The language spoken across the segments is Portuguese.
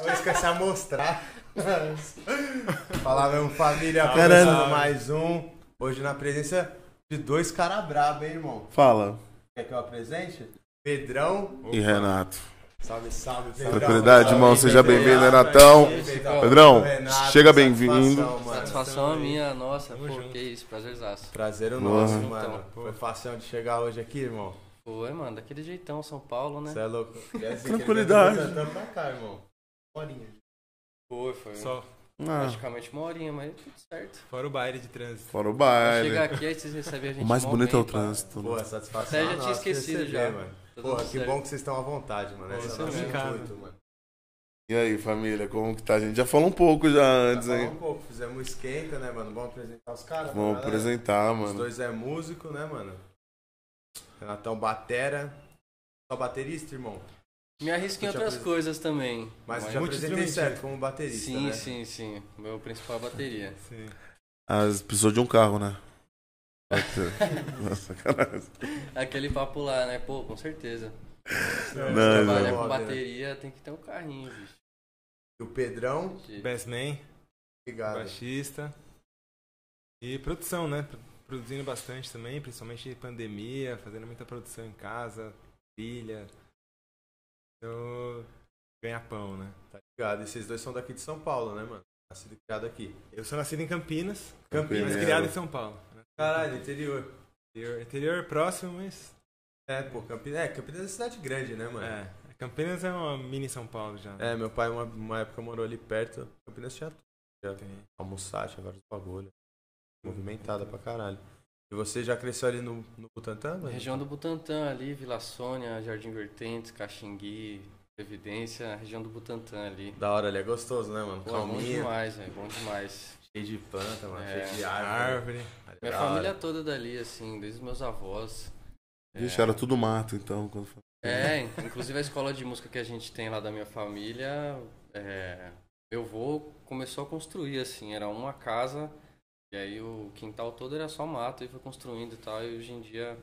Vou esquecer a mostrar. Falar mesmo, família, começando mais um. Hoje na presença de dois caras brabos, hein, irmão? Fala. Quer que eu apresente? Pedrão. E Renato. Salve, salve, Pedrão. Tranquilidade, irmão. Seja bem-vindo, Renatão. Pedrão. Chega bem-vindo. satisfação, é minha, nossa, pô, que isso, prazerzaço. Prazer o Porra. nosso, mano. Foi fácil de chegar hoje aqui, irmão. Foi, mano, daquele jeitão, São Paulo, né? Você é louco. Quer dizer que ele Tranquilidade. Butantã pra cá, irmão. Horinha. Foi, foi. Só Ah, Praticamente uma horinha, mas tudo certo. fora o baile de trânsito. fora o baile. chegar aqui, aí vocês recebem a gente O mais bonito é o trânsito. né? Pô, satisfação. Até já tinha nossa esquecido já. mano. Porra, tudo que certo. bom que vocês estão à vontade, mano. Esse é o nosso intuito, mano. E aí, família, como que tá? A gente já falou um pouco já antes, Falar hein? um pouco, fizemos um esquenta, né, mano? Vamos apresentar os caras? Vamos galera? apresentar, Os mano. dois é músico, né, mano? Renatão Batera. Só baterista, irmão? Me arrisco em outras coisas também. Mas mas- já apresentei certo como baterista, Sim, né? sim, sim. Meu principal é bateria. Sim. As pessoas de um carro, né? Nossa, sacanagem. Aquele papo lá, né? Pô, com certeza. Não, Trabalhar não. com né? bateria tem que ter um carrinho, bicho. E o Pedrão, Bassman, obrigado. baixista. E produção, né? Pro- Produzindo bastante também, principalmente em pandemia, fazendo muita produção em casa, trilha. Eu ganhar pão, né? Tá ligado? E vocês dois são daqui de São Paulo, né, mano? Nascido e criado aqui. Eu sou nascido em Campinas, Campinas, criado em São Paulo. né? Caralho, interior. Interior, interior próximo, mas. É, pô, Campinas. É, Campinas é cidade grande, né, mano? É. Campinas é uma mini São Paulo já. É, meu pai uma, uma época morou ali perto. Campinas tinha tudo. Já Tem. almoçar, tinha vários bagulho. Movimentada pra caralho. E você já cresceu ali no, no Butantã, mano? Região do Butantã ali, Vila Sônia, Jardim Vertentes, Caxingui, Previdência, região do Butantã ali. Da hora ali, é gostoso, né, mano? Pô, é bom Calminha, demais, velho, bom demais. cheio de planta, mano, É. cheio de árvore. Árvore. Minha Da família hora. toda dali, assim, desde os meus avós. Vixe, era tudo mato, então. quando foi. É, inclusive a escola de música que a gente tem lá da minha família, é, meu avô começou a construir, assim, era uma casa, e aí o quintal todo era só mato, e foi construindo e tal, e hoje em dia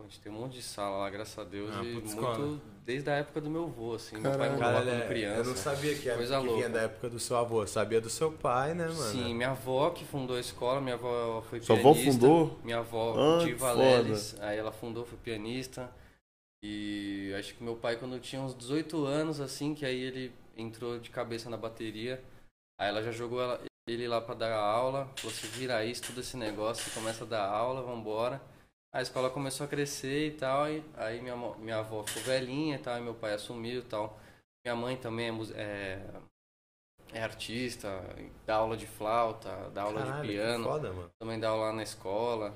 a gente tem um monte de sala lá, graças a Deus, Ah, e muito escola. desde a época do meu avô, assim, meu pai morou lá Caralho, como é, criança. eu não sabia que, era, Coisa que vinha louca. da época do seu avô. Eu sabia do seu pai, né, mano? Sim, minha avó que fundou a escola, minha avó foi Sua avó pianista. fundou? Minha avó, Ah, foda. Leles, aí ela fundou, foi pianista. E acho que meu pai, quando tinha uns 18 anos, assim, que aí ele entrou de cabeça na bateria, aí ela já jogou ela- ele lá pra dar aula, falou, se vira aí, estuda esse negócio, começa a dar aula, vambora. A escola começou a crescer e tal, e aí minha, minha avó ficou velhinha e tal, e meu pai assumiu e tal. Minha mãe também é, é, é artista, dá aula de flauta, dá aula Caralho, de piano foda, mano. também dá aula na escola.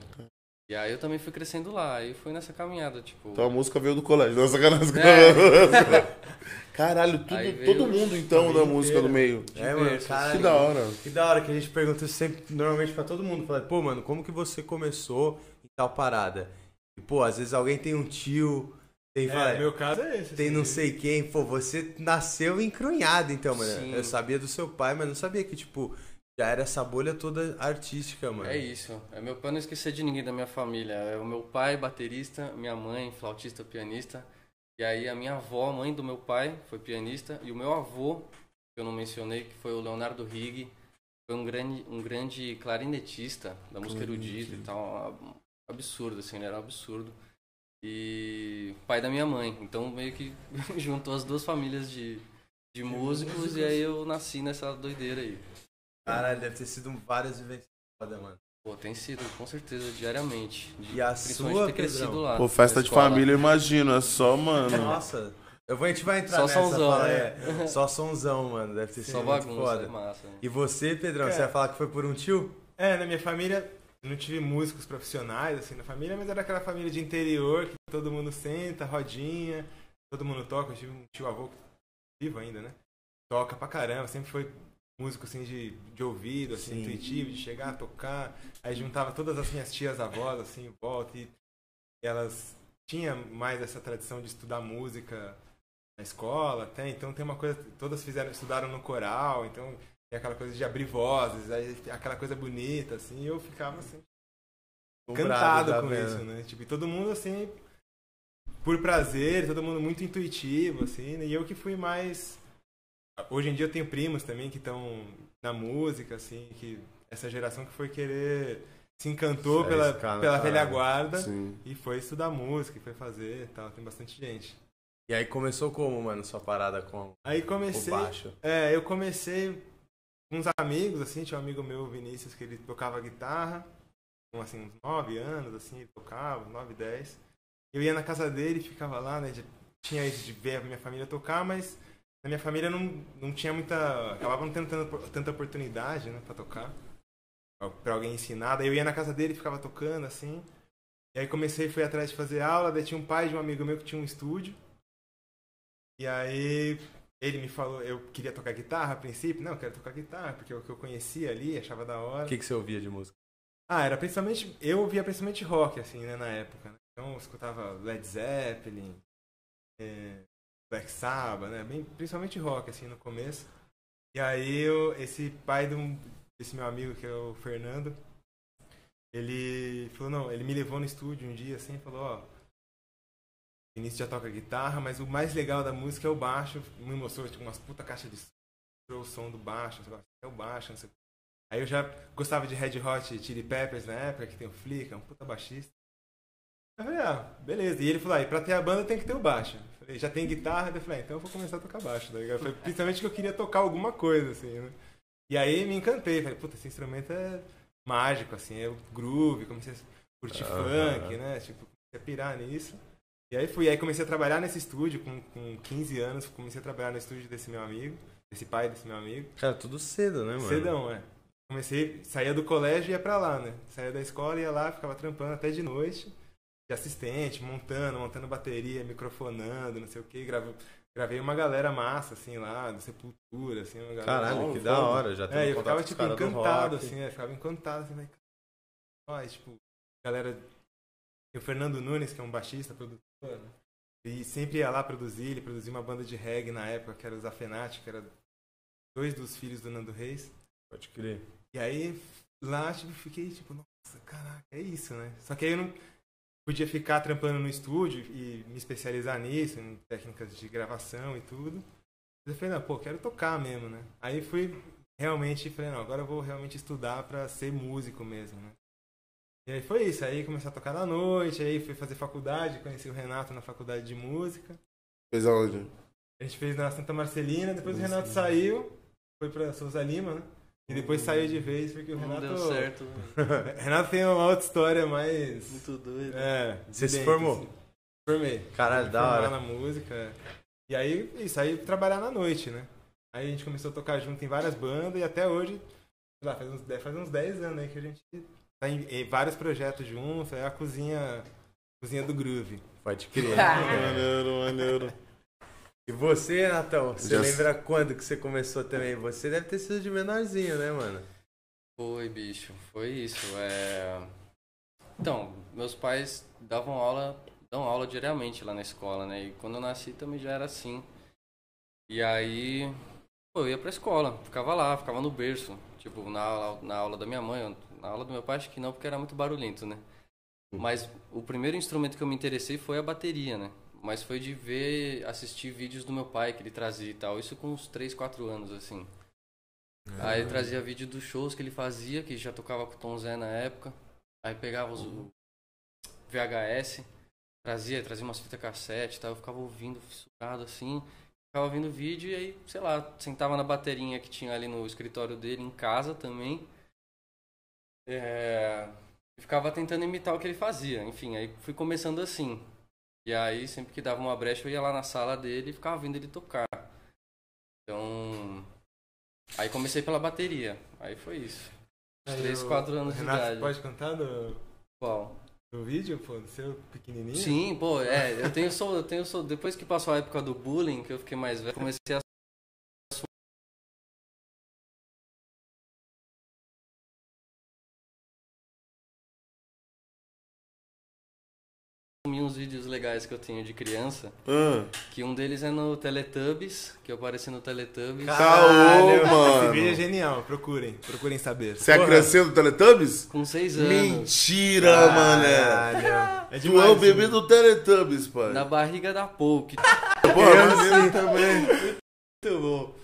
E aí eu também fui crescendo lá, aí fui nessa caminhada, tipo. Então a música veio do colégio. Nossa, sacanagem. É. Caralho, tudo, veio todo mundo então da música inteira. do meio. É, mano, caralho. Que da hora. Que da hora que a gente pergunta sempre, normalmente pra todo mundo. Fala, pô, mano, como que você começou em tal parada? E, pô, às vezes alguém tem um tio, tem, É, vai, meu caso é esse. tem assim. não sei quem. Pô, você nasceu encrunhado, então, mano. Sim. Eu sabia do seu pai, mas não sabia que, tipo, já era essa bolha toda artística, mano. É isso. É meu pai não esquecer de ninguém da minha família. É o meu pai, baterista, minha mãe, flautista, pianista. E aí a minha avó, mãe do meu pai, foi pianista. E o meu avô, que eu não mencionei, que foi o Leonardo Rigg, foi um grande, um grande clarinetista da música erudita e tal. Absurdo, assim, ele era um absurdo. E pai da minha mãe. Então meio que juntou as duas famílias de, de músicos e aí eu nasci nessa doideira aí. Caralho, deve ter sido várias vivências foda, mano. Pô, tem sido, com certeza, diariamente. De- E a sua, ter crescido lá. Pô, festa de família, eu imagino. É só, mano. Nossa. Eu vou, a gente vai entrar Só nessa. sonzão, fala, né? é, só sonzão, mano. Deve ter sido Só muito bagunça, foda. é massa. né? E você, Pedrão, É. você vai falar que foi por um tio? É, na minha família não tive músicos profissionais assim na família, mas era aquela família de interior que todo mundo senta, rodinha, todo mundo toca. Eu tive um tio avô vivo ainda, né? Toca pra caramba, sempre foi músico assim de, de ouvido, assim, Sim. intuitivo, de chegar, tocar. Aí juntava todas as minhas tias avós assim, em volta e elas tinham mais essa tradição de estudar música na escola, até então tem uma coisa, todas fizeram, estudaram no coral, então tem aquela coisa de abrir vozes, aí aquela coisa bonita, assim, e eu ficava assim, encantado com isso, né? Tipo, e todo mundo assim, por prazer, todo mundo muito intuitivo, assim, né? e eu que fui mais hoje em dia eu tenho primos também que estão na música, assim, que essa geração que foi querer se encantou Se pela, na pela velha guarda Sim. e foi estudar música, e foi fazer e tal, tem bastante gente. E aí começou como, mano, sua parada com Aí comecei, baixo? é, eu comecei com uns amigos, assim, tinha um amigo meu, Vinícius, que ele tocava guitarra, com assim, uns 9 anos, assim, ele tocava, 9, 10. Eu ia na casa dele, ficava lá, né, de- tinha isso de ver a minha família tocar, mas na minha família não, não tinha muita, acabava não tendo tanta, tanta oportunidade, né, pra tocar, pra alguém ensinar. Daí eu ia na casa dele, ficava tocando, assim. E aí comecei, fui atrás de fazer aula, daí tinha um pai de um amigo meu que tinha um estúdio. E aí ele me falou, eu queria tocar guitarra a princípio. Não, eu quero tocar guitarra, porque é o que eu conhecia ali, achava da hora. O que, que você ouvia de música? Ah, era principalmente. Eu ouvia principalmente rock, assim, né, na época. Né? Então eu escutava Led Zeppelin, é, Black Sabbath, né? Bem, principalmente rock, assim, no começo. E aí eu, esse pai de um, desse meu amigo, que é o Fernando, ele falou, não, ele me levou no estúdio um dia assim falou, ó. O Vinícius já toca guitarra, mas o mais legal da música é o baixo. Me mostrou tipo, umas puta caixa de som, o som do baixo, lá, é o baixo, não sei o quê. Aí eu já gostava de Red Hot Chili Peppers na época, que tem o Flick, é um puta baixista. Eu falei, ah, beleza. E ele falou, ah, e pra ter a banda tem que ter o baixo. Falei, já tem guitarra? Eu falei, ah, então eu vou começar a tocar baixo. Tá? Foi principalmente que eu queria tocar alguma coisa, assim, né? E aí me encantei. Falei, puta, esse instrumento é mágico, assim, é o groove, comecei a curtir funk, né? Tipo, comecei a pirar nisso. E aí fui, aí comecei a trabalhar nesse estúdio com, com 15 anos, comecei a trabalhar no estúdio desse meu amigo, desse pai desse meu amigo. Cara, tudo cedo, né, mano? Cedão, é. Comecei, saía do colégio e ia pra lá, né? Saía da escola, ia lá, ficava trampando até de noite, de assistente, montando, montando bateria, microfonando, não sei o que. Gravei, gravei uma galera massa, assim, lá, do Sepultura, assim, uma galera. Caralho, que Foda. da hora. Já É, tem eu ficava, tipo, encantado, assim, é, ficava encantado, assim, mas... Ó, tipo, galera... O Fernando Nunes, que é um baixista, produtor, né? E sempre ia lá produzir, ele produzia uma banda de reggae na época, que era os Afenati, que era dois dos filhos do Nando Reis. Pode crer. E aí, lá, tipo, fiquei, tipo, nossa, caraca, é isso, né? Só que aí eu não podia ficar trampando no estúdio e me especializar nisso, em técnicas de gravação e tudo. Eu falei, não, pô, quero tocar mesmo, né? Aí fui realmente, falei, não, agora eu vou realmente estudar pra ser músico mesmo, né? E aí foi isso, aí comecei a tocar na noite, aí fui fazer faculdade, conheci o Renato na faculdade de música. Fez aonde? A gente fez na Santa Marcelina, depois o Renato saiu, foi pra Souza Lima, né? E depois saiu de vez, porque o Não Renato. deu certo. Renato tem uma outra história mais. Muito doido. É. Você se formou? assim. Formei. Caralho, da hora. na música. E aí, isso, aí trabalhar na noite, né? Aí a gente começou a tocar junto em várias bandas e até hoje, sei lá, faz uns, deve fazer uns 10 anos aí que a gente tá em, em vários projetos juntos, é a cozinha. Cozinha do Groove. Pode crer. Maneiro, maneiro. E você, Natão, você Já- lembra quando que você começou também? Você deve ter sido de menorzinho, né, mano? Foi, bicho, foi isso. É... Então, meus pais davam aula, dão aula diariamente lá na escola, né? E quando eu nasci também já era assim. E aí, pô, eu ia pra escola, ficava lá, ficava no berço. Tipo, na aula, na aula da minha mãe, na aula do meu pai acho que não, porque era muito barulhento, né? Mas o primeiro instrumento que eu me interessei foi a bateria, né? Mas foi de ver, assistir vídeos do meu pai que ele trazia e tal. Isso com uns 3, 4 anos, assim. Aí ele trazia vídeo dos shows que ele fazia, que já tocava com o Tom Zé na época. Aí pegava os o VHS, trazia, trazia umas fitas cassete e tal. Eu ficava ouvindo, sugado assim. Ficava ouvindo vídeo e aí, sei lá, sentava na baterinha que tinha ali no escritório dele, em casa também. É, e ficava tentando imitar o que ele fazia. Enfim, aí fui começando assim. E aí, sempre que dava uma brecha, eu ia lá na sala dele e ficava vendo ele tocar. Então. Aí comecei pela bateria. Aí foi isso. Uns Aí 3, o 4 anos de Renato, idade. pode contar do, Qual? do vídeo, pô, do seu pequenininho? Sim, pô, é, eu tenho sou, eu tenho sou, depois que passou a época do bullying, que eu fiquei mais velho, comecei a assumir uns vídeos legais que eu tenho de criança, Ah, que um deles é no Teletubbies, que eu apareci no Teletubbies. Caô, Esse mano. vídeo é genial, procurem, procurem saber. Você é a criancinha do Teletubbies? Com seis anos. Mentira, mané. Caralho. É Tu é o bebê do Teletubbies, pai. Na barriga da Poke. Pô, maneiro também. Muito bom.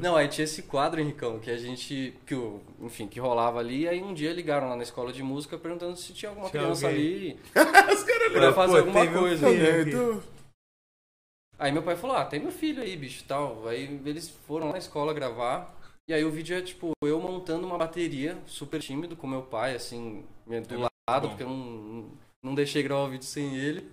Não, aí tinha esse quadro, Henricão, que a gente, que o, enfim, que rolava ali, aí um dia ligaram lá na escola de música perguntando se tinha alguma Tinha criança alguém. ali pra fazer Pô, alguma coisa. filho. Aí meu pai falou, ah, tem meu filho aí, bicho, tal. Aí eles foram lá na escola gravar. E aí o vídeo é, tipo, eu montando uma bateria, super tímido, com meu pai, assim, do lado, bom. porque eu não, não deixei gravar o vídeo sem ele.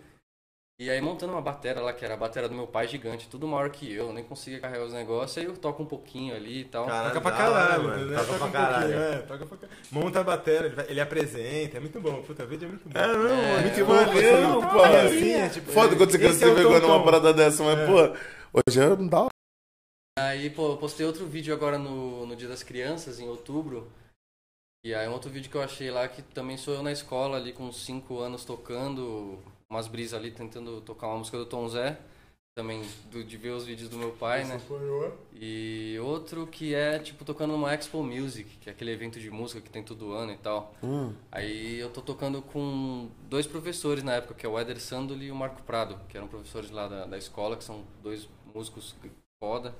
E aí montando uma batera lá, que era a batera do meu pai gigante, tudo maior que eu, nem conseguia carregar os negócios. Aí eu toco um pouquinho ali e tal. Caralho, Toca pra caralho, mano. né? Toca Toca pra um caralho. é, toca pra caralho. Monta a bateria, ele, vai- ele apresenta, é muito bom. Puta, vídeo é muito bom. É, não, É, muito é, maneiro, E pai. assim, é, tipo, Foda quando você é Tom numa parada dessa, mas, É. pô, hoje é não dá. Aí, pô, eu postei outro vídeo agora no, no Dia das Crianças, em outubro. E aí um outro vídeo que eu achei lá, que também sou eu na escola ali com 5 anos tocando, umas brisas ali, tentando tocar uma música do Tom Zé. Também do- de ver os vídeos do meu pai, né? E outro que é, tipo, tocando numa Expo Music, que é aquele evento de música que tem todo ano e tal. Hum, Aí eu tô tocando com dois professores na época, que é o Éder Sandoli e o Marco Prado, que eram professores lá da, da escola, que são dois músicos foda.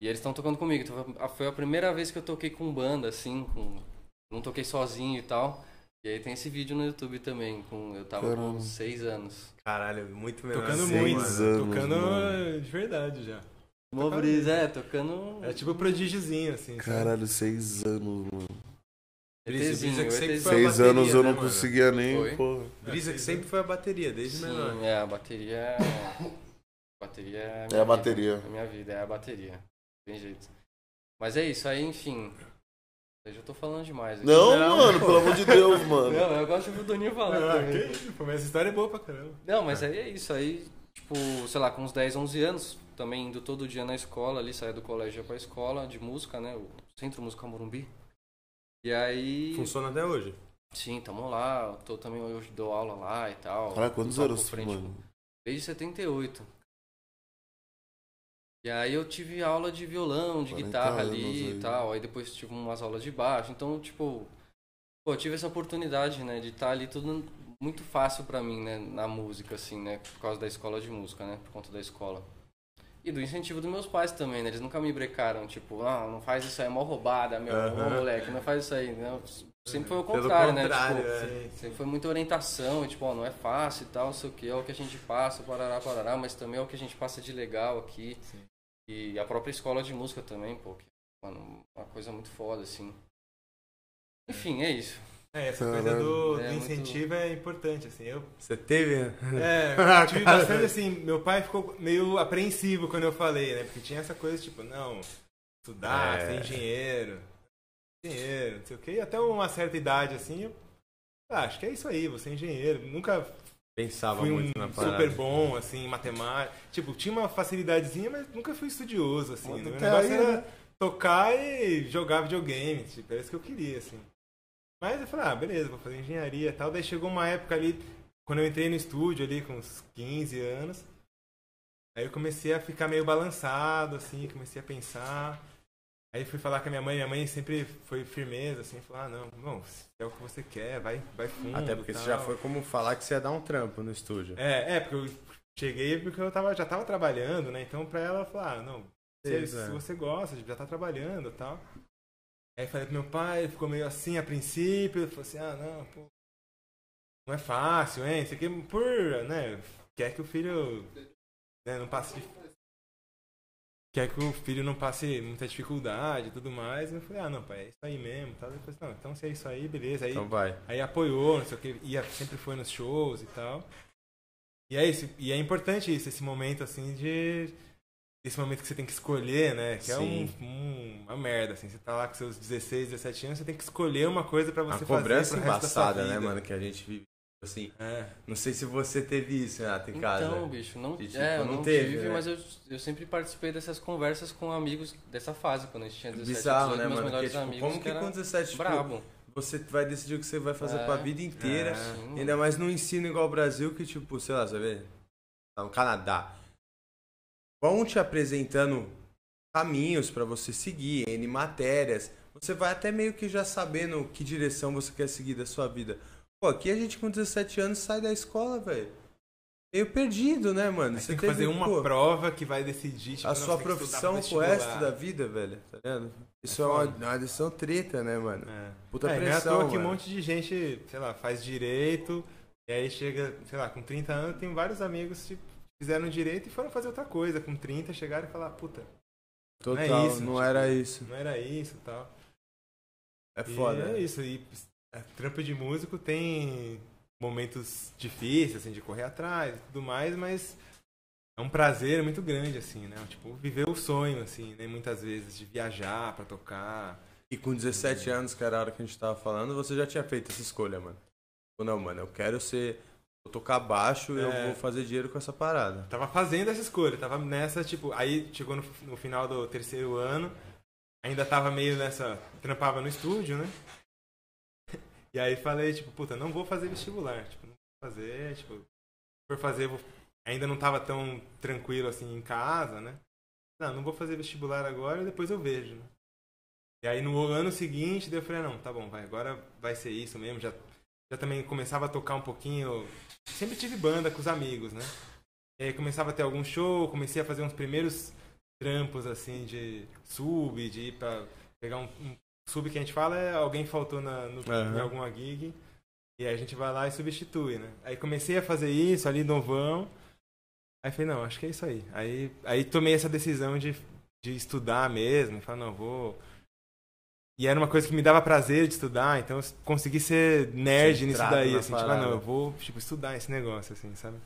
E eles estão tocando comigo. Então foi a- foi a primeira vez que eu toquei com banda, assim, com... não toquei sozinho e tal. E aí tem esse vídeo no YouTube também, com eu tava Caramba. com seis anos. Caralho, muito melhor. Tocando muito, Seis mano. anos, tocando mano. de verdade já. Mó brisa, é, tocando... É tipo prodígiozinho, assim. Caralho, seis anos, mano. Brisa, que sempre foi a Seis bateria, anos eu né, não mano? conseguia nem, Foi. pô. Brisa que sempre foi a bateria, desde menor. Sim, é, a bateria é... A bateria é... É a bateria. vida, É minha vida, é a bateria. Tem jeito. Mas é isso, aí, enfim... Eu já tô falando demais aqui. Não, Não, mano, pô. pelo amor de Deus, mano. Não, eu gosto de ouvir o Doninho falar Ah, que isso, mas essa história é boa pra caramba. Não, mas aí é isso. Aí, tipo, sei lá, com uns 10, 11 anos, também indo todo dia na escola, ali, saía do colégio pra escola de música, né? O Centro Música Morumbi. E aí. Funciona até hoje. Sim, tamo lá. eu Tô também hoje dou aula lá e tal. Caralho, quantos anos, frente- mano? Desde 78. E aí eu tive aula de violão, de 40 guitarra ali aí. e tal. Aí depois tive umas aulas de baixo. Então, tipo, pô, eu tive essa oportunidade, né, de estar ali tudo muito fácil pra mim, né, na música, assim, né, por causa da escola de música, né, por conta da escola. E do incentivo dos meus pais também, né, eles nunca me brecaram, tipo, ah, não faz isso aí, é mó roubada, meu, ô, moleque, não faz isso aí, né. Sempre foi o contrário, né, tipo, é. Sempre foi muita orientação, tipo, ó, não é fácil e tal, não sei o que, é o que a gente passa, parará, parará, mas também é o que a gente passa de legal aqui. Sim. E a própria escola de música também, pô, que, mano, uma coisa muito foda, assim. Enfim, é isso. É, essa Caralho. coisa do, É do muito- incentivo é importante, assim. Eu, Você teve. é, eu tive bastante, assim, meu pai ficou meio apreensivo quando eu falei, né? Porque tinha essa coisa, tipo, não, estudar, É. ser engenheiro, engenheiro, não sei o quê. E até uma certa idade, assim, eu ah, acho que é isso aí, você é engenheiro. Nunca Pensava fui um muito na parada. super bom, assim, em matemática. Tipo, tinha uma facilidadezinha, mas nunca fui estudioso, assim. Meu até negócio era né? tocar e jogar videogame, tipo, era isso que eu queria, assim. Mas eu falei, ah, beleza, vou fazer engenharia e tal. Daí chegou uma época ali, quando eu entrei no estúdio ali, com uns 15 anos, aí eu comecei a ficar meio balançado, assim, comecei a pensar. Aí fui falar com a minha mãe, minha mãe sempre foi firmeza, assim, falou, ah, não, se é o que você quer, vai, vai fundo. Até porque tal. você já foi como falar que você ia dar um trampo no estúdio. É, é, porque eu cheguei porque eu tava, já tava trabalhando, né? Então pra ela falar, ah, não, se, Beleza, se é. você gosta, já tá trabalhando e tal. Aí falei pro meu pai, ele ficou meio assim a princípio, ele falou assim, ah, não, pô, não é fácil, hein? Isso aqui por, né, quer que o filho né, não passe de- Quer que o filho não passe muita dificuldade e tudo mais. Eu falei, ah, não, pai, é isso aí mesmo. Tal. Depois, não, então se é isso aí, beleza. Aí Então vai. Aí apoiou, não sei o que, ia, sempre foi nos shows e tal. E é isso, e é importante isso, esse momento assim de. Esse momento que você tem que escolher, né? Que é um, Sim. um- uma merda, assim. Você tá lá com seus 16, 17 anos, você tem que escolher uma coisa pra A você cobrança fazer resto da sua embaçada, né, mano? Que a gente vive. Assim, É. não sei se você teve isso, Renato, em casa. Então, bicho, não, E, tipo, é, não não teve, tive, né? mas eu, eu sempre participei dessas conversas com amigos dessa fase, quando a gente tinha 17, Bizarro, 18, né, mano? Porque, melhores tipo, amigos, como que era com 17, tipo, brabo. você vai decidir o que você vai fazer É. pra vida inteira. É. Ainda mais num ensino igual ao Brasil, que, tipo, sei lá, vê, tá no Canadá. Vão te apresentando caminhos pra você seguir, N matérias. Você vai até meio que já sabendo que direção você quer seguir da sua vida. Pô, aqui a gente com 17 anos sai da escola, velho. meio perdido, né, mano? Aí Você tem que teve, fazer uma pô, prova que vai decidir tipo, a não, sua profissão pro resto da vida, velho, tá ligado? Isso É é, uma, uma decisão treta, né, mano? É. Puta é, não é à pressão, toa que um monte de gente, sei lá, faz direito, e aí chega, sei lá, com 30 anos, tem vários amigos que fizeram direito e foram fazer outra coisa. Com 30, chegaram e falaram, puta, Total, não não, é isso, tipo, era isso. não era isso e tal. É E foda. é isso, e a trampa de músico tem momentos difíceis, assim, de correr atrás e tudo mais, mas é um prazer muito grande, assim, né? Tipo, viver o sonho, assim, né? Muitas vezes, de viajar pra tocar. E com 17 anos, que era a hora que a gente tava falando, você já tinha feito essa escolha, mano. Ou não, mano, eu quero ser. Vou tocar baixo e eu É. vou fazer dinheiro com essa parada. Tava fazendo essa escolha, tava nessa, tipo, aí chegou no, no final do terceiro ano, ainda tava meio nessa. trampava no estúdio, né? E aí falei, tipo, puta, não vou fazer vestibular, tipo, não vou fazer, tipo, for fazer, vou... ainda não tava tão tranquilo assim em casa, né? Não, não vou fazer vestibular agora, depois eu vejo, né? E aí no ano seguinte, daí eu falei, não, tá bom, vai, agora vai ser isso mesmo, já, já também começava a tocar um pouquinho, sempre tive banda com os amigos, né? E aí começava a ter algum show, comecei a fazer uns primeiros trampos assim de sub, de ir pra pegar um, um sub que a gente fala é alguém faltou na, no, Aham. em alguma gig e aí a gente vai lá e substitui, né? Aí comecei a fazer isso ali novão. Aí falei, não, acho que é isso aí. Aí, aí tomei essa decisão de, de estudar mesmo, falar, não, vou. E era uma coisa que me dava prazer de estudar, então eu consegui ser nerd nisso Centrado daí, na assim, tipo, ah, parada. não, eu vou, tipo, estudar esse negócio, assim, sabe?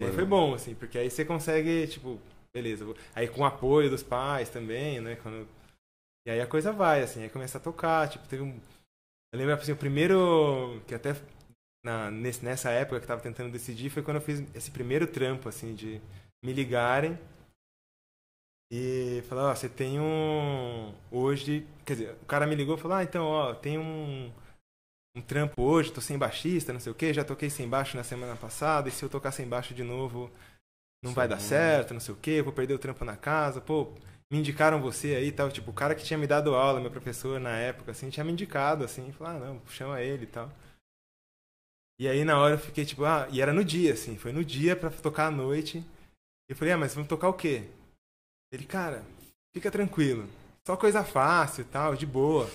E aí foi bom, assim, porque aí você consegue, tipo, beleza. vou- Aí com o apoio dos pais também, né? Quando... E aí a coisa vai, assim, aí começa a tocar, tipo, teve um. Eu lembro, assim, o primeiro. Que até na, nesse, nessa época que eu tava tentando decidir foi quando eu fiz esse primeiro trampo, assim, de me ligarem e falar, ó, você tem um. Hoje. Quer dizer, o cara me ligou e falou, ah, então, ó, tem um. Um trampo hoje, tô sem baixista, não sei o que, já toquei sem baixo na semana passada, e se eu tocar sem baixo de novo, não vai dar Sim. certo, não sei o que, vou perder o trampo na casa, pô, me indicaram você aí e tal, tipo, o cara que tinha me dado aula, meu professor na época, assim, tinha me indicado, assim, falou, ah, não, chama ele e tal. E aí na hora eu fiquei tipo, ah, e era no dia, assim, foi no dia pra tocar à noite. Eu falei, ah, mas vamos tocar o quê? Ele, cara, fica tranquilo, só coisa fácil e tal, de boa.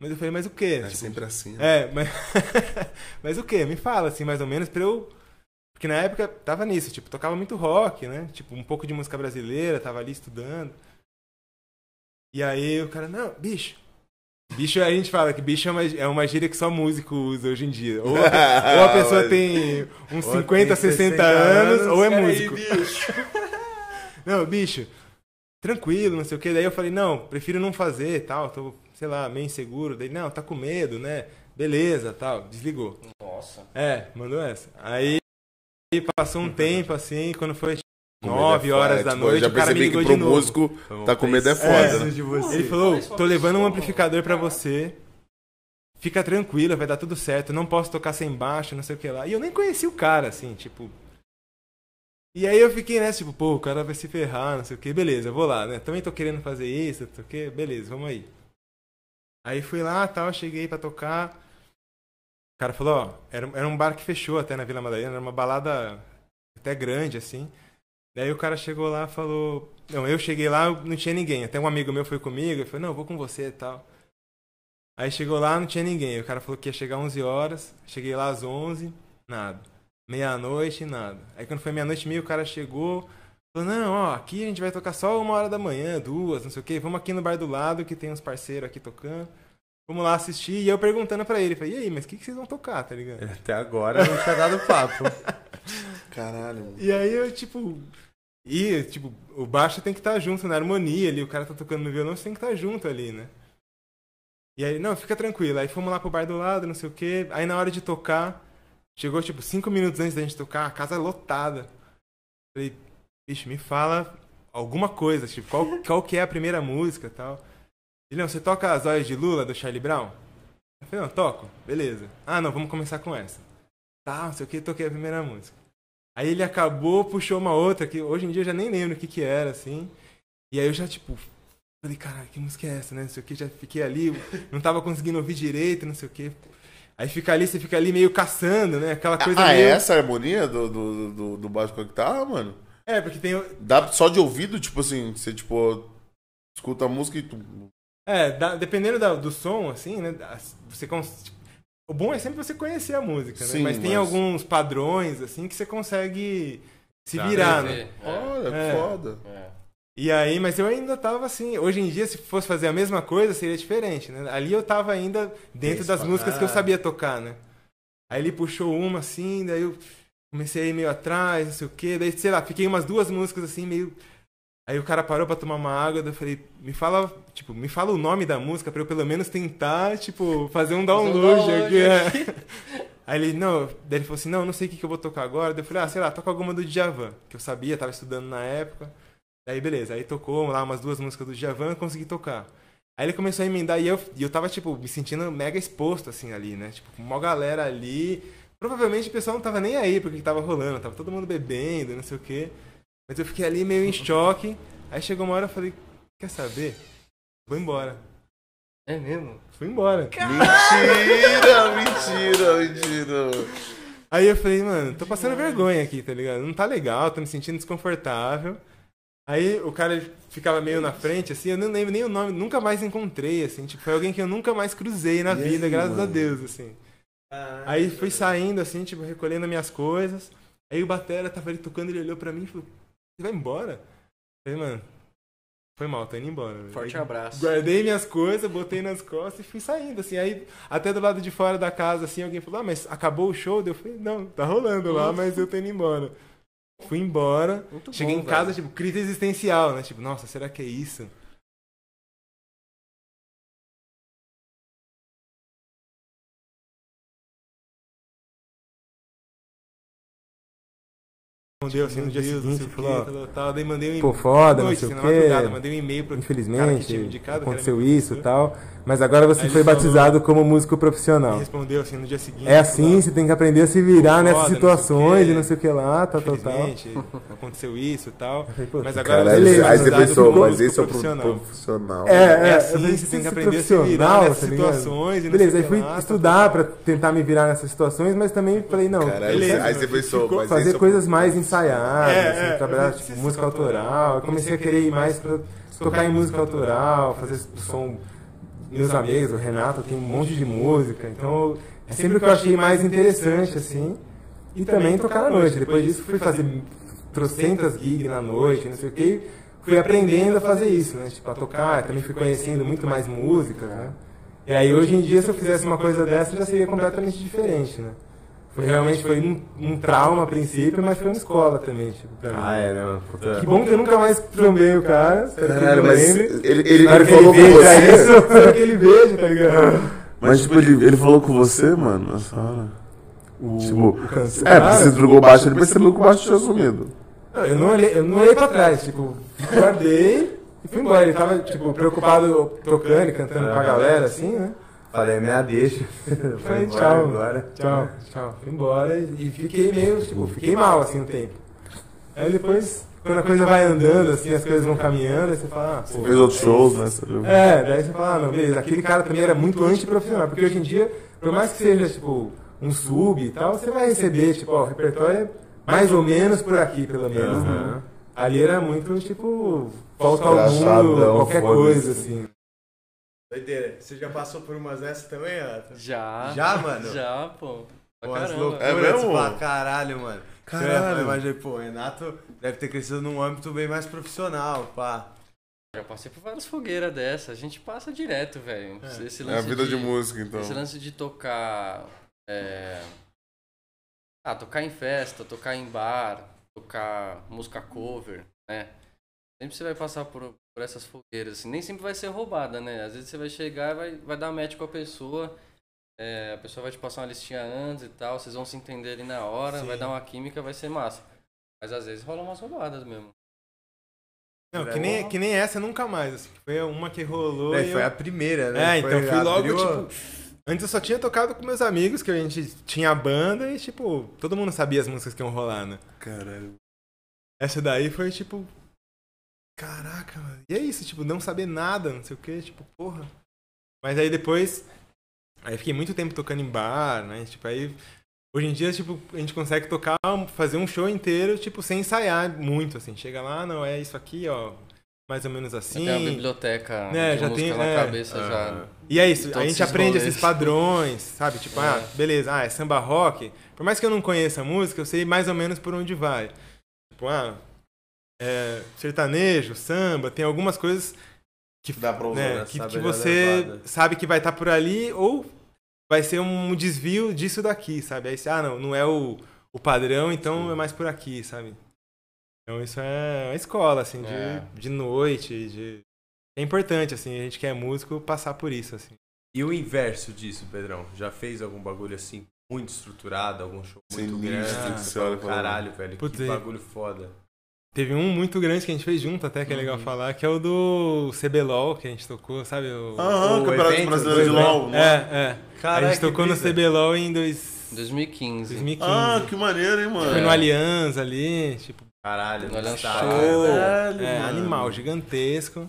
Mas eu falei, mas o quê? É Tipo, sempre assim. né? é, mas. mas o quê? Me fala, assim, mais ou menos, pra eu. Porque na época tava nisso, tipo, tocava muito rock, né? Tipo, um pouco de música brasileira, tava ali estudando. E aí o cara, não, bicho. Bicho, a gente fala que bicho é uma, é uma gíria que só músico usa hoje em dia. Ou a, ou a pessoa Mas- tem uns Ou 50, tem 60, 60 anos, anos, ou é músico. aí, bicho. Não, bicho, tranquilo, não sei o que. Daí eu falei, não, prefiro não fazer tal, tô, sei lá, meio inseguro. Daí, não, tá com medo, né? Beleza, tal, desligou. Nossa. É, mandou essa. Aí passou um tempo assim, quando foi 9 é horas da tipo, noite, Já o cara me percebi ligou que pro de novo. músico tá com medo é foda, né? Ele falou, tô levando um amplificador pra Cara. você. Fica tranquila, vai dar tudo certo. Não posso tocar sem baixo, não sei o que lá. E eu nem conheci o cara, assim, tipo. E aí eu fiquei nessa, tipo, pô, o cara vai se ferrar, não sei o que. Beleza, vou lá, né? Também tô querendo fazer isso, não sei o que. Beleza, vamos aí. Aí fui lá, tal, cheguei pra tocar. O cara falou, ó, era, era um bar que fechou até na Vila Madalena, era uma balada até grande, assim. Daí o cara chegou lá e falou. Não, eu cheguei lá, não tinha ninguém. Até um amigo meu foi comigo, ele falou, não, eu vou com você e tal. Aí chegou lá, não tinha ninguém. O cara falou que ia chegar 11 horas. Cheguei lá às 11, nada. Meia-noite, nada. Aí quando foi meia-noite e meia, o cara chegou. Falou, não, ó, aqui a gente vai tocar só uma hora da manhã, duas, não sei o quê. Vamos aqui no bar do lado, que tem uns parceiros aqui tocando. Vamos lá assistir. E eu perguntando pra ele, falei, e aí, mas o que, que vocês vão tocar, tá ligado? Até agora não tinha dado papo. Caralho, mano. E aí eu, tipo. E, tipo, o baixo tem que estar junto na harmonia ali. O cara tá tocando no violão, você tem que estar junto ali, né? E aí, não, fica tranquilo. Aí fomos lá pro bar do lado, não sei o quê. Aí na hora de tocar, chegou, tipo, cinco minutos antes da gente tocar, a casa lotada. Falei, bicho, me fala alguma coisa, tipo, qual, qual que é a primeira música e tal. Ele, não, você toca As Olhos de Lula, do Charlie Brown? Eu falei, não, toco. Beleza. Ah, não, vamos começar com essa. Tá, não sei o que, toquei a primeira música. Aí ele acabou, puxou uma outra, que hoje em dia eu já nem lembro o que que era, assim. E aí eu já, tipo, falei, caralho, que música é essa, né? Não sei o que, já fiquei ali, não tava conseguindo ouvir direito, não sei o que. Aí fica ali, você fica ali meio caçando, né? Aquela coisa ah, é meio... essa a harmonia do, do, do, do baixo com a guitarra, mano? É, porque tem... Dá só de ouvido, tipo assim, você, tipo, escuta a música e tu... É, dá- dependendo da- do som, assim, né? Você cons... O bom é sempre você conhecer a música, né? Sim, mas tem mas- alguns padrões, assim, que você consegue se virar, né? é, Olha, que É. foda. é. E aí, mas eu ainda tava assim. Hoje em dia, se fosse fazer a mesma coisa, seria diferente, né? Ali eu tava ainda dentro Isso das músicas que eu sabia tocar, né? Aí ele puxou uma assim, daí eu comecei a ir meio atrás, não sei o quê. Daí, sei lá, fiquei umas duas músicas assim, meio. Aí o cara parou pra tomar uma água, eu falei, me fala, tipo, me fala o nome da música pra eu pelo menos tentar, tipo, fazer um download, download aqui. é. aqui. Aí ele, não, daí ele falou assim, não, não sei o que, que eu vou tocar agora. Daí eu falei, ah, sei lá, toca alguma do Djavan, que eu sabia, tava estudando na época. Daí beleza, aí tocou lá umas duas músicas do Djavan e consegui tocar. Aí ele começou a emendar e eu, e eu tava, tipo, me sentindo mega exposto, assim, ali, né? Tipo, com uma galera ali. Provavelmente o pessoal não tava nem aí porque que tava rolando, tava todo mundo bebendo, não sei o quê. Mas eu fiquei ali meio em choque. Aí chegou uma hora e eu falei, quer saber? Vou embora. É mesmo? Fui embora. Mentira, mentira, mentira. Aí eu falei, mano, tô passando vergonha aqui, tá ligado? Não tá legal, tô me sentindo desconfortável. Aí o cara ficava meio na frente, assim, eu não lembro nem o nome, nunca mais encontrei, assim, tipo, foi alguém que eu nunca mais cruzei na E aí, vida, graças a mano? Deus, assim. Aí fui saindo, assim, tipo, recolhendo minhas coisas. Aí o Batera tava ali tocando, ele olhou pra mim e falou, você vai embora? Eu falei, mano, foi mal, tô indo embora. velho." Forte Aí abraço. Guardei minhas coisas, botei nas costas e fui saindo, assim. Aí, até do lado de fora da casa, assim, alguém falou, ah, mas acabou o show? Eu falei, não, tá rolando lá, mas eu tô indo embora. Fui embora, Muito cheguei bom, em casa, velho. tipo, crise existencial, né? Tipo, nossa, será que é isso? Respondeu assim no dia Deus, seguinte, não sei falou, quê, tal, daí mandei um Pô, foda, não noite, sei assim, o quê. mandei um e-mail pro cara que Infelizmente, tinha indicado, que aconteceu isso e tal. Mas agora você Aí foi ele falou- batizado como músico profissional. respondeu assim no dia seguinte. É assim, falou, você tem que aprender a se virar nessas não sei o situações e não sei o que lá, tal, tal, tal. Aconteceu isso e tal. falei, pô, Mas agora Caralho, beleza, aí você batizado pensou, mas esse é profissional. profissional. É, é, É assim, falei, você tem que fosse aprender a se virar profissional, nessas tá ligado? situações e não Beleza, sei aí fui estudar tá, pra tentar me virar nessas situações, mas também falei, não, Beleza, aí você pensou, mas fazer é coisas mais ensaiadas, É, assim, é, trabalhar tipo, música autoral. autoral, Eu comecei a querer ir mais pra tocar em música autoral, fazer som. Meus amigos, o Renato tem um monte de música, então é sempre o que eu achei mais interessante, assim. E também tocar à noite. Depois disso fui fazer trocentas gigs na noite, não sei o que. Fui aprendendo a fazer isso, né? Tipo, a tocar, também fui conhecendo muito mais música, né? E aí hoje em dia, se eu fizesse uma coisa dessa, já seria completamente diferente, né? Foi realmente foi um, um trauma a princípio, mas foi uma escola também, tipo, pra mim. Ah, é, né, mano? Puta. Que bom que eu nunca mais trombei o cara. Espero que ele Caralho, não mas lembre. ele, ele, ele que falou com você. isso, espero que ele veja, tá ligado? Mas, tipo, ele, ele falou com você, mano, nessa hora. O, Tipo, o. É, porque você jogou baixo, ele percebeu que o baixo tinha sumido. Não, Eu não olhei, eu não olhei pra trás, tipo, guardei e fui embora. Ele tava, tipo, preocupado tocando e cantando com a galera, assim, né? Falei, minha deixa. Falei, embora tchau, agora. tchau, tchau. Fui embora e fiquei meio, tipo, fiquei mal, assim, um tempo. Aí depois, quando a coisa vai andando, assim, as coisas vão caminhando, aí você fala, ah, pô. Fez outros shows, né? Você viu? É, daí você fala, ah, não, beleza, aquele cara também era muito antiprofissional, porque hoje em dia, por mais que seja, tipo, um sub e tal, você vai receber, tipo, ó, o repertório é mais ou menos por aqui, pelo menos, né? Ali era muito, tipo, falta ao mundo, qualquer coisa, assim. Doideira. Você já passou por umas dessas também, Renato? Já. Já, mano? Já, pô. Pra Umas caramba. loucuras, É mesmo? Pra caralho, mano. Caralho. Eu imaginei, pô, o Renato deve ter crescido num âmbito bem mais profissional, pá. Já passei por várias fogueiras dessa. A gente passa direto, velho. Esse É lance a vida de música, então. Esse lance de tocar. é, Ah, tocar em festa, tocar em bar, tocar música cover, né? Sempre você vai passar por, por essas fogueiras. Assim. Nem sempre vai ser roubada, né? Às vezes você vai chegar e vai, vai dar match com a pessoa. é, a pessoa vai te passar uma listinha antes e tal. Vocês vão se entender ali na hora, vai dar uma química, vai ser massa. Mas às vezes rolam umas roubadas mesmo. Não, que nem, que nem essa nunca mais. assim. Foi uma que rolou. É, e foi eu- a primeira, né? É, então fui logo, abriu tipo. Antes eu só tinha tocado com meus amigos, que a gente tinha a banda e, tipo, todo mundo sabia as músicas que iam rolar, né? Caralho. Essa daí foi tipo. Caraca, mano. E é isso, tipo, não saber nada, não sei o que, tipo, porra. Mas aí depois Aí fiquei muito tempo tocando em bar, né? Tipo, aí. Hoje em dia, tipo, a gente consegue tocar, fazer um show inteiro, tipo, sem ensaiar muito, assim. Chega lá, não, é isso aqui, ó. Mais ou menos assim. Tem uma biblioteca É, de já tem- na é. cabeça Ah. já. E é isso, a gente aprende esses padrões, sabe? Tipo, É. ah, beleza, ah, é samba rock. Por mais que eu não conheça a música, eu sei mais ou menos por onde vai. Tipo, ah, é, sertanejo, samba, tem algumas coisas que, Dá pra usar, né, que, que você levada. sabe que vai estar por ali ou vai ser um desvio disso daqui, sabe? Aí você, ah, não, não é o, o padrão, então é mais por aqui, sabe? Então isso é uma escola, assim, de, É. de noite, de... É importante, assim, a gente que é músico passar por isso, assim. E o inverso disso, Pedrão? Já fez algum bagulho assim, muito estruturado, algum show muito Sinistro, grande? você fala, caralho, velho, Putz, que bagulho foda. Teve um muito grande que a gente fez junto até, que é legal Uhum. falar, que é o do CBLOL, que a gente tocou, sabe? O... Aham, O Campeonato evento, Brasileiro de LOL. É, é. Caralho, a gente tocou no. CBLOL em dois... 2015. 2015. Ah, que maneiro, hein, mano? Foi no. Aliança ali, tipo, Caralho, No Allianz estádio. Show. Caralho, é, mano. animal, gigantesco.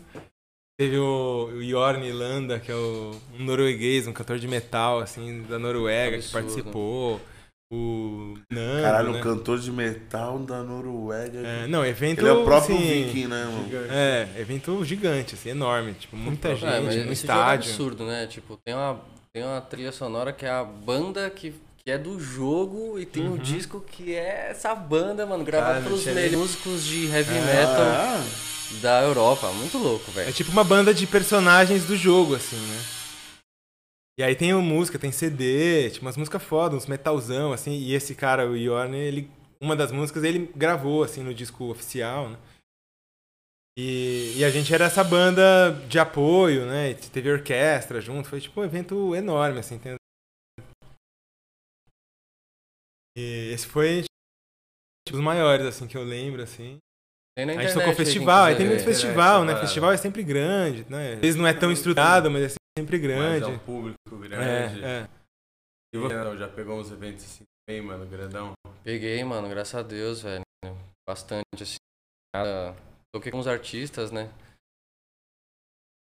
Teve o, o Jorn Landa, que é o, um norueguês, um cantor de metal, assim, da Noruega, que participou. O Nando, Caralho, né? um cantor de metal da Noruega. É, não, evento, Ele é o próprio assim, viking, né, mano? É, evento gigante, assim, enorme. Tipo, muita gente É, mas no esse jogo é estádio. absurdo, né? Tipo, tem uma, tem uma trilha sonora que é a banda que, que é do jogo e tem um Uhum. disco que é essa banda, mano, gravado pelos melhores músicos de heavy metal Ah, da Europa. Muito louco, É velho. tipo uma banda de personagens do jogo, assim, né? E aí tem música, tem CD, tipo umas músicas fodas, uns metalzão, assim. E esse cara, o Yorn, ele. Uma das músicas ele gravou, assim, no disco oficial, né? E, e a gente era essa banda de apoio, né? E teve orquestra junto, foi tipo um evento enorme, assim. Tem... E esse foi tipo, os maiores, assim, que eu lembro, assim. Tem na A gente tocou festival, aí tem muito festival, né? Internet, Festival é sempre grande, né? Às vezes não é tão estruturado, mas é sempre Mas grande. é um público grande. É, é. E você não, já pegou uns eventos assim também, mano, grandão? Peguei, mano, graças a Deus, velho. Bastante, assim. Toquei com uns artistas, né?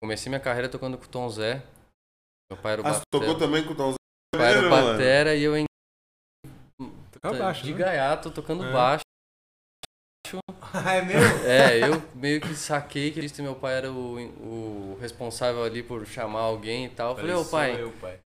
Comecei minha carreira tocando com o Tom Zé. Meu pai era o ah, você batera. tocou também com o Tom Zé? Meu pai era o Maneiro, mano. batera e eu em... Tocava baixo, de né? gaiato, tocando É. baixo. Ah, é mesmo? É, eu meio que saquei que meu pai era o, o responsável ali por chamar alguém e tal. Eu falei, ô pai, eu, pai.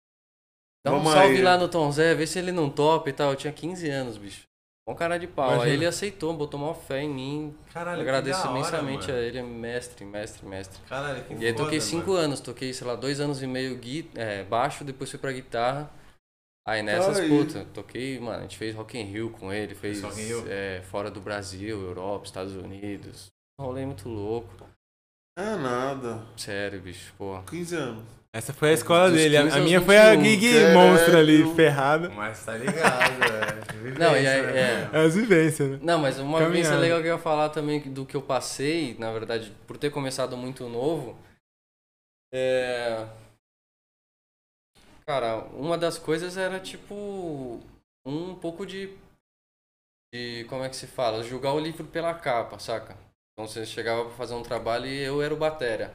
dá um Vamos salve aí. lá no Tom Zé, vê se ele não topa e tal. Eu tinha 15 anos, bicho. Bom cara de pau. Imagina. Aí ele aceitou, botou uma fé em mim. Caralho, que agradeço hora, imensamente mano. a ele, é mestre, mestre, mestre. Caralho, que E aí toquei foda, cinco mano. anos, toquei, sei lá, dois anos e meio gui, é, baixo, depois fui pra guitarra. Aí nessas, Aí. puta, toquei, mano, a gente fez Rock in Rio com ele, fez é, fora do Brasil, Europa, Estados Unidos. Um rolê muito louco. É nada. Sério, bicho, pô. 15 anos. Essa foi a escola Dos dele. A, 15 a aos minha foi a 21, gig monstro ali, ferrada. Mas tá ligado, velho. Não, e Vivência, aí, né, é. É as vivências, né? Não, mas uma Caminhada. vez é legal que eu ia falar também do que eu passei, na verdade, por ter começado muito novo. É. Cara, uma das coisas era tipo. Um pouco de. de como é que se fala? Julgar o livro pela capa, saca? Então você chegava pra fazer um trabalho e eu era o batera.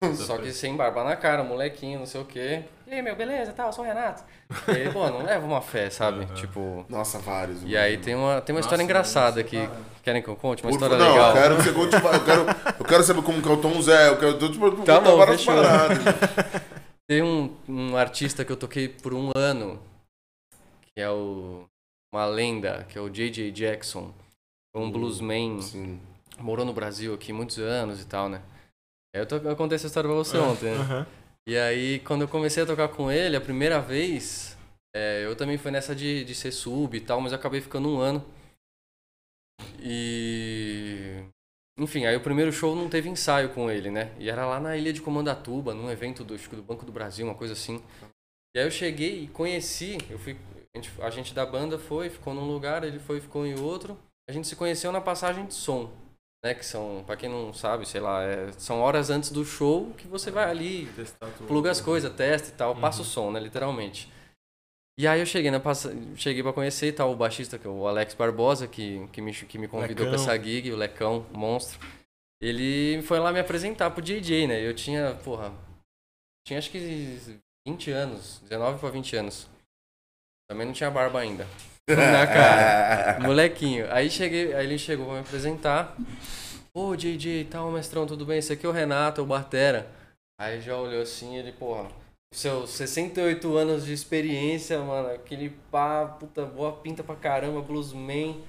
Só que sem barba na cara, molequinho, não sei o quê. E aí, meu, beleza, tal, eu sou o Renato. E aí, pô, não leva uma fé, sabe? Uhum. Tipo. Nossa, vários. E aí tem uma, tem uma história Nossa, engraçada mano, aqui. fala. Querem que eu conte? Uma Por- história não, legal. eu quero que você conte. Eu quero, eu quero saber como que é o Tom Zé. Eu quero tipo, Tá bom, várias paradas. Tem um, um artista que eu toquei por um ano, que é o, uma lenda, que é o J.J. Jackson. Um bluesman, Sim. morou no Brasil aqui muitos anos e tal, né? Eu, to, eu contei essa história pra você ontem, né? Aham. E aí, quando eu comecei a tocar com ele, a primeira vez, é, eu também fui nessa de, de ser sub e tal, mas eu acabei ficando um ano. E. Enfim, aí o primeiro show não teve ensaio com ele, né? E era lá na ilha de Comandatuba, num evento do, do Banco do Brasil, uma coisa assim. E aí eu cheguei e conheci, eu fui. A gente, a gente da banda foi, ficou num lugar, ele foi, ficou em outro. A gente se conheceu na passagem de som né? Que são, pra quem não sabe, sei lá, é- são horas antes do show que você vai ali, Testar tudo. pluga as coisas, testa e tal, passa o som, né? Literalmente. E aí eu cheguei na passa... cheguei para conhecer e tal o baixista, que é o Alex Barbosa, que, que, me, que me convidou pra Lecão. essa gig, o Lecão, monstro. Ele foi lá me apresentar pro JJ, né? Eu tinha, porra, tinha acho que 20 anos, 19 pra 20 anos. Também não tinha barba ainda. Na cara. Molequinho. Aí cheguei, aí ele chegou pra me apresentar. Ô, JJ e tal, mestrão, tudo bem? Esse aqui é o Renato, é o Batera. Aí já olhou assim, ele, porra, seus 68 anos de experiência, mano, aquele pá, puta, boa pinta pra caramba, bluesman.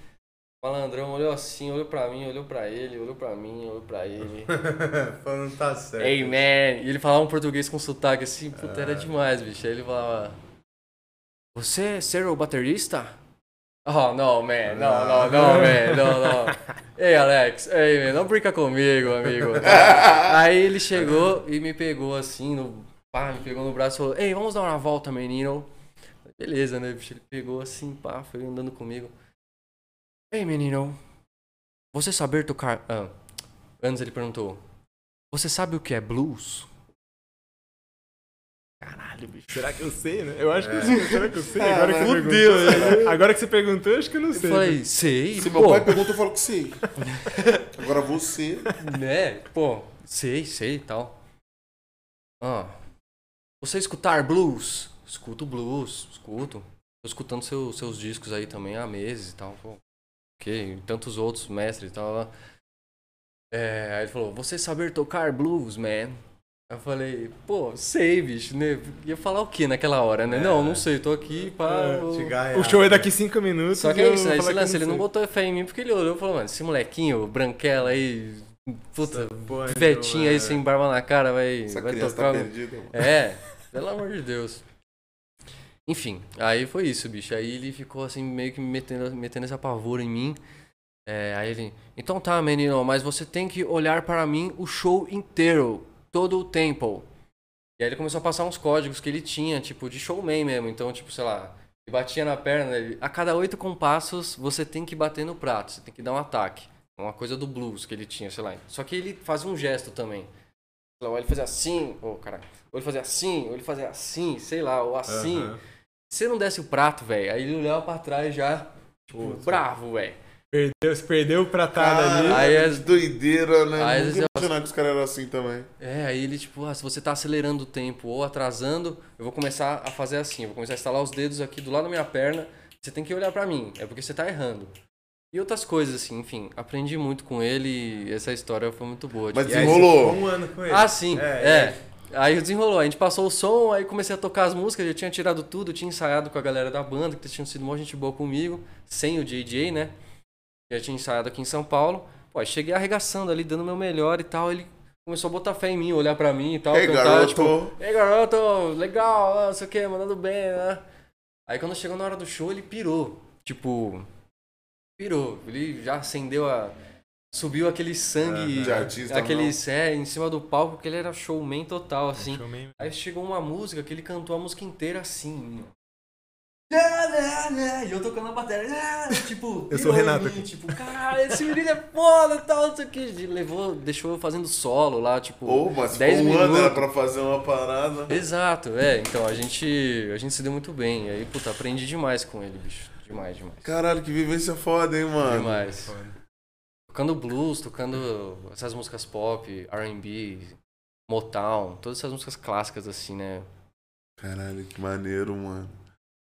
Malandrão olhou assim, olhou pra mim, olhou pra ele, olhou pra mim, olhou pra ele. Falando tá certo. Hey man! E ele falava um português com sotaque assim, puta, era demais, bicho. Aí ele falava: Você ser o baterista? Oh, não, man, não, não, não, man, não, não. Ei, Alex, ei, man, não brinca comigo, amigo. Aí ele chegou e me pegou assim, no, pá, me pegou no braço e falou: Ei, vamos dar uma volta, menino. Beleza, né, bicho? Ele pegou assim, pá, foi andando comigo. Ei, menino, você saber tocar. Ah, antes ele perguntou: Você sabe o que é blues? Caralho, bicho. Será que eu sei, né? Eu acho que eu sei. Será que eu sei? Ah, Agora que, você perguntou, agora que você perguntou, eu acho que eu não Eu sei. falei, sei, Se pô, meu pai pergunta, eu falo que sei. Agora você. né? Pô, sei, sei e tal. Ah, você escutar blues? Escuto blues, escuto. Tô escutando seu- seus discos aí também há meses e tal. Pô, ok, e tantos outros mestres e tal. lá. É, aí ele falou, você saber tocar blues, man? Eu falei, pô, sei, bicho, né? Ia falar o que naquela hora, né? Não, não sei, tô aqui pra... É. O show é daqui cinco minutos. Só que é isso, né? Esse lance, ele não botou fé em mim porque ele olhou e falou, mano, esse molequinho, branquela aí, puta, Porra, vetinho aí é. sem barba na cara, vai, Essa vai criança tocar. tá perdida, mano. É, pelo amor de Deus. Enfim, aí foi isso, bicho. Aí ele ficou assim, meio que metendo, metendo esse apavoro em mim. É, aí ele, então tá, menino, mas você tem que olhar para mim o show inteiro, todo o tempo. E aí ele começou a passar uns códigos que ele tinha, tipo, de showman mesmo. Então, tipo, sei lá, ele batia na perna, ele, a cada oito compassos você tem que bater no prato, você tem que dar um ataque. Uma coisa do blues que ele tinha, sei lá. Só que ele fazia um gesto também. Ou ele fazia assim, ou caralho. Ou ele fazia assim, ou ele fazia assim, sei lá, ou assim. Aham. Se não desse o prato, velho, aí ele olhava pra trás já, tipo, Putz. bravo, velho. Perdeu, se perdeu o pratado ali. Caralho, Aí que as- doideira, né? Aí Nunca vezes ia eu- imaginar que os caras eram assim também. É, aí ele, tipo, ah, se você tá acelerando o tempo ou atrasando, eu vou começar a fazer assim. Eu vou começar a instalar os dedos aqui do lado da minha perna. Você tem que olhar pra mim, é porque você tá errando. E outras coisas, assim, enfim. Aprendi muito com ele e essa história foi muito boa. Mas tipo, Desenrolou. um ano com ele. Ah, sim. É, É. Aí desenrolou. A gente passou o som, aí comecei a tocar as músicas. Eu tinha tirado tudo, eu tinha ensaiado com a galera da banda, que tinham sido uma gente boa comigo, sem o JJ, né? Já tinha ensaiado aqui em São Paulo. Pô, aí cheguei arregaçando ali, dando o meu melhor e tal. Ele começou a botar fé em mim, olhar pra mim e tal. Ei, cantar, garoto. tipo, Ei, garoto, legal, ah, não sei o que, mandando bem, né? Aí quando chegou na hora do show, ele pirou. Tipo, pirou. Ele já acendeu a. Subiu aquele sangue. De artista, aquele é, em cima do palco, porque ele era showman total, assim. Showman. Aí chegou uma música que ele cantou a música inteira assim. ó. E eu tocando a bateria. Tipo, Eu sou o Renato mim, aqui. Tipo, caralho, esse menino é foda e tal, não sei o que. Levou, deixou eu fazendo solo lá, tipo. Ô, mas 10 ficou um ano era minutos. pra fazer uma parada. Exato, é. Então a gente, a gente se deu muito bem. E aí, puta, aprendi demais com ele, bicho. Demais, demais. Caralho, que vivência foda, hein, mano? Demais. Tocando blues, tocando essas músicas pop, R&B, Motown, todas essas músicas clássicas assim, né? Caralho, que maneiro, mano.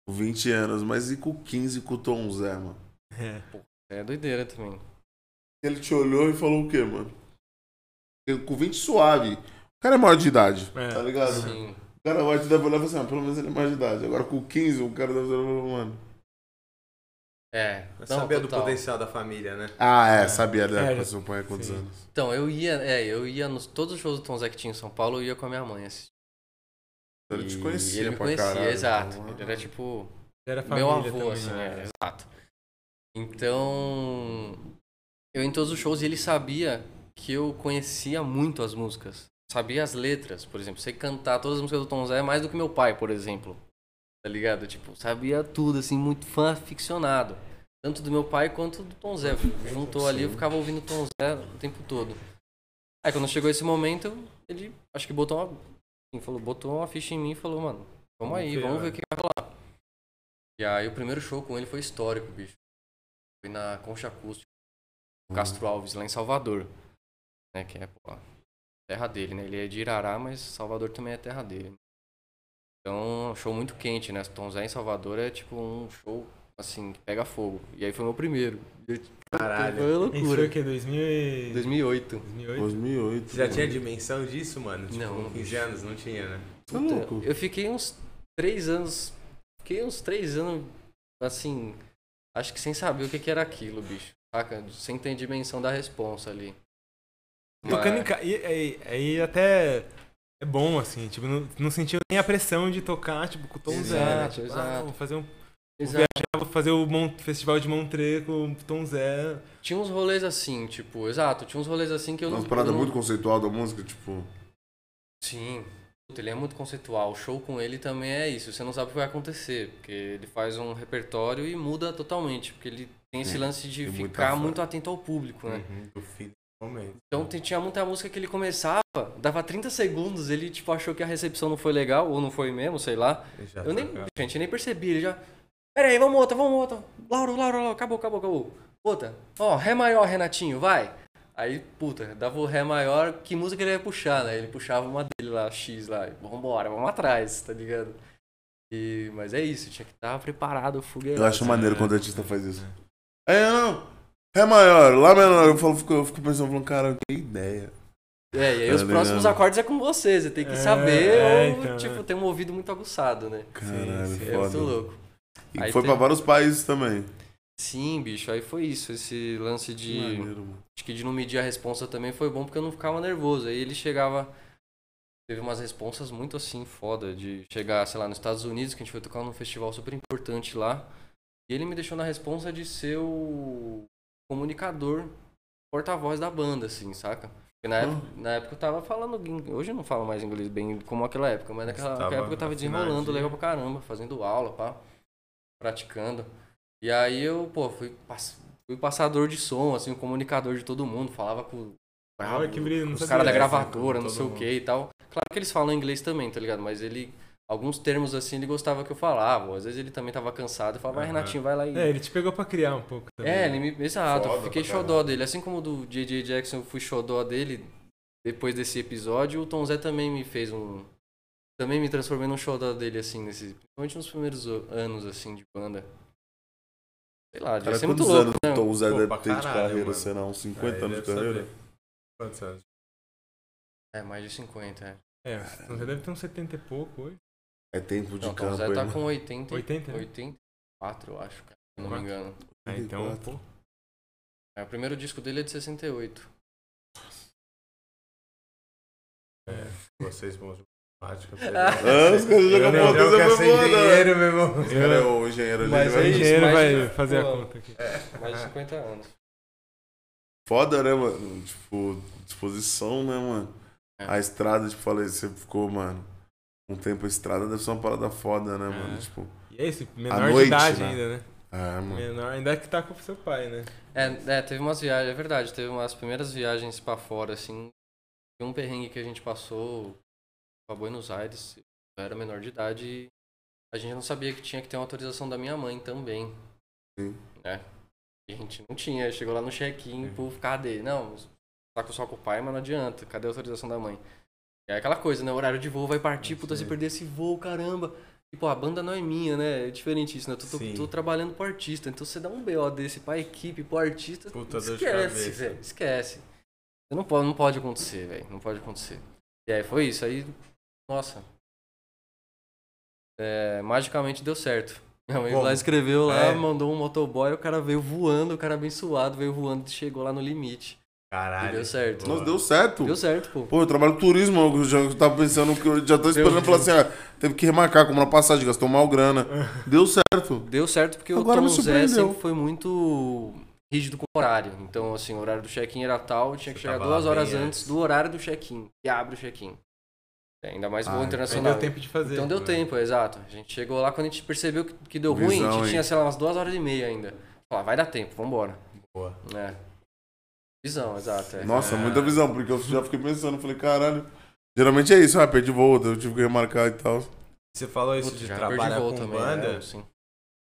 Com 20 anos, mas e com 15 com o Tom Zé, mano? É. É doideira também. Ele te olhou e falou o quê, mano? Eu, com 20 suave. O cara é maior de idade, É. tá ligado? Sim. O cara vai te dar olhar e falar assim, ah, pelo menos ele é maior de idade. Agora com 15, o cara deve olhar mano. É. Mas Não, sabia do total. potencial da família, né? Ah, é, sabia da É, época já- seu pai há quantos sim. anos? Então, eu ia, é, eu ia nos todos os shows do Tom Zé que tinha em São Paulo, eu ia com a minha mãe assistir. Ele te E conhecia Ele me conhecia, caralho, exato. então, Ele era tipo Era meu avô, também, assim, né? é, exato. Então, eu em todos os shows ele sabia que eu conhecia muito as músicas. Sabia as letras, por exemplo. Sei cantar todas as músicas do Tom Zé mais do que meu pai, por exemplo. Tá ligado? Tipo, sabia tudo, assim, muito fã ficcionado. Tanto do meu pai quanto do Tom Zé. Juntou ali, eu ficava ouvindo Tom Zé o tempo todo. Aí quando chegou esse momento, ele acho que botou uma. Assim, falou, botou uma ficha em mim e falou, mano, vamos aí, vamos ver né? o que vai rolar. E aí o primeiro show com ele foi histórico, bicho. Foi na Concha Acústica, Castro Alves, lá em Salvador. Né, que é, pô, terra dele, né? Ele é de Irará, mas Salvador também é terra dele. Então, um show muito quente, né? Tom Zé em Salvador é tipo um show assim, que pega fogo. E aí foi meu primeiro. E, Caralho. Foi uma Isso foi loucura. o que? 2000 e... 2008. 2008? 2008. Você já tinha mano. dimensão disso, mano? Tipo, Não. com 15 anos, não tinha, né? É louco? Eu fiquei uns três anos. Fiquei uns três anos, assim. Acho que sem saber o que, que era aquilo, bicho. Saca? Sem ter dimensão da responsa ali. Tocando em Mas- casa. E, aí- aí até é bom, assim, tipo, não, não sentiu nem a pressão de tocar, tipo, com o Tom Zé. Tipo, ah, vou fazer um. Exato. Vou fazer o Mon- festival de Montreux com o Tom Zé. Tinha uns rolês assim, tipo, exato, tinha uns rolês assim que eu não. Umas paradas eu não- muito conceitual da música, tipo. Sim. Ele é muito conceitual. O show com ele também é isso. Você não sabe o que vai acontecer. Porque ele faz um repertório e muda totalmente. Porque ele tem esse lance de muita ficar fa- muito atento ao público, né? Uhum, momento. Então tinha muita música que ele começava, dava 30 segundos, ele tipo achou que a recepção não foi legal, ou não foi mesmo, sei lá. Eu nem, tocava. gente, eu nem percebi, ele já. Pera aí, vamos outra, vamos outra. Lauro, Lauro, Lauro, acabou, acabou, acabou. Outra. Ó, Ré maior, Renatinho, vai. Aí, puta, dava o Ré maior, que música ele ia puxar, né? Ele puxava uma dele lá, X lá. e Vambora, vamos atrás, tá ligado? E, mas é isso, tinha que estar preparado, fogueiro. Eu acho maneiro quando o artista faz isso. É, não. É maior, lá menor. Eu, falo, fico, eu fico pensando, falando, cara, que ideia. É, e aí os Tá próximos ligado? acordes é com você, você tem que É, saber, é, ou, então, tipo, é. ter um ouvido muito aguçado, né? Caralho, sim, É muito foda. louco. E Aí foi tem- pra vários países também. Sim, bicho, aí foi isso, esse lance de. Maneiro, mano. Acho que de não medir a responsa também foi bom porque eu não ficava nervoso. Aí ele chegava. Teve umas responsas muito assim, foda, de chegar, sei lá, nos Estados Unidos, que a gente foi tocar num festival super importante lá. E ele me deixou na responsa de ser o comunicador, porta-voz da banda, assim, saca? Porque na, época, na época eu tava falando. Hoje eu não falo mais inglês bem como aquela época, mas naquela época eu tava desenrolando legal pra caramba, fazendo aula, pá, praticando. E aí eu, pô, fui, pass- fui passador de som, assim, o comunicador de todo mundo, falava com Olha que brilho, os caras da gravadora, não sei o mundo. que e tal. Claro que eles falam inglês também, tá ligado? Mas ele, alguns termos assim, ele gostava que eu falava. Às vezes ele também tava cansado e falava, vai Aham. Renatinho, vai lá e. É, ele te pegou pra criar um pouco também. É, ele me. Exato, Foda fiquei pra xodó dele. Assim como do J.J. Jackson eu fui xodó dele depois desse episódio, o Tom Zé também me fez um. Também me transformei num xodó dele, assim, nesse, principalmente nos primeiros anos, assim, de banda. Sei lá, devia ser muito quantos louco, anos né? o Tom Zé Pô, deve ter de carreira, mano. sei lá, uns 50 Aí anos de carreira? saber. Quantos anos? É, mais de 50, é. É, você deve ter uns 70 e pouco hoje. É tempo de Não, o Tom campo Zé aí, tá né? com 80, 80, né? 84, eu acho, cara, se não me engano. Ah, então, 84. pô. É, o primeiro disco dele é de 68. Vocês bons de matemática. Ah, os caras Eu jogam Deus quero é ser foda. engenheiro, meu irmão. Esse cara é o engenheiro ali. Mas vai- é O isso, engenheiro vai fazer pô. a conta aqui. Mais de 50 anos. Foda, né, mano? Tipo, disposição, né, mano? É. A estrada, tipo, falei, você ficou, mano, um tempo a estrada deve ser uma parada foda, né, É. mano? Tipo, E é isso, menor de noite, idade né? ainda, né? ah, mano. Menor, ainda que tá com o seu pai, né? É, é, teve umas viagens, é verdade, teve umas primeiras viagens pra fora, assim. Tem um perrengue que a gente passou pra Buenos Aires. Eu era menor de idade e a gente não sabia que tinha que ter uma autorização da minha mãe também. Sim. Né? E a gente não tinha. Chegou lá no check-in, pô, cadê? Não, tá com só com o pai, mas não adianta. Cadê a autorização da mãe? É aquela coisa, né? O horário de voo vai partir, puta, se perder esse voo, caramba. E, pô, a banda não é minha, né? É diferente isso, né? Eu tô, tô, tô trabalhando pro artista. Então você dá um BO desse pra equipe, pro artista. Puta esquece, velho. Esquece. Não pode, não pode acontecer, velho. Não pode acontecer. E aí foi isso. Aí, nossa. É, magicamente deu certo. Minha mãe Como? lá escreveu lá, É. mandou um motoboy, o cara veio voando, o cara abençoado, veio voando, chegou lá no limite. Caralho. E deu certo. Nossa, deu certo. Deu certo, pô. Pô, eu trabalho com turismo, eu já tava pensando que eu já tô esperando falar assim, ah, teve que remarcar, como na passagem, gastou mal grana. Deu certo. Deu certo porque Agora o Tom Zé sempre foi muito rígido com o horário. Então, assim, o horário do check-in era tal, tinha que Você chegar duas horas antes antes. do horário do check-in. E abre o check-in. É, ainda mais voo Ah, internacional. deu tempo de fazer. Então deu né? tempo, exato. A gente chegou lá quando a gente percebeu que, que deu ruim, Visão, a gente hein? tinha, sei lá, umas duas horas e meia ainda. Falar, vai dar tempo, vambora. Boa. É. Visão, exato. É. Nossa, É. muita visão, porque eu já fiquei pensando, falei, caralho. Geralmente é isso, ah, perdi voo, eu tive que remarcar e tal. Você falou isso Putz, de trabalhar com também, banda. né? Sim.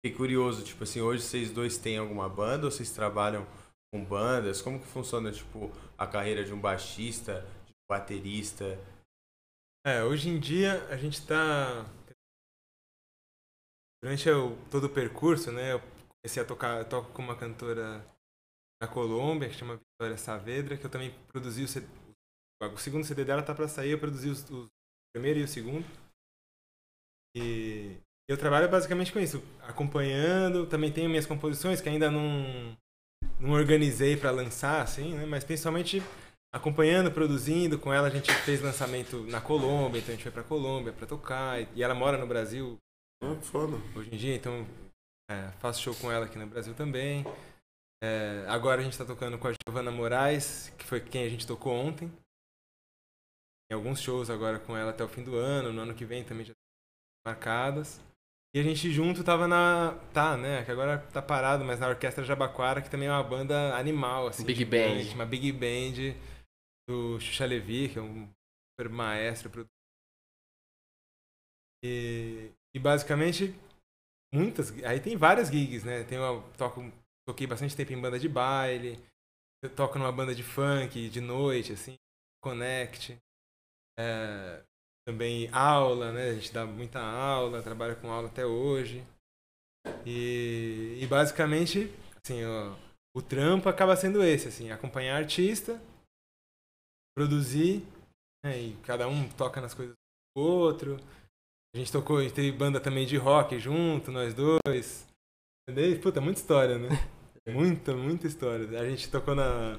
Fiquei curioso, tipo assim, hoje vocês dois têm alguma banda ou vocês trabalham com bandas? Como que funciona, tipo, a carreira de um baixista, de um baterista? É, hoje em dia a gente tá durante o, todo o percurso, né? Eu comecei a tocar, eu toco com uma cantora da Colômbia, que chama Vitória Saavedra, que eu também produzi o CD, o segundo CD dela tá para sair, eu produzi os, os, o primeiro e o segundo. E eu trabalho basicamente com isso, acompanhando, também tenho minhas composições que ainda não não organizei para lançar assim, né? Mas principalmente acompanhando, produzindo com ela, a gente fez lançamento na Colômbia, então a gente foi pra Colômbia para tocar, e ela mora no Brasil Ah, foda. hoje em dia, então é, faço show com ela aqui no Brasil também. É, agora a gente está tocando com a Giovanna Moraes, que foi quem a gente tocou ontem. Tem alguns shows agora com ela até o fim do ano, no ano que vem também já estão marcadas. E a gente junto tava na. Tá, né? Que agora tá parado, mas na Orquestra Jabaquara, que também é uma banda animal, assim. Big gigante, Band. Uma Big Band do Xuxa Levi, que é um super maestro. produtor. E, e basicamente, muitas. Aí tem várias gigs, né? Tem uma, toco, toquei bastante tempo em banda de baile, eu toco numa banda de funk de noite, assim, Connect. É, também aula, né? A gente dá muita aula, trabalha com aula até hoje. E, e basicamente, assim, ó, o trampo acaba sendo esse, assim, acompanhar artista, produzir, né? E cada um toca nas coisas do outro. A gente tocou, a gente teve banda também de rock junto, nós dois. Entendeu? Puta, muita história, né? Muita, muita história. A gente tocou na.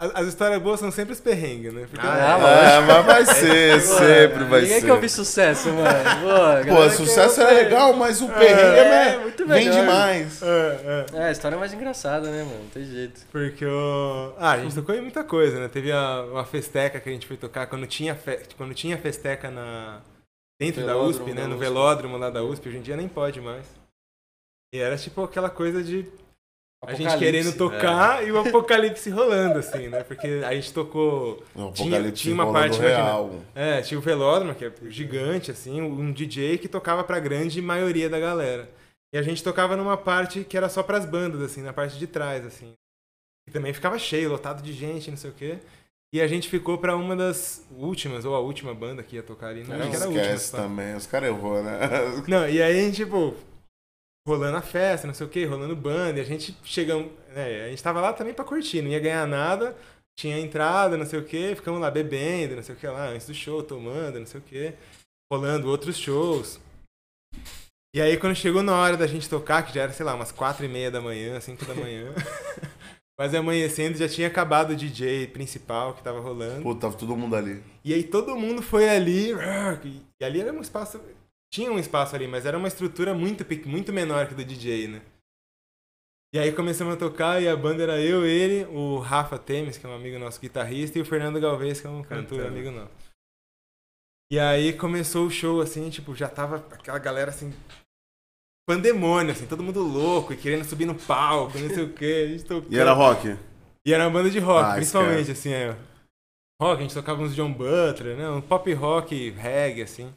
As, as histórias boas são sempre os perrengues, né? Porque Ah, Ah, mas vai ser, Mano, sempre vai Ninguém ser. quer ouvir sucesso, mano. Pô, Pô, sucesso é legal, mas o perrengue É, é, muito vem melhor. demais. É, é. É, a história é mais engraçada, né, mano? Não tem jeito. Porque o. Ah, a gente tocou em muita coisa, né? Teve a, uma festeca que a gente foi tocar quando tinha, fe... quando tinha festeca na. Dentro da USP, né? da No velódromo lá da USP, hoje em dia nem pode mais. E era tipo aquela coisa de a gente querendo tocar e o apocalipse rolando, assim, né? Porque a gente tocou. O Tinha- tinha uma parte, imagina. real. É, tinha o velódromo, que é gigante, assim, um DJ que tocava pra grande maioria da galera. E a gente tocava numa parte que era só pras bandas, assim, na parte de trás, assim. E também ficava cheio, lotado de gente, não sei o quê. E a gente ficou pra uma das últimas, ou a última banda que ia tocar ali. Não, Não, acho que era a última. Esquece só. também, os caras errou, né? Não, e aí, tipo, rolando a festa, não sei o que, rolando banda, e a gente chegamos, né, a gente tava lá também pra curtir, não ia ganhar nada, tinha entrada, não sei o que, ficamos lá bebendo, não sei o que lá, antes do show, tomando, não sei o que, rolando outros shows. E aí quando chegou na hora da gente tocar, que já era, sei lá, umas quatro e meia da manhã, cinco da manhã, quase amanhecendo, já tinha acabado o DJ principal que tava rolando. Pô, tava todo mundo ali. E aí todo mundo foi ali. E ali era um espaço. Tinha um espaço ali, mas era uma estrutura muito, muito menor que do DJ, né? E aí começamos a tocar e a banda era eu, ele, o Rafa Temes, que é um amigo nosso guitarrista, e o Fernando Galvez, que é um cantor Cantando. amigo nosso. E aí começou o show, assim, tipo, já tava aquela galera assim. Pandemônio, assim, todo mundo louco e querendo subir no palco, não sei o que. A gente tocando. E era rock? E era uma banda de rock, Ah, principalmente, assim, é. Rock, a gente tocava uns John Butler, né? Um pop rock, reggae, assim.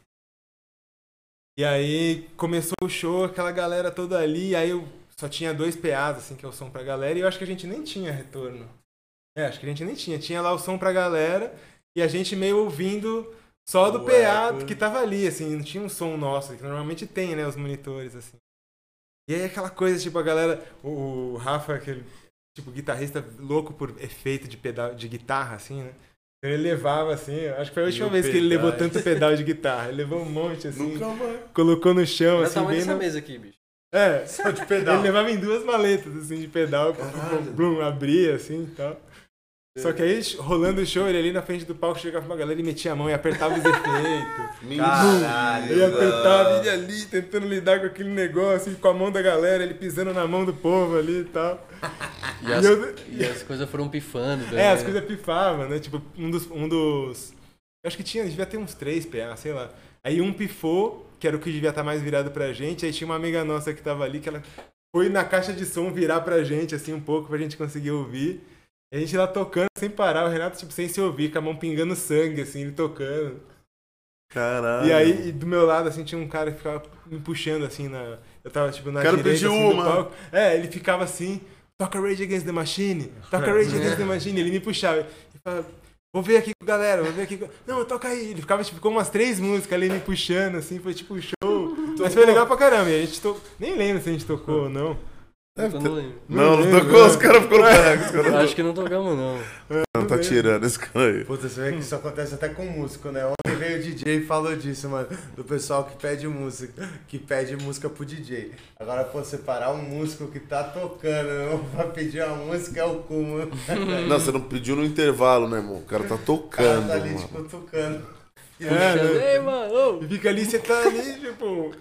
E aí começou o show, aquela galera toda ali, aí eu só tinha dois PAs, assim, que é o som pra galera, e eu acho que a gente nem tinha retorno. É, acho que a gente nem tinha. Tinha lá o som pra galera, e a gente meio ouvindo só do O PA que tava ali, assim, não tinha um som nosso, que normalmente tem, né, os monitores, assim. E aí aquela coisa, tipo, a galera. O, o Rafa, aquele tipo, guitarrista louco por efeito de pedal de guitarra, assim, né? Ele levava assim, acho que foi a última vez que ele levou tanto pedal de guitarra. Ele levou um monte, assim, Nunca mais. colocou no chão, o assim, tamanho bem dessa no... mesa aqui, bicho. É, Só de pedal. ele levava em duas maletas, assim, de pedal, Caralho. blum, abria, assim, e tal. Só que aí, rolando o show, ele ali na frente do palco chegava pra uma galera e metia a mão e apertava os efeitos. Caralho. Ele apertava, ele ali, tentando lidar com aquele negócio, com a mão da galera, ele pisando na mão do povo ali e tal. E as, E eu- e as coisas foram pifando. É, as né? coisas pifavam, né? Tipo, um dos, um dos. Eu acho que tinha, devia ter uns três PA, sei lá. Aí um pifou, que era o que devia estar mais virado pra gente. Aí tinha uma amiga nossa que tava ali, que ela foi na caixa de som virar pra gente, assim, um pouco, pra gente conseguir ouvir. E a gente lá tocando sem parar, o Renato, tipo, sem se ouvir, com a mão pingando sangue, assim, ele tocando. Caralho. E aí, e do meu lado, assim, tinha um cara que ficava me puxando, assim, na... Eu tava, tipo, na Quero direita, pedir assim, do uma. palco. É, ele ficava assim, toca Rage Against the Machine, toca Rage Against the Machine. Ele me puxava. E falava, vou ver aqui com a galera, vou ver aqui com... Não, toca aí. Ele ficava, tipo, com umas três músicas ali me puxando, assim, foi tipo um show. Mas foi legal pra caramba. E a gente to... Nem lembro se a gente tocou ou não. Eu não lembro. Não, tocou, né? os caras ficou no pé. Acho que não tocamos, não. não tá tirando esse cara aí. Puta, você vê que isso acontece até com músico, né? Ontem veio o DJ e falou disso, mano. Do pessoal que pede música, que pede música pro DJ. Agora, pô, separar um músico que tá tocando, não pra pedir uma música é o cúmulo. Não, você não pediu no intervalo, né, irmão? O cara tá O cara tocando, tá ali, mano. tipo, tocando. E É, eu- né? Ei, mano! E fica ali, você tá ali, tipo.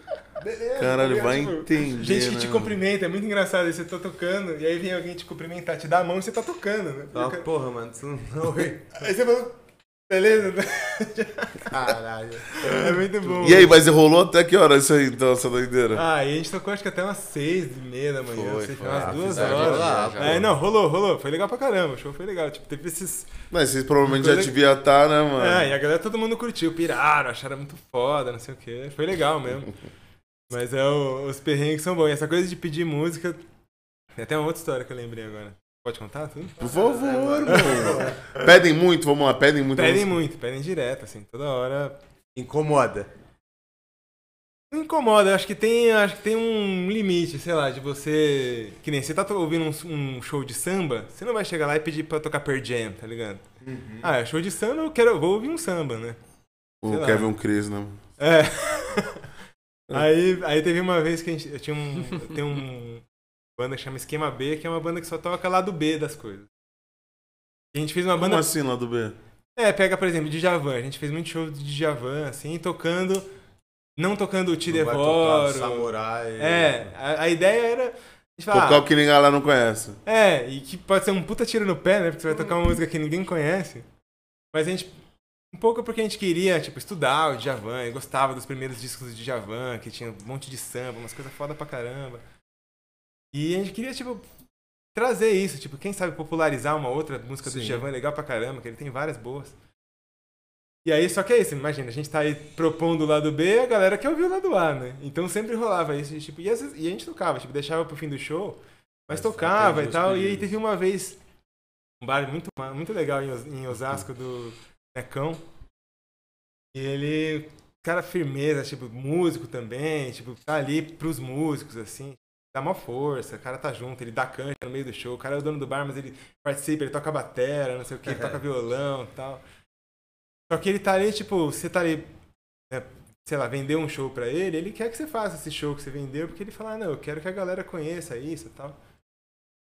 Beleza. Caralho, tá vai ligado? entender, Gente que né, te mano? cumprimenta, é muito engraçado. Aí você tá tocando, e aí vem alguém te cumprimentar, te dá a mão e você tá tocando, né? Ah, Fica- porra, mano, tu não. Oi. Aí você fala, beleza? Caralho. É muito bom. E aí, mas rolou até que hora isso aí, então, essa doideira? Ah, e a gente tocou acho que até umas seis e meia da manhã, Foi, sei, foi. umas Ah, duas horas. lá, já. É, não, rolou, rolou. Foi legal pra caramba, o show foi legal. Tipo, teve esses. Mas vocês provavelmente já Coisa- devia estar, né, mano? É, e a galera, todo mundo curtiu, piraram, acharam muito foda, não sei o que. Foi legal mesmo. Mas é, o- os perrengues são bons. E essa coisa de pedir música. Tem até uma outra história que eu lembrei agora. Pode contar tudo? Por favor, irmão. Pedem muito, vamos lá, pedem muito. Pedem música. muito, pedem direto, assim, toda hora. Incomoda. Não incomoda, acho que tem, acho que tem um limite, sei lá, de você. Que nem você tá ouvindo um, um show de samba, você não vai chegar lá e pedir pra tocar Per Jam, tá ligado? Ah, é show de samba, eu quero, eu vou ouvir um samba, né? O Sei lá. Kevin Cris, né? É. aí, aí teve uma vez que a gente. Eu tinha um. Tem um banda que chama Esquema B, que é uma banda que só toca lá do B das coisas. E a gente fez uma Como banda. assim lá do B? É, pega, por exemplo, Djavan. A gente fez muito show de Djavan, assim, tocando. Não tocando o Te Não vai tocar Devoro. Samurai. É, a, a ideia era. Tocar o que ninguém lá não conhece. é, e que pode ser um puta tiro no pé, né? Porque você vai tocar uma música que ninguém conhece. Mas a gente. Um pouco porque a gente queria, tipo, estudar o Djavan, e gostava dos primeiros discos do Djavan, que tinha um monte de samba, umas coisas foda pra caramba. E a gente queria, tipo, trazer isso, tipo, quem sabe popularizar uma outra música do Sim. Djavan legal pra caramba, que ele tem várias boas. E aí, só que é isso, imagina, a gente tá aí propondo o lado B, a galera quer ouvir o lado A, né? Então sempre rolava isso, tipo, e, vezes- e a gente tocava, tipo, deixava pro fim do show, mas Mas tocava e tal. E aí teve uma vez um bar muito, muito legal em, Os- em Osasco do Necão. E ele, cara, firmeza, tipo, músico também, tipo, tá ali pros músicos, assim, dá uma força, o cara tá junto, ele dá canja no meio do show, o cara é o dono do bar, mas ele participa, ele toca batera, não sei o que, ele toca violão e tal. Só que ele tá ali, tipo, você tá ali, né, sei lá, vendeu um show pra ele, ele quer que você faça esse show que você vendeu, porque ele fala, ah, não, eu quero que a galera conheça isso e tal.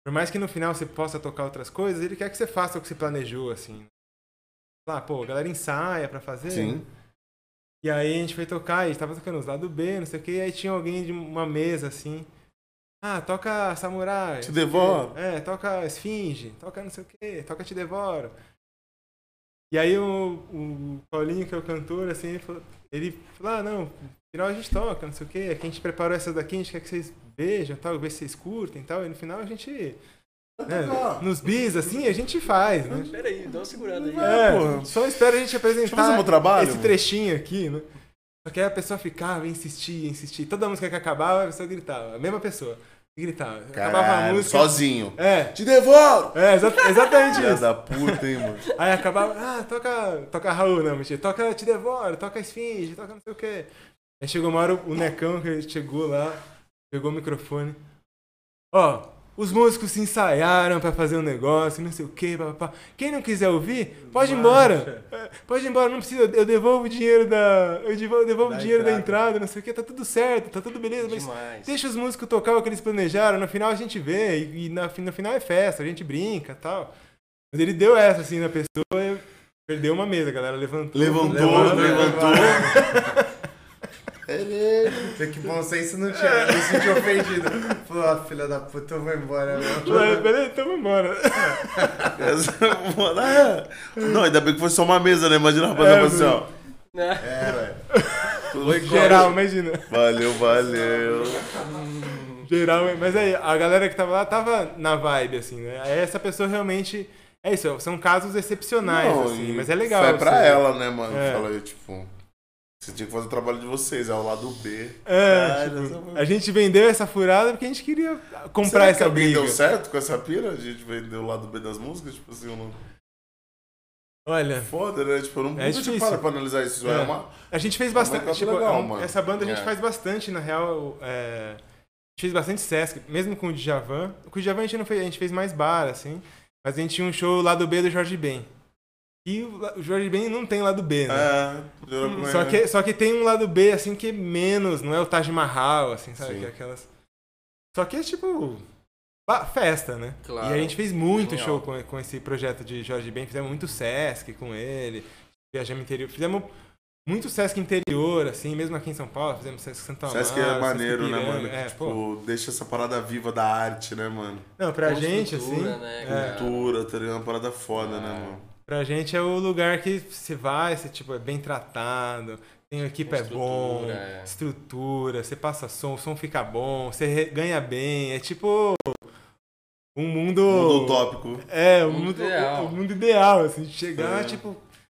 Por mais que no final você possa tocar outras coisas, ele quer que você faça o que você planejou, assim. Lá, pô, a galera ensaia pra fazer. Sim. né? E aí a gente foi tocar, a gente tava tocando os lados B, não sei o que, e aí tinha alguém de uma mesa assim. Ah, toca Samurai. Te. Devoro. É, toca Esfinge, toca não sei o que, toca Te Devoro. E aí o, o Paulinho, que é o cantor, assim, ele falou, ele falou, ah, não, no final a gente toca, não sei o que, aqui a gente preparou essa daqui, a gente quer que vocês vejam, tal, ver se vocês curtem e tal, e no final a gente, né, nos bis, assim, a gente faz, né? Peraí, dá uma segurada aí. É, porra. só espera a gente apresentar esse mano. trechinho aqui, né? Só que aí a pessoa ficava, insistia, insistia. Toda música que acabava, a pessoa gritava. A mesma pessoa. Gritava. Acabava a Caralho, música. sozinho. É, Te devoro! é exa- exatamente Filha isso. da puta, hein, mano. Aí acabava, ah, toca, toca Raul, não, mentira. Toca Te Devoro, toca Esfinge, toca não sei o quê. Aí chegou uma hora o Necão, que chegou lá, pegou o microfone. Ó, os músicos se ensaiaram pra fazer um negócio, não sei o quê, papapá. Quem não quiser ouvir, pode ir embora. É, Pode ir embora, não precisa, eu devolvo o dinheiro da. Eu devolvo, devolvo o Da dinheiro da entrada. entrada, não sei o quê, tá tudo certo, tá tudo beleza, mas Demais. Deixa os músicos tocar o que eles planejaram, no final a gente vê, e, e na- no final é festa, a gente brinca tal. Mas ele deu essa assim na pessoa e perdeu uma mesa, a galera levantou. Levantou, levantou. Vê que bom senso não tinha. Me senti ofendido. Falou, ah, filha da puta, eu vou embora. Falei, Beleza, então vamos embora. Essa- mano, é. Não, ainda bem que foi só uma mesa, né? Imagina a rapaziada É, assim, ó. É, velho. Geral, imagina. Valeu, valeu. Geral, mas aí, a galera que tava lá tava na vibe, assim, né? Aí essa pessoa realmente. É isso, são casos excepcionais, Não, assim, mas é legal. Fé pra você- ela, né, mano? É. Fala aí, tipo. Você tinha que fazer o trabalho de vocês, é o lado B. É, Caralho, tipo, a gente vendeu essa furada porque a gente queria comprar Será que essa alguém briga. deu certo com essa pira? A gente vendeu o lado B das músicas? Tipo assim, eu não. Olha, Foda, né? Tipo, eu não É nunca parado pra analisar isso. É, É. uma. a gente fez É bastante. tipo, legal, é essa banda a gente É. faz bastante, na real. é, a gente fez bastante Sesc, mesmo com o Djavan. Com o Djavan a gente não fez, a gente fez mais bar, assim. Mas a gente tinha um show lá do B do Jorge Ben. E o Jorge Ben não tem lado B, né? É, Só que, só que tem um lado B, assim, que é menos, não é o Taj Mahal, assim, sabe? Que é aquelas... Só que é tipo. Festa, né? Claro. E a gente fez muito Genial. show com, com esse projeto de Jorge Ben, fizemos muito Sesc com ele, viajamos interior, fizemos muito Sesc interior, assim, mesmo aqui em São Paulo, fizemos Sesc Santa Amaro. Sesc é maneiro, né, Ipiranga, mano? É, tipo, pô. deixa essa parada viva da arte, né, mano? Não, pra gente, assim. né, é? Cultura, tá ligado? Uma parada foda, né, É. mano? Pra gente é o lugar que você vai, você tipo, é bem tratado, tem a equipe é bom, estrutura, é. estrutura, você passa som, o som fica bom, você ganha bem, é tipo um mundo. Mundo utópico. É, o Mundo mundo, ideal. o mundo ideal, assim, de chegar, É. tipo,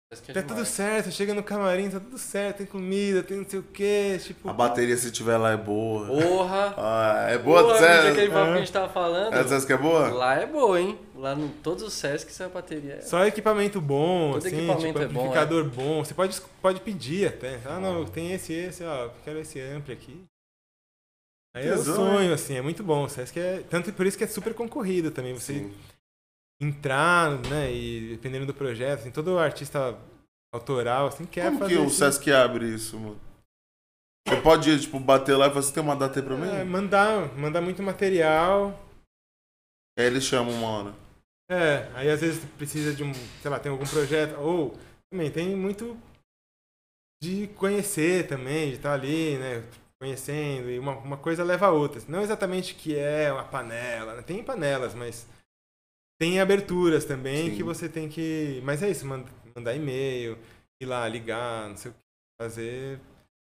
Que é tá tudo certo, chega no camarim, tá tudo certo, tem comida, tem não sei o que, tipo. A bateria, se tiver lá, é boa. Porra! Ah, é boa, Porra, sério? aquele papo É. que a gente tava falando. É, Sesc é boa? Lá é boa, hein? Lá em todos os Sesc essa bateria é. Só equipamento bom, Todo assim, equipamento tipo, é bom, amplificador bom. Você pode, pode pedir até. Ah, não, tem esse, esse, ó, quero esse ampli aqui. Aí é o sonho, assim, é muito bom. Você que é, tanto por isso que é super concorrido também. Você Sim. Entrar, né, e dependendo do projeto, assim, todo artista autoral, assim, quer Como fazer que o esse- Sesc abre isso, mano? Você pode, tipo, bater lá e você tem uma data aí pra mim? É, mandar, mandar muito material. Aí eles chamam uma hora. É, aí às vezes precisa de um, sei lá, tem algum projeto, ou também tem muito de conhecer também, de estar ali, né, conhecendo, e uma, uma coisa leva a outra. Não exatamente que é uma panela, né? tem panelas, mas tem aberturas também Sim. que você tem que, mas é isso, manda- mandar e-mail, ir lá, ligar, não sei o que, fazer,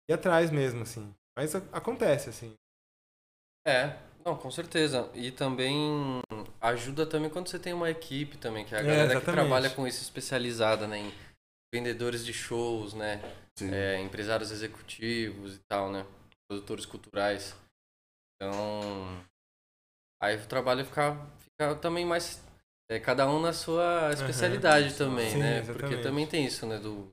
ir atrás mesmo, assim. Mas acontece, assim. É, não, com certeza. E também ajuda também quando você tem uma equipe também, que é a É, galera que exatamente. trabalha com isso especializada, né? Em vendedores de shows, né? É, empresários executivos e tal, né? Produtores culturais. Então, aí o trabalho fica, fica também mais. É, cada um na sua especialidade também, Sim, né? Porque exatamente. também tem isso, né? Do,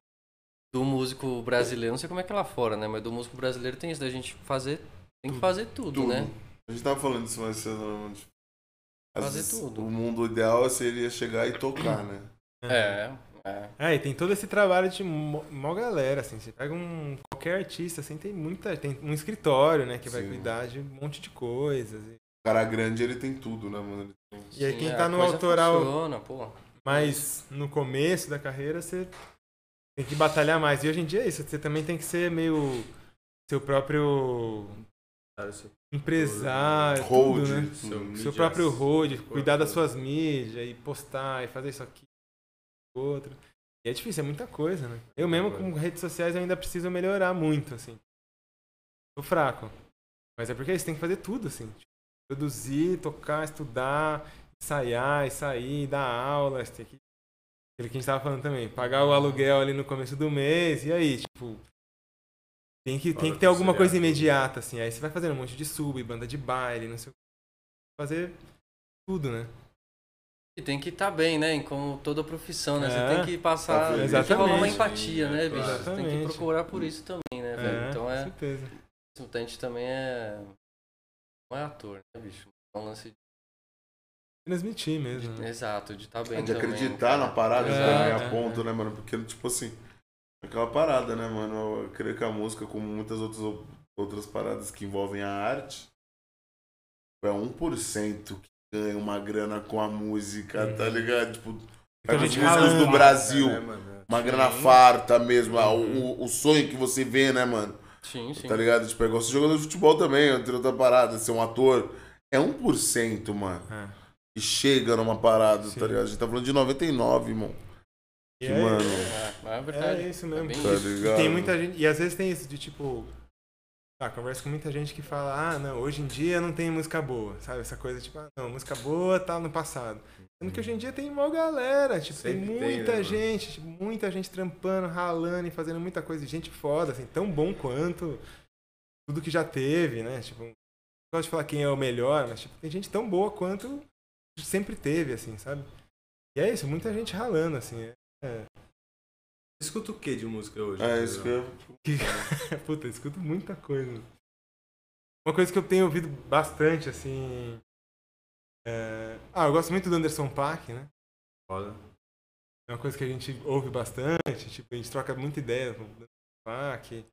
do músico brasileiro, não sei como é que é lá fora, né? Mas do músico brasileiro tem isso, da gente fazer. Tem que fazer tudo, Tudo. né? A gente tava falando isso mais cedo. né? Tipo, Fazer vezes, tudo. O mundo ideal seria chegar e tocar, né? É, é. É, e tem todo esse trabalho de mó, mó galera, assim. Você pega um qualquer artista, assim, tem muita. Tem um escritório, né, que vai Sim. cuidar de um monte de coisas. E, cara grande, ele tem tudo, né, mano? E aí Sim, quem a tá no autoral Funciona, pô. mais no começo da carreira, você tem que batalhar mais. E hoje em dia é isso, você também tem que ser meio seu próprio empresário, Hold. tudo, né? Seu Seu próprio road, cuidar das suas mídias e postar e fazer isso aqui, outro. E é difícil, é muita coisa, né? Eu mesmo com redes sociais eu ainda preciso melhorar muito, assim. Tô fraco. Mas é porque você tem que fazer tudo, assim. Produzir, tocar, estudar, ensaiar, sair, dar aula, você tem que... Aquilo que a gente tava falando também, pagar o aluguel ali no começo do mês, e aí, tipo... Tem que, tem que ter alguma coisa imediata, assim. Aí você vai fazendo um monte de sub, banda de baile, não sei o que. Fazer tudo, né? E tem que estar bem, né? em Como toda profissão, né? É. Você tem que passar. Tá. Tem que rolar uma Exatamente. empatia, né, bicho? Você tem que Exatamente. procurar por isso também, né, velho? Então com é. certeza. A gente também é. Não é ator, né, bicho? É um lance de. Transmitir mesmo. né? Exato, de estar bem. É de também, acreditar cara. na parada, de É, ganhar é, ponto, é. né, mano? Porque, tipo assim, aquela parada, né, mano? Eu creio que a música, como muitas outras, outras paradas que envolvem a arte, é 1% que ganha uma grana com a música, tá ligado? Tipo, pega as músicas do Brasil, né, mano? uma grana farta mesmo, o, o sonho que você vê, né, mano? Sim, sim. Tá ligado? Tipo, é igual ser jogador de futebol também, entre outra parada, ser um ator. É 1%, mano. É. Que chega numa parada, Sim. tá ligado? A gente tá falando de 99, irmão. E Que, é, mano. É, é verdade. É isso mesmo. Tá isso. ligado? E tem muita gente. E às vezes tem isso de tipo. Ah, conversa com muita gente que fala, ah, não, hoje em dia não tem música boa, sabe? Essa coisa tipo, ah, não, música boa tá no passado. Sendo que hoje em dia tem mó galera, tipo, tem Sempre tem, muita né, mano? gente, tipo, muita gente trampando, ralando e fazendo muita coisa, gente foda, assim, tão bom quanto tudo que já teve, né? Tipo, não gosto de falar quem é o melhor, mas tipo, tem gente tão boa quanto sempre teve, assim, sabe? E é isso, muita gente ralando, assim. É, Escuta o que de música hoje? É isso que eu. Puta, eu escuto muita coisa. Uma coisa que eu tenho ouvido bastante, assim. é- Ah, eu gosto muito do Anderson Paak, né? Foda. É uma coisa que a gente ouve bastante, tipo, a gente troca muita ideia com o Anderson Paak.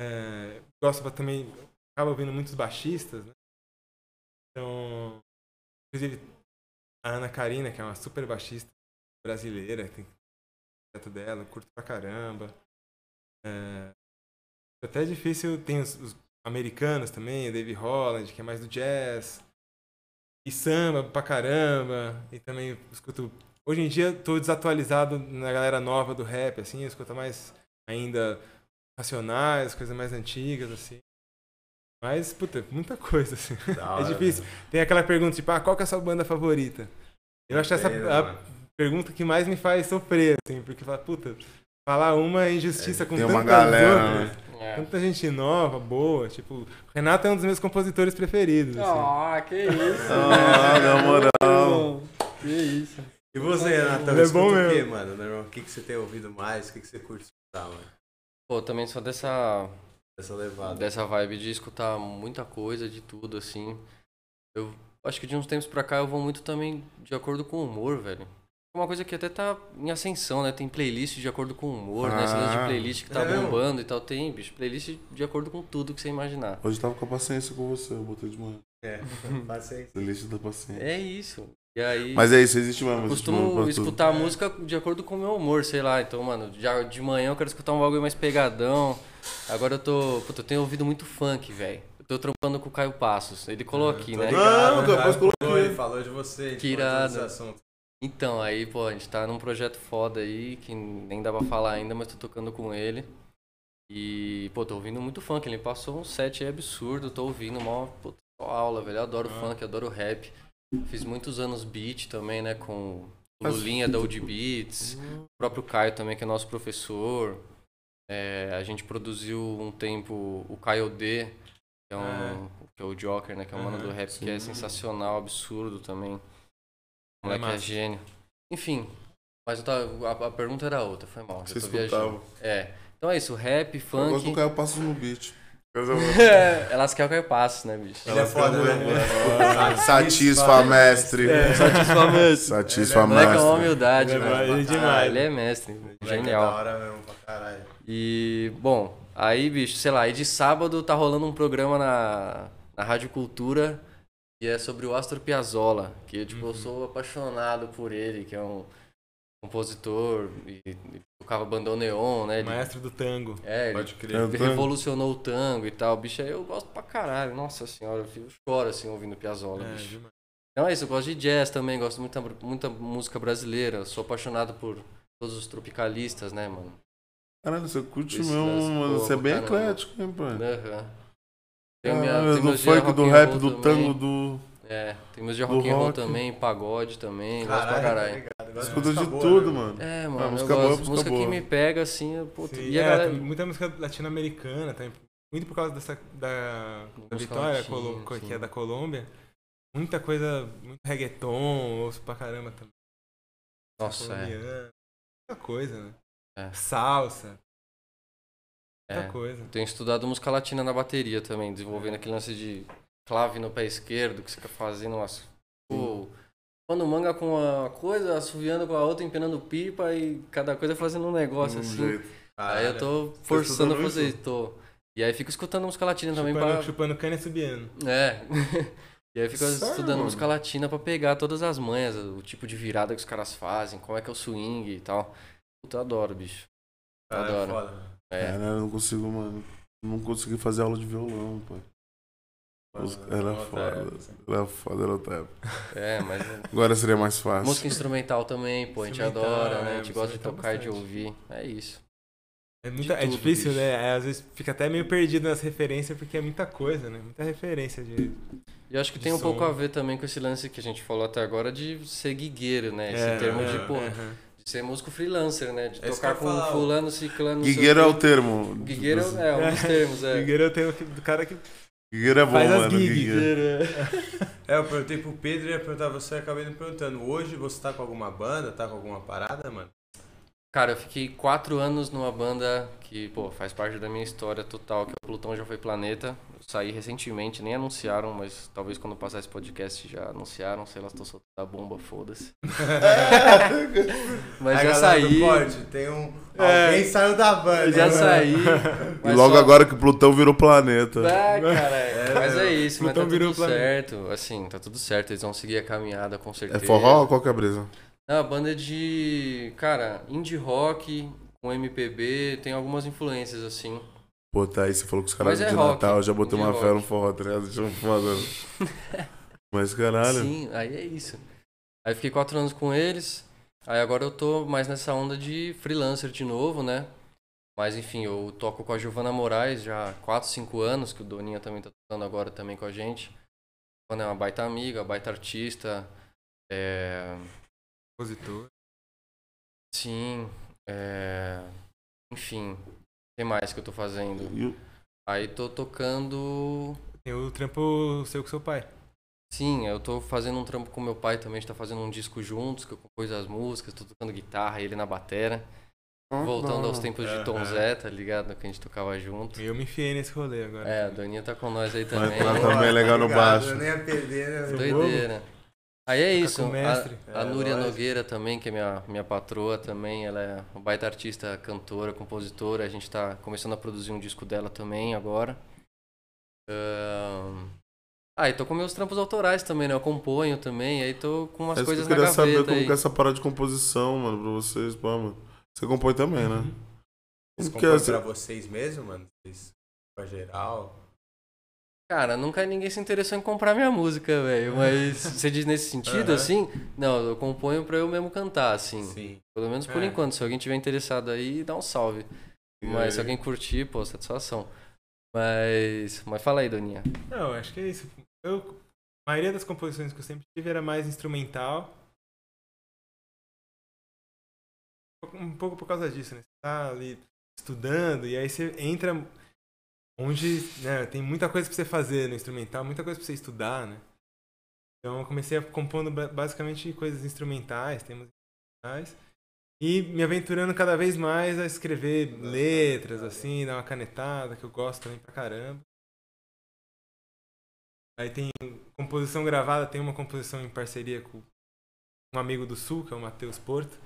É... Gosto também, acaba ouvindo muitos baixistas, né? Então, inclusive, a Ana Karina, que é uma super baixista brasileira, tem dela, curto pra caramba. É... Até é difícil, tem os, os americanos também, o Dave Holland, que é mais do jazz. E samba pra caramba. E também escuto. Hoje em dia tô desatualizado na galera nova do rap, assim, escuto mais ainda racionais, coisas mais antigas, assim. Mas, puta, muita coisa, assim. É hora, difícil. velho. Tem aquela pergunta, tipo, ah, qual que é a sua banda favorita? Eu acho essa né, a mano? Pergunta que mais me faz sofrer, assim, porque fala, puta, falar uma é injustiça com Tem tantas uma galera, outras. né? É. Tanta gente nova, boa. Tipo, o Renato é um dos meus compositores preferidos. Assim. Ah, que isso. Ah, na moral. Que isso. E você, Renatão, Ele é bom o quê, mesmo. mano? meu irmão? O que, que você tem ouvido mais? O que, que você curte escutar, mano? Pô, também sou dessa, Essa levada. dessa vibe de escutar muita coisa, de tudo, assim. Eu acho que de uns tempos pra cá eu vou muito também de acordo com o humor, velho. Uma coisa que até tá em ascensão, né? Tem playlist de acordo com o humor, né? Esse lance de Ah. playlist que tá É mesmo? bombando e tal. Tem, bicho, playlist de acordo com tudo que você imaginar. Hoje eu tava com a paciência com você, eu botei de manhã. É, paciência. Playlist da paciência. É isso. E aí. Mas é isso, existe mesmo. mesmo costumo pra tudo. escutar música de acordo com o meu humor, sei lá. Então, mano, já de manhã eu quero escutar um bagulho mais pegadão. Agora eu tô. Puta, eu tenho ouvido muito funk, velho. Eu tô trampando com o Caio Passos. Ele colou aqui, Tô né? ligado, Não, né? depois Falou, coloquei. Ele falou de você. a Então, aí, pô, a gente tá num projeto foda aí, que nem dá pra falar ainda, mas tô tocando com ele. E, pô, tô ouvindo muito funk. Ele passou um set aí absurdo, tô ouvindo só aula, velho. Eu adoro funk, adoro rap. Fiz muitos anos beat também, né, com o Lulinha da Old Beats. O próprio Caio também, que é nosso professor. É, a gente produziu um tempo o Caio D, que é, um, que é o Joker, né, que é um mano Aham, do rap que é sensacional, absurdo também. É moleque é, massa. gênio. Enfim, mas eu tava, a, a pergunta era outra, foi mal. Você escutava. É. Então é isso, rap, Eu gosto do funk. Caio Passos no beat. Elas querem o Caio Passos, né, bicho? Ele é foda, né? Satisfa, mestre. É, Satisfa mesmo. Satisfa, Moleque é uma mestre. humildade, Ele é mano. ele é demais. Ele é mestre, Moleque é da genial. hora mesmo pra caralho. E, bom, aí, bicho, sei lá, aí de sábado tá rolando um programa na, na Rádio Cultura que é sobre o Astor Piazzolla, que, tipo, eu sou apaixonado por ele, que é um compositor e, e tocava bandão neon, né? Ele, Maestro do tango. é, ele Pode crer. Ele tô- revolucionou o tango e tal. Bicho, aí eu gosto pra caralho. Nossa senhora, eu fico- choro assim ouvindo Piazzolla, É, bicho. demais. Então é isso, eu gosto de jazz também, gosto muita, muita música brasileira. Sou apaixonado por todos os tropicalistas, né, mano? Caralho, você curte mesmo, mano. Você é bem caramba. eclético, hein, pai? Aham. Tem, minha, Caralho, tem do funk, rock do rap, do também. tango, do. É, tem meus de do rock and roll rock. também, pagode também, gosto pra tá caralho. Gosto de Escuta de música boa, tudo, né? mano. É, Ah, mano, eu música gosto. boa, música, música que boa. me pega, assim, eu, Sim, e é, galera... tem muita música latino-americana, também. Muito por causa dessa da, da Vitória, latina, Colo- que sim. é da Colômbia. Muita coisa, muito reggaeton, ouço pra caramba também. Nossa, é. Muita coisa, né? É. Salsa, muita é. coisa. Tenho estudado música latina na bateria também, desenvolvendo aquele lance de clave no pé esquerdo, que você fica fazendo umas. Pô, quando manga com uma coisa, assoviando com a outra, empenando pipa e cada coisa fazendo um negócio Um assim. jeito. Aí eu tô forçando a fazer isso? tô. E aí fico escutando música latina também Chupando, pra. chupando cana e subiando. É. e aí fico estudando mano? música latina pra pegar todas as manhas, o tipo de virada que os caras fazem, como é que é o swing e tal. Puta, eu adoro, bicho. Caralho, adoro. foda. É. Caralho, eu não consigo, mano. Não consegui fazer aula de violão. Os- Era Outra foda. Era foda, era outra época. É, mas. Agora seria mais fácil. Música instrumental também, pô, a gente adora, né? A é, gente gosta de tocar e de ouvir. É isso. É, muita- é difícil, bicho. né? É, às vezes fica até meio perdido nas referências, porque é muita coisa, né? Muita referência de. E eu acho que tem um som. pouco a ver também com esse lance que a gente falou até agora de ser guigueiro, né? Esse É, termo é, de, pô. De ser músico freelancer, né? De É tocar com falar, fulano, ciclano. Guigueiro é o termo. Guigueiro Tipo, é um dos termos, é. Guigueiro eu tenho do cara que Guigueiro é bom, Faz as mano. Guigueiro. É, eu perguntei pro Pedro e ia perguntar você, acabei não perguntando. Hoje você tá com alguma banda, tá com alguma parada, mano? Cara, eu fiquei quatro anos numa banda que, pô, faz parte da minha história total, que é o Plutão Já Foi Planeta. Saí recentemente, nem anunciaram, mas talvez quando passar esse podcast já anunciaram, sei lá, se tô soltando a bomba, foda-se. mas Aí, já saí, corte, tem um... É. Alguém saiu da banda. já né? saí. E logo só- agora que Plutão virou planeta. Ah, cara, mas é isso, mas tá Plutão virou tudo planeta. certo. Assim, tá tudo certo, eles vão seguir a caminhada com É certeza. forró ou qual que é a brisa? Não, a banda é de, cara, indie rock, com MPB, tem algumas influências, assim. Tá aí, você falou que os caras é de rock, Natal, eu já botei indie uma fé rock. no forró, tá ligado? Deixa eu foda. Mas caralho. Sim, aí é isso. Aí fiquei quatro anos com eles, aí agora eu tô mais nessa onda de freelancer de novo, né? Mas enfim, eu toco com a Giovana Moraes já há 4, 5 anos, que o Doninha também tá tocando agora também com a gente. A Giovana é uma baita amiga, baita artista. É... Compositor. Sim, é... enfim, que mais que eu tô fazendo? E o- Aí tô tocando. Tem o trampo seu com seu pai. Sim, eu tô fazendo um trampo com meu pai também, a gente tá fazendo um disco juntos, que eu compus as músicas, tô tocando guitarra, ele na batera. Voltando aos tempos de Tom Aham. Zé, tá ligado? Que a gente tocava junto. E eu me enfiei nesse rolê agora. É, a Doninha tá com nós aí também. Mas Pô, também é legal no baixo. Eu nem ia perder, né? Doideira. Aí é isso. mestre. A, a É, Núria lógico. Nogueira também, que é minha, minha patroa também, ela é uma baita artista, cantora, compositora. A gente tá começando a produzir um disco dela também agora. Ahn, Ah, e tô com meus trampos autorais também, né? Eu componho também, aí tô com umas É isso que coisas eu na queria gaveta saber como aí. que é essa parada de composição, mano, pra vocês, pô, mano. Você compõe também, né? Vocês é compõem essa- pra vocês mesmo, mano? Vocês, pra geral? Cara, nunca ninguém se interessou em comprar minha música, velho. Mas você diz nesse sentido, Aham. assim? Não, eu componho pra eu mesmo cantar, assim. Sim. Pelo menos por É. enquanto. Se alguém tiver interessado aí, dá um salve. Mas se alguém curtir, pô, satisfação. Mas. Mas fala aí, Doninha. Não, acho que é isso. Eu, a maioria das composições que eu sempre tive era mais instrumental. Um pouco por causa disso, né? Você tá ali estudando e aí você entra onde né, tem muita coisa pra você fazer no instrumental, muita coisa pra você estudar, né? Então eu comecei a compondo ba- basicamente coisas instrumentais, temas instrumentais. E me aventurando cada vez mais a escrever letras, assim, dar uma canetada, que eu gosto também pra caramba. Aí tem composição gravada, tem uma composição em parceria com um amigo do Sul, que é o Matheus Porto.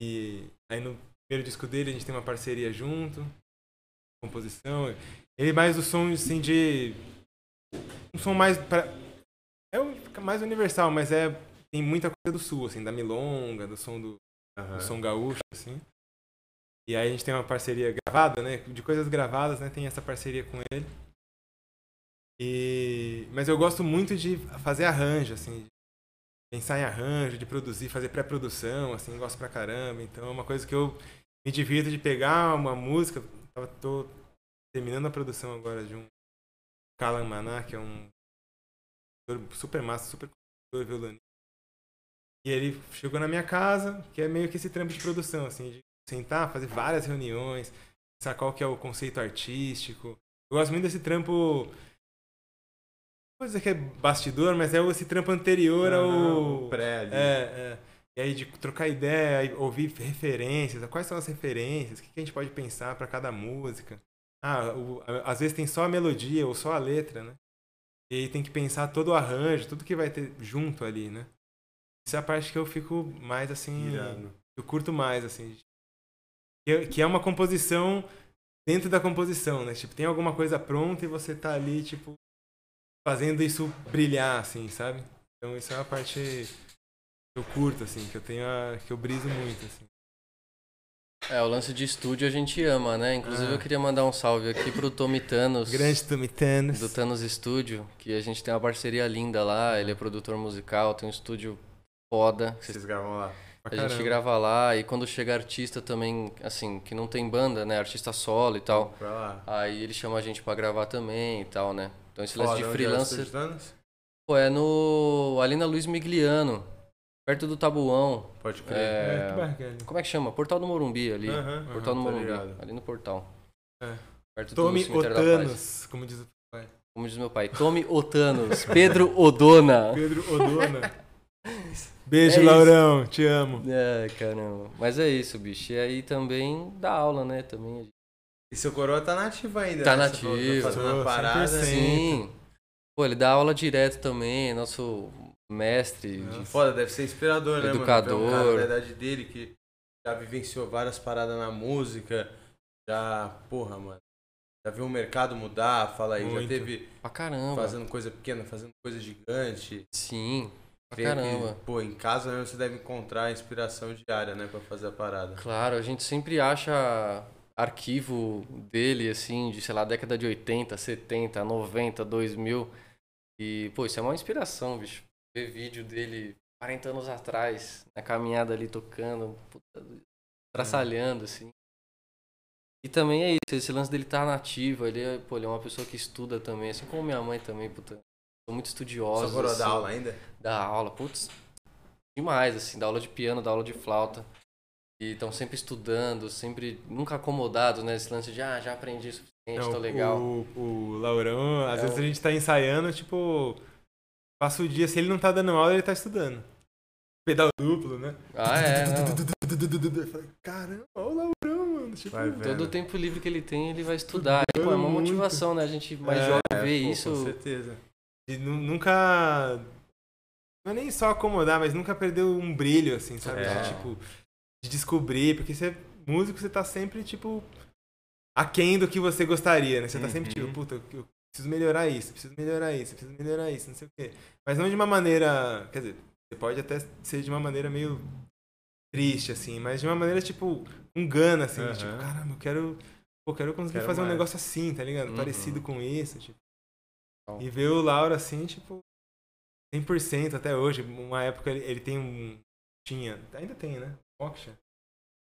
E aí no primeiro disco dele a gente tem uma parceria junto, composição. Ele mais do som assim de um som mais pra, é o- mais universal, mas é tem muita coisa do Sul, assim, da milonga, do som do Aham. o som gaúcho, assim. E aí a gente tem uma parceria gravada, né? De coisas gravadas, né? Tem essa parceria com ele. E... Mas eu gosto muito de fazer arranjo, assim. de Pensar em arranjo, de produzir, fazer pré-produção, assim, gosto pra caramba. Então é uma coisa que eu me divirto de pegar uma música. Tava, tô terminando a produção agora de um Kalan Maná, que é um super massa, super compositor, violonista. E ele chegou na minha casa, que é meio que esse trampo de produção, assim, de sentar, fazer várias reuniões, pensar qual que é o conceito artístico. Eu gosto muito desse trampo. Não vou dizer que é bastidor, mas é esse trampo anterior ao. Aham, o pré ali. É, é. E aí de trocar ideia, ouvir referências, quais são as referências, o que a gente pode pensar para cada música. Ah, o- às vezes tem só a melodia ou só a letra, né? E aí tem que pensar todo o arranjo, tudo que vai ter junto ali, né? Essa é a parte que eu fico mais assim. Irado. Eu curto mais, assim. Que é, uma composição dentro da composição, né? Tipo, tem alguma coisa pronta e você tá ali, tipo, fazendo isso brilhar, assim, sabe? Então isso é uma parte eu curto, assim, que eu tenho a, que eu briso muito, assim. É, o lance de estúdio a gente ama, né? Inclusive Ah. eu queria mandar um salve aqui pro Tommy Thanos. Grande Tumitanos. do Thanos Studio, que a gente tem uma parceria linda lá, ele é produtor musical, tem um estúdio foda. Vocês gravam lá. A gente caramba. grava lá e quando chega artista também, assim, que não tem banda, né? Artista solo e tal. Pra lá. Aí ele chama a gente pra gravar também e tal, né? Então esse lance Foda, de onde é freelancer. Thanos? Pô, é no. ali na Luiz Migliano, perto do Tabuão. Pode crer. É, É, barriga. Como é que chama? Portal do Morumbi ali. Portal do tô Morumbi. ligado. Ali no portal. É. Perto Tome do cemitério da Paz. Otanos, como diz o pai. Como diz meu pai. Tome Otanos. Pedro Odona. Pedro Odona. Beijo, É isso. Laurão. Te amo. É, caramba. Mas é isso, bicho. E aí também dá aula, né? Também. E seu coroa tá nativo ainda, Tá né? Nativo. Tá fazendo a parada. 100%. Sim. Pô, ele dá aula direto também, nosso mestre. de- De foda, deve ser inspirador, né, Educador. mano? Um cara da idade dele que já vivenciou várias paradas na música, já, porra, mano. Já viu o mercado mudar, fala aí, Muito. já teve Pra caramba. fazendo coisa pequena, fazendo coisa gigante. Sim. Pra caramba. Que, pô, em casa mesmo você deve encontrar inspiração diária, né, pra fazer a parada. Claro, a gente sempre acha arquivo dele, assim, de, sei lá, década de 80, 70, 90, 2000. E, pô, isso é uma inspiração, bicho. Ver vídeo dele 40 anos atrás, na caminhada ali tocando, puta, traçalhando, assim. E também é isso, esse lance dele tá nativo, ele é, pô, ele é uma pessoa que estuda também, assim como minha mãe também, puta. Sou muito estudiosa. Coroa assim da aula ainda? da aula, putz, demais, assim, da aula de piano, da aula de flauta. E estão sempre estudando, sempre, nunca acomodados, né? Esse lance de, ah, já aprendi o suficiente, tô legal. O, o Laurão, às É vezes a gente tá ensaiando, tipo, passa o dia, se ele não tá dando aula, ele tá estudando. Pedal duplo, né? Ah, é, não. Eu falei, Caramba, olha o Laurão, mano. Tipo, Vai. Todo o tempo livre que ele tem, ele vai estudar. E, pô, é uma muito. motivação, né? A gente mais É, jovem vê pô, isso. Com certeza. de nu- nunca. Não é nem só acomodar, mas nunca perdeu um brilho, assim, sabe? É. De, tipo, de descobrir, porque você é músico, você tá sempre, tipo, aquém do que você gostaria, né? Você tá sempre, tipo, Uhum. puta, eu preciso melhorar isso, preciso melhorar isso, preciso melhorar isso, não sei o quê. Mas não de uma maneira. Quer dizer, você pode até ser de uma maneira meio triste, assim, mas de uma maneira, tipo, um gana, assim, Aham. tipo, caramba, eu quero. Pô, quero conseguir Quero fazer um mais. negócio assim, tá ligado? Uhum. Parecido com isso, tipo. Então. E ver o Laura assim, tipo, 100% até hoje. Uma época ele, ele tem um. Tinha, ainda tem, né? Moksha.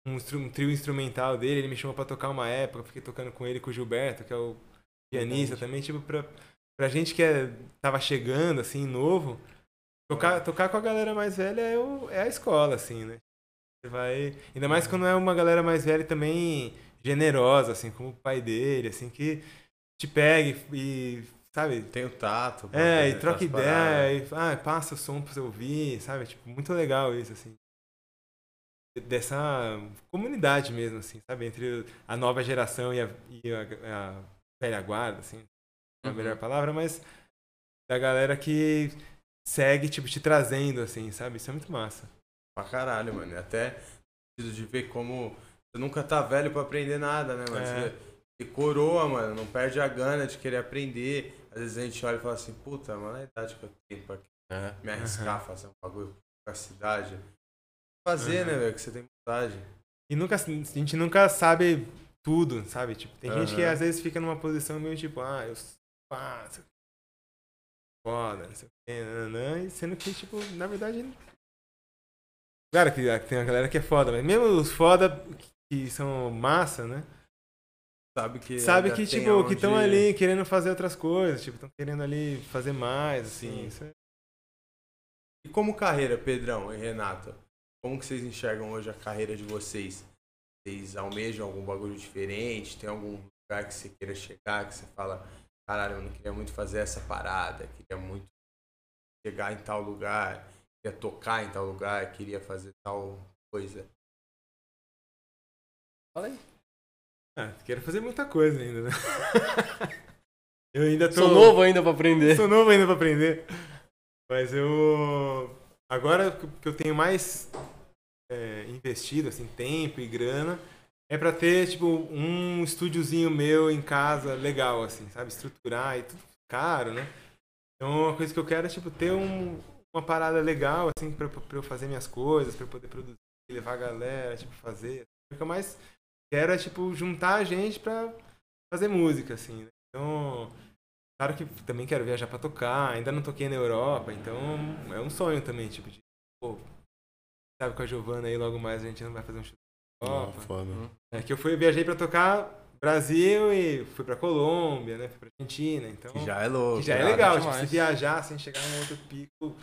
Um, um trio instrumental dele, ele me chamou pra tocar uma época, fiquei tocando com ele, com o Gilberto, que é o pianista também, tipo, pra, pra gente que é, tava chegando, assim, novo, tocar, tocar com a galera mais velha é, o, é a escola, assim, né? Você vai. Ainda mais quando é uma galera mais velha também generosa, assim, como o pai dele, assim, que te pega e, sabe, Tem o tato. é, fazer e troca ideia, e ah, passa o som pra você ouvir, sabe? Tipo, muito legal isso, assim. Dessa comunidade mesmo, assim, sabe? Entre a nova geração e a, e a, a velha guarda, assim. Não é a Uhum. melhor palavra, mas da galera que segue, tipo, te trazendo, assim, sabe? Isso é muito massa. Pra caralho, mano. E Até preciso de ver como você nunca tá velho pra aprender nada, né, mano? É. Você, coroa, mano, não perde a gana de querer aprender. Às vezes a gente olha e fala assim, puta, mano, a idade que eu tenho pra É. me arriscar, fazer um bagulho com a cidade. Fazer, Aham. né, velho, que você tem vontade. E nunca, a gente nunca sabe tudo, sabe? Tipo, tem gente que às vezes fica numa posição meio tipo, ah, eu faço. Foda, não sei o nananã, e sendo que, tipo, na verdade. Claro que tem uma galera que é foda, mas mesmo os foda que são massa, né? Sabe que. Sabe que, tipo, que estão ali querendo fazer outras coisas, tipo, estão querendo ali fazer mais, assim. É- E como carreira, Pedrão e Renato? Como que vocês enxergam hoje a carreira de vocês? Vocês almejam algum bagulho diferente? Tem algum lugar que você queira chegar, que você fala, caralho, eu não queria muito fazer essa parada, queria muito chegar em tal lugar, queria tocar em tal lugar, queria fazer tal coisa. Fala aí. Ah, quero fazer muita coisa ainda, né? eu ainda tô. Sou novo ainda pra aprender. Sou novo ainda pra aprender. Mas eu. Agora que eu tenho mais é, investido, assim, tempo e grana, é pra ter, tipo, um estúdiozinho meu em casa legal, assim, sabe? Estruturar e tudo caro, né? Então, uma coisa que eu quero é, tipo, ter um, uma parada legal, assim, pra eu fazer minhas coisas, pra eu poder produzir, levar a galera, tipo, fazer. O que eu mais quero é, tipo, juntar a gente pra fazer música, assim, né? Então, claro que também quero viajar pra tocar, ainda não toquei na Europa, então é um sonho também, tipo, de, pô, sabe, com a Giovana aí, logo mais a gente não vai fazer um show Europa. foda. É que eu fui, viajei pra tocar Brasil e fui pra Colômbia, né, fui pra Argentina, então... Que já é louco. Que já é legal, tipo, se viajar sem chegar num outro pico.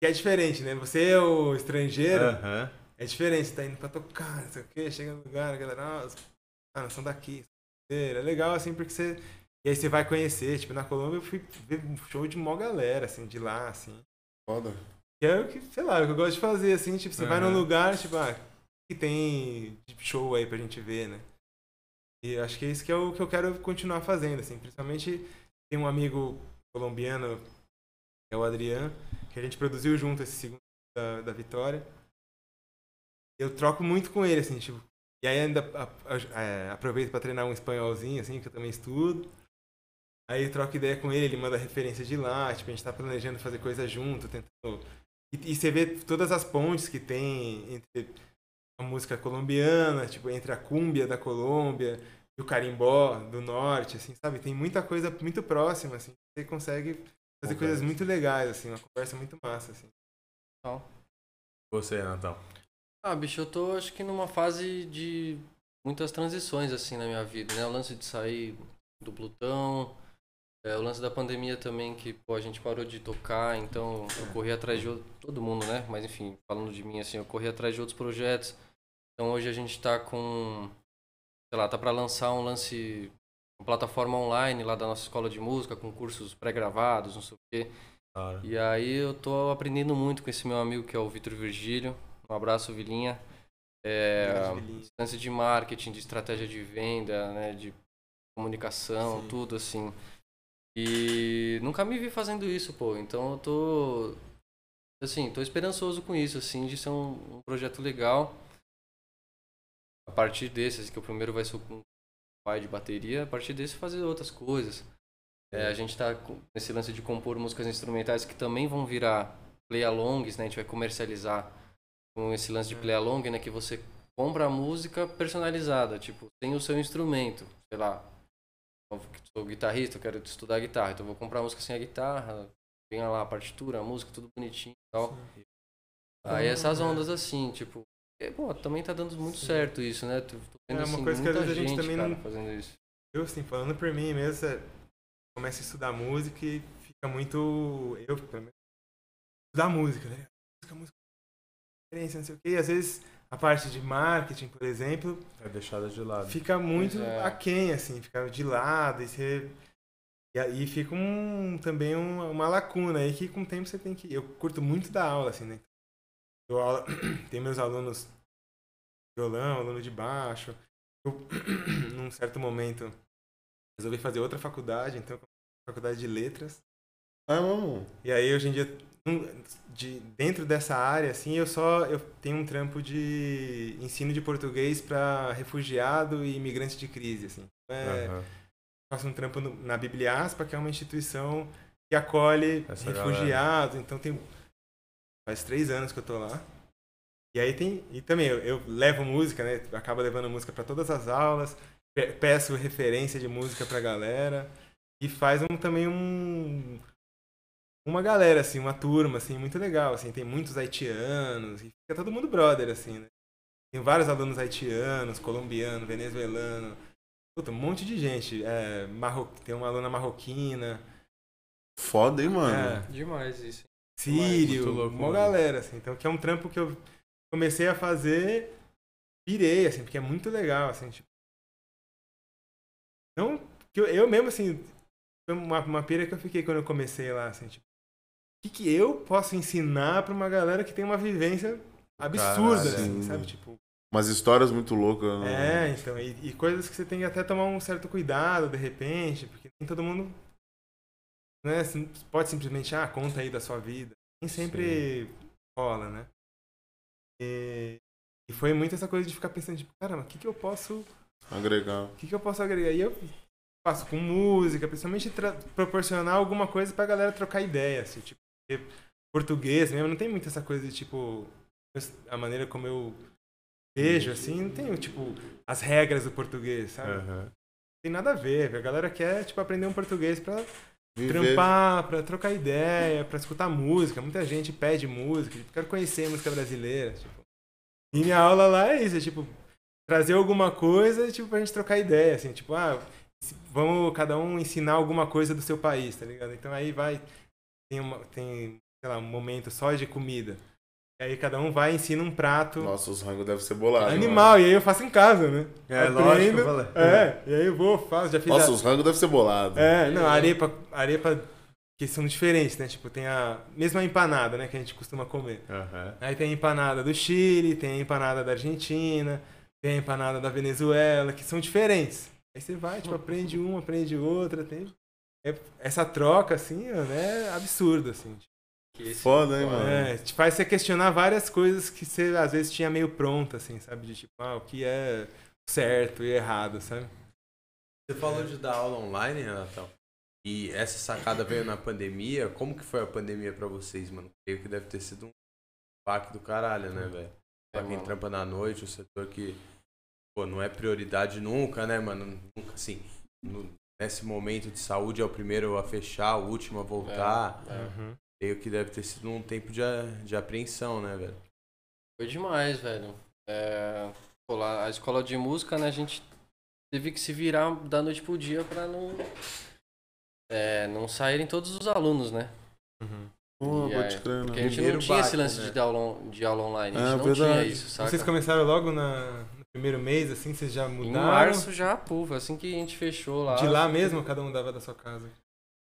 Que é diferente, né? Você é o estrangeiro, Aham. é diferente, você tá indo pra tocar, não sei o quê, chega no lugar, a galera, nossa, ah, nós somos daqui. É legal, assim, porque você. E aí você vai conhecer, tipo, na Colômbia eu fui ver um show de mó galera, assim, de lá, assim. Foda. E é o que, sei lá, é o que eu gosto de fazer, assim, tipo, você vai num lugar, tipo, ah, que tem de show aí pra gente ver, né? E acho que é isso que é o que eu quero continuar fazendo, assim, principalmente tem um amigo colombiano, que é o Adriano, que a gente produziu junto esse segundo da, da Vitória. Eu troco muito com ele, assim, tipo, e aí ainda a- a- é, aproveito pra treinar um espanholzinho, assim, que eu também estudo. Aí eu troco ideia com ele, ele manda referência de lá, tipo, a gente tá planejando fazer coisa junto, tentando. E, e você vê todas as pontes que tem entre a música colombiana, tipo, entre a cúmbia da Colômbia e o carimbó do norte, assim, sabe? Tem muita coisa muito próxima, assim. Você consegue fazer Conversa. coisas muito legais, assim, uma conversa muito massa, assim. Você, Natal. Ah, bicho, eu tô acho que numa fase de muitas transições assim na minha vida, né? O lance de sair do Plutão, é, o lance da pandemia também, que pô, a gente parou de tocar, então eu corri atrás de outro, todo mundo, né? Mas enfim, falando de mim assim, eu corri atrás de outros projetos. Então hoje a gente tá com, sei lá, tá pra lançar um lance, uma plataforma online lá da nossa escola de música, com cursos pré-gravados, não sei o quê. Claro. E aí eu tô aprendendo muito com esse meu amigo que é o Vitor Virgílio. Um abraço, Vilinha. É, lance de marketing, de estratégia de venda, né, de comunicação, Sim. tudo assim. E nunca me vi fazendo isso, pô. Então eu tô assim, tô esperançoso com isso, assim, de ser um, um projeto legal. A partir desse, assim, que o primeiro vai ser um pai de bateria, a partir desse fazer outras coisas. É, a gente tá com- nesse lance de compor músicas instrumentais que também vão virar play-alongs, né? A gente vai comercializar com esse lance de play-along, né? Que você compra a música personalizada, tipo, tem o seu instrumento, sei lá. Eu sou guitarrista, eu quero estudar guitarra, então eu vou comprar a música sem a guitarra, vem lá a partitura, a música, tudo bonitinho e tal. Aí essas ondas assim, tipo, é, pô, também tá dando muito certo isso, né? Tô, vendo É, uma assim, coisa que às vezes a gente gente, também cara, não- fazendo isso. Eu, assim, falando por mim mesmo, é, começa a estudar música e fica muito. Eu, pelo menos, estudar música, né? Música, música, não sei o quê. E às vezes a parte de marketing, por exemplo, É deixada de lado. fica muito é. aquém, assim, fica de lado e você. E aí fica um, também um- uma lacuna aí que com o tempo você tem que. Eu curto muito da aula, assim, né? Eu aula, tem meus alunos de violão, aluno de baixo. Eu, num certo momento, resolvi fazer outra faculdade, então eu comecei a faculdade de letras. Ah, vamos. E aí hoje em dia, de, dentro dessa área, assim, eu só eu tenho um trampo de ensino de português para refugiado e imigrante de crise, assim. É, Aham. faço um trampo no- na Bibliaspa, que é uma instituição que acolhe Essa refugiados. Então tem faz três anos que eu tô lá. E aí tem e também eu, eu levo música, né? Acabo levando música para todas as aulas, pe- peço referência de música pra galera e faz um, também um uma galera assim, uma turma assim muito legal, assim, tem muitos haitianos, e fica todo mundo brother assim, né? Tem vários alunos haitianos, colombiano, venezuelano, Puta, um monte de gente. É, marro... Tem uma aluna marroquina, Foda, hein, mano? é, Demais isso. sírio, louco, uma mano. galera, assim. Então, que é um trampo que eu comecei a fazer, pirei, assim, porque é muito legal, assim, tipo. Não, que eu, eu mesmo, assim, foi uma, uma pira que eu fiquei quando eu comecei lá, assim, tipo. O que, que eu posso ensinar pra uma galera que tem uma vivência absurda, Caralho, assim, sim. sabe? Tipo, Umas histórias muito loucas. né? É, então, e, e coisas que você tem que até tomar um certo cuidado, de repente, porque nem todo mundo né, sim- pode simplesmente, ah, conta aí da sua vida. Nem sempre rola, né? E, e foi muito essa coisa de ficar pensando, tipo, caramba, o que, que eu posso. Agregar. O que, que eu posso agregar? E eu faço com música, principalmente proporcionar alguma coisa pra galera trocar ideia, assim, tipo, português mesmo, não tem muito essa coisa de, tipo, a maneira como eu vejo, assim, não tem, tipo, as regras do português, sabe? Aham. Não tem nada a ver, a galera quer, tipo, aprender um português pra Viver. trampar, pra trocar ideia, pra escutar música. Muita gente pede música, tipo, quero conhecer música brasileira, tipo. E minha aula lá é isso, é, tipo, trazer alguma coisa, tipo, pra gente trocar ideia, assim, tipo, ah, vamos cada um ensinar alguma coisa do seu país, tá ligado? Então aí vai, tem, uma, tem sei lá, um momento só de comida. E aí cada um vai e ensina um prato Nossa, os rangos devem ser bolados. animal, e aí eu faço em casa, né? É, Aprendo, lógico. É, e aí eu vou, faço, já fiz Nossa, a- os rangos devem ser bolados. É, não, arepa, arepa que são diferentes, né? Tipo, tem a mesma empanada, né? Que a gente costuma comer. Aham. Aí tem a empanada do Chile, tem a empanada da Argentina, tem a empanada da Venezuela, que são diferentes. Aí você vai, tipo, aprende uma, aprende outra, tem... é- essa troca, assim, né, é absurdo, assim. Que esse- Foda, hein, mano? É, te faz você questionar várias coisas que você, às vezes, tinha meio pronta, assim, sabe? De tipo, ah, o que é certo e errado, sabe? Você falou de dar aula online, Renatão? E essa sacada veio na pandemia. Como que foi a pandemia pra vocês, mano? Creio que deve ter sido um baque do caralho, né, velho? Pra É, quem mano. trampa na noite, o setor que, pô, não é prioridade nunca, né, mano? Nunca, assim, no- nesse momento de saúde é o primeiro a fechar, o último a voltar. É. Uhum. Creio que deve ter sido um tempo de, de apreensão, né, velho? Foi demais, velho. É, pô, lá, a escola de música, né, a gente teve que se virar da noite pro dia pra não. É, não saírem todos os alunos, né? Uhum. Pô, pode aí, crer, Porque a né? gente Primeiro não tinha esse baque, lance né? de, aula, on- de aula online. A gente É, não verdade. tinha isso, saca? Vocês começaram logo na, primeiro mês, assim, vocês já Em mudaram? março já, foi assim que a gente fechou lá. De lá mesmo, cada um dava da sua casa?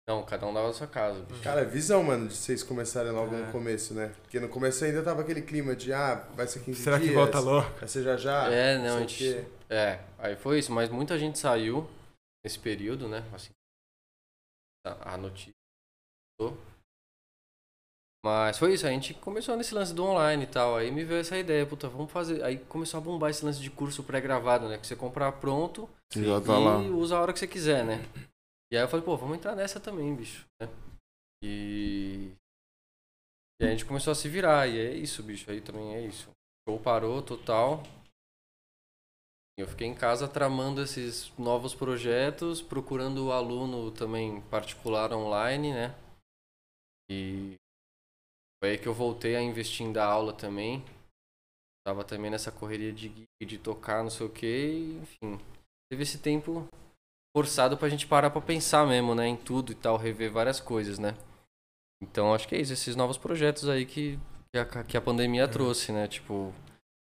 Não, cada um dava a sua casa, bicho. Cara, visão, mano, de vocês começarem logo É. no começo, né? Porque no começo ainda tava aquele clima de, ah, vai ser 15 Será dias. que volta logo? Vai ser já já. É, não, a gente-. É, aí foi isso, mas muita gente saiu nesse período, né? Assim, a, a notícia. Mas foi isso, a gente começou nesse lance do online e tal. Aí me veio essa ideia, puta, vamos fazer. Aí começou a bombar esse lance de curso pré-gravado, né? Que você compra pronto Você já tá e lá. usa a hora que você quiser, né? E aí eu falei, pô, vamos entrar nessa também, bicho. né? E... e aí a gente começou a se virar, e é isso, bicho. Aí também é isso. O show parou total. E eu fiquei em casa tramando esses novos projetos, procurando o aluno também particular online, né? E foi aí que eu voltei a investir em dar aula também. Tava também nessa correria de, gig, de tocar, não sei o que, enfim. Teve esse tempo forçado pra gente parar pra pensar mesmo, né? Em tudo e tal, rever várias coisas, né? Então acho que é isso, esses novos projetos aí que, que, a, que a pandemia trouxe, né? Tipo,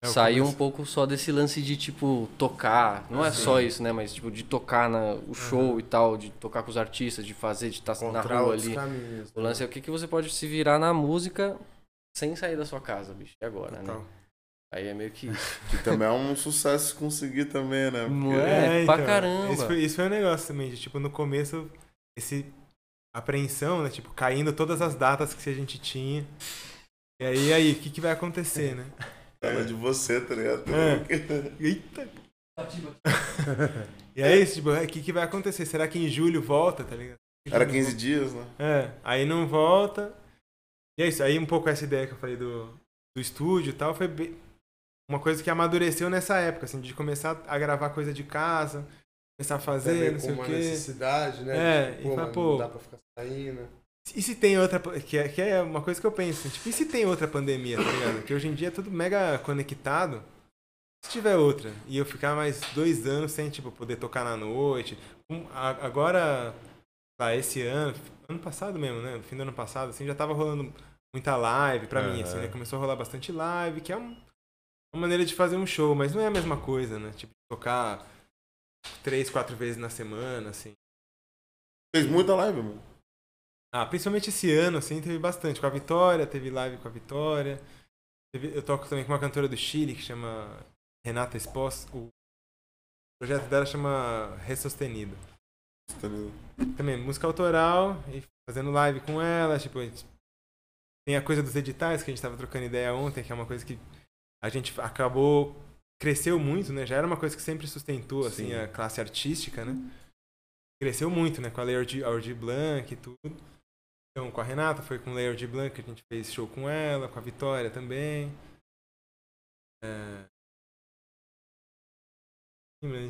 É, saiu um pouco só desse lance de, tipo, tocar. Não é Sim. só isso, né? Mas, tipo, de tocar na, o show e tal, de tocar com os artistas, de fazer, de estar na Encontrar rua ali. caminhos. O né? lance é o que, que você pode se virar na música sem sair da sua casa, bicho. E agora, Total. né? Aí é meio que. Que também é um sucesso conseguir também, né? Porque- é? pra caramba. Isso foi, isso foi um negócio também, de tipo, no começo, esse apreensão, né? Tipo, caindo todas as datas que a gente tinha. E aí, aí, o que, que vai acontecer, né? Fala de você, tá ligado? É. Eita! e aí, tipo, o que, que vai acontecer? Será que em julho volta, tá ligado? Era 15 dias, né? É, aí não volta. E é isso, aí um pouco essa ideia que eu falei do, do estúdio e tal, foi bem- uma coisa que amadureceu nessa época, assim, de começar a gravar coisa de casa, começar a fazer, Também não sei o quê. necessidade, né? É, Tipo, e pô, fala, pô, não dá pra ficar saindo. E se tem outra. Que é, que é uma coisa que eu penso, assim, tipo, e se tem outra pandemia, tá ligado? Que hoje em dia é tudo mega conectado. Se tiver outra, e eu ficar mais dois anos sem, tipo, poder tocar na noite. Um, a- agora, tá, esse ano, ano passado mesmo, né? No fim do ano passado, assim, já tava rolando muita live pra mim, assim, né? Começou a rolar bastante live, que é um- uma maneira de fazer um show, mas não é a mesma coisa, né? Tipo, tocar três, quatro vezes na semana, assim. Fez muita live, mano. Ah, principalmente esse ano, assim, teve bastante. Com a Vitória, teve live com a Vitória. Teve- eu toco também com uma cantora do Chile que chama Renata Espos. O projeto dela chama Resostenido. Ligado? Também música autoral e fazendo live com ela. Tipo, a gente- tem a coisa dos editais que a gente tava trocando ideia ontem, que é uma coisa que a gente acabou. Cresceu muito, né? Já era uma coisa que sempre sustentou, assim, Sim. a classe artística, né? Cresceu muito, né? Com a de, Aurdi Blanc e tudo. Então, com a Renata, foi com Layer de Blanc que a gente fez show com ela, com a Vitória também. É...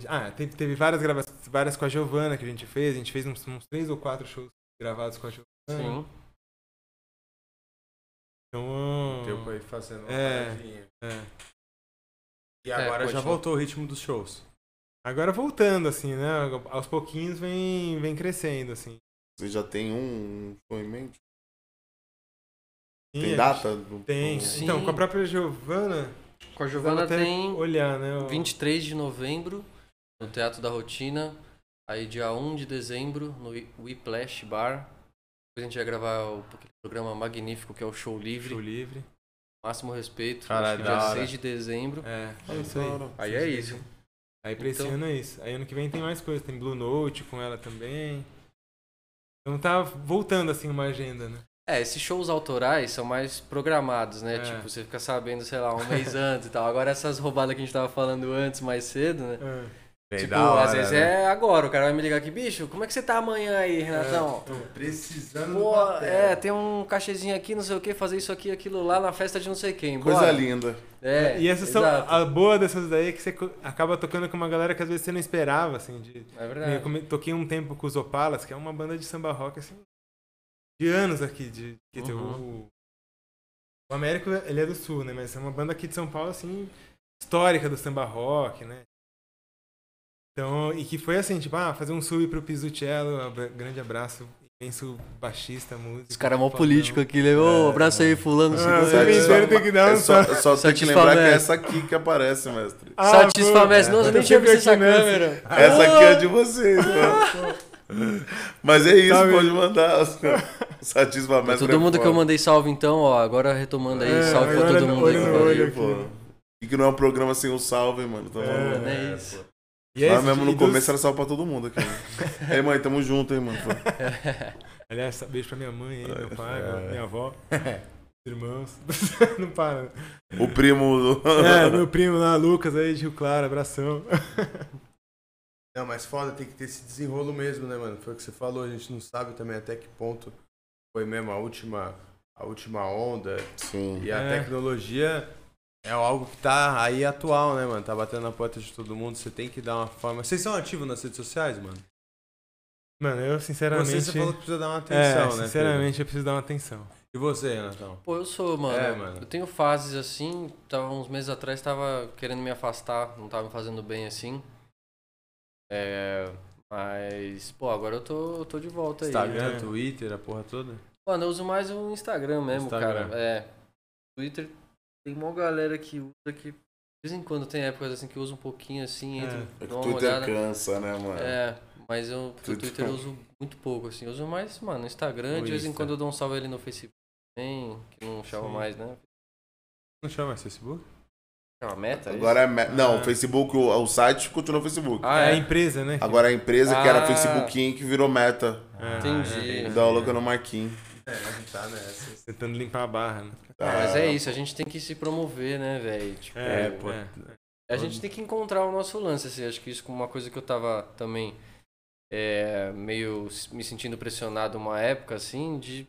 Ah, teve, teve várias gravações, várias com a Giovana que a gente fez. A gente fez uns, uns três ou quatro shows gravados com a Giovana. Sim. Então, Tempo aí fazendo uma É. paradinha. é. E agora já continua. voltou o ritmo dos shows. Agora voltando, assim, né? Aos pouquinhos vem, vem crescendo, assim. Você já tem um show em mente? Sim, Tem data? do- Tem. do- Sim. Então, com a própria Giovana, Com a Giovana tem olhar, né? o- 23 de novembro no Teatro da Rotina. Aí dia 1 de dezembro no Whiplash Bar. a gente ia gravar o, programa magnífico que é o Show Livre. Show livre. Máximo respeito. Caralho, acho que da dia hora. 6 de dezembro. É, é isso aí. Aí é isso. Aí pra esse Então- ano é isso. Aí ano que vem tem mais coisas. Tem Blue Note com ela também. Então tá voltando assim uma agenda, né? É, esses shows autorais são mais programados, né? É. Tipo, você fica sabendo, sei lá, um mês antes e tal. Agora essas roubadas que a gente tava falando antes, mais cedo, né? Bem tipo, hora, às vezes né? é agora. O cara vai me ligar aqui, bicho, como é que você tá amanhã aí, Renatão? Tô precisando Pô, é, tem um cachezinho aqui, não sei o que, fazer isso aqui, aquilo lá na festa de não sei quem. Coisa bora. linda. É, e essas são a boa dessas daí é que você acaba tocando com uma galera que às vezes você não esperava, assim, de É Eu verdade. come- toquei um tempo com os Opalas, que é uma banda de samba rock, assim, de anos aqui. De, que tem Uhum. o, o Américo, ele é do Sul, né? Mas é uma banda aqui de São Paulo, assim, histórica do samba rock, né? Então, e que foi assim, tipo, ah, fazer um sub pro Pisucello, abra- grande abraço, imenso baixista, músico. Os caras mó fodão. político aqui, né? Ô, abraço aí, fulano. Ah, tem que dar É um só, só tem que lembrar que é essa aqui que aparece, mestre. Ah, Satisfamece. pô, Nossa, eu é. nem tinha visto essa câmera. Essa aqui é de vocês, mano. Mas é isso, Salve. pode mandar. Satisfa Pra mestre. todo é mundo que eu mandei salve então, ó, agora retomando aí, É, salve pra todo mundo aí. olho pô. E que não é um programa sem o salve, mano. Tá É, é isso. E é Lá esse, mesmo no dos- começo era salve pra todo mundo aqui. Né? Ei, mãe, tamo junto, hein, mano. Aliás, beijo pra minha mãe, aí, meu pai, É. minha avó, irmãos. não para. O primo do. É, meu primo lá, Lucas aí, de Rio Claro, abração. Não, mas foda, tem que ter esse desenrolo mesmo, né, mano? Foi o que você falou, a gente não sabe também até que ponto foi mesmo a última, a última onda. Sim. E a É. tecnologia é algo que tá aí atual, né, mano? Tá batendo na porta de todo mundo, você tem que dar uma forma. Vocês são ativos nas redes sociais, mano? Mano, eu sinceramente. Você, você falou que precisa dar uma é, atenção, né? sinceramente, eu preciso dar uma atenção. Pedro? E você, Renatão? Pô, eu sou, mano. É, mano. Eu tenho fases assim, tava uns meses atrás tava querendo me afastar, não tava me fazendo bem assim. É, mas, pô, agora eu tô, eu tô de volta aí. Instagram, né? Twitter, a porra toda? Mano, eu uso mais o Instagram mesmo, Instagram. cara. É. Twitter tem uma galera que usa que. De vez em quando tem épocas assim que eu uso um pouquinho assim, É. entro, É que o uma Twitter olhada. cansa, né, mano? É, mas eu, o Twitter- eu uso muito pouco, assim. Eu uso mais, mano, no Instagram, de vez em quando eu dou um salve ali no Facebook também, que não chama Sim. mais, né? Não chama mais Facebook? Chama meta? é Agora é. me- Não, Ah. o Facebook, o, o site continua o Facebook. Ah, é a é? empresa, né? Agora a empresa que era Ah. Facebook Inc. virou meta. É, Entendi. Dá o louco no Marquinhos. É, tá nessa. Tentando limpar a barra, né? Ah, mas é isso, a gente tem que se promover, né, velho? Tipo, É, pô. A gente tem que encontrar o nosso lance, assim. Acho que isso é uma coisa que eu tava também é, meio me sentindo pressionado uma época, assim, de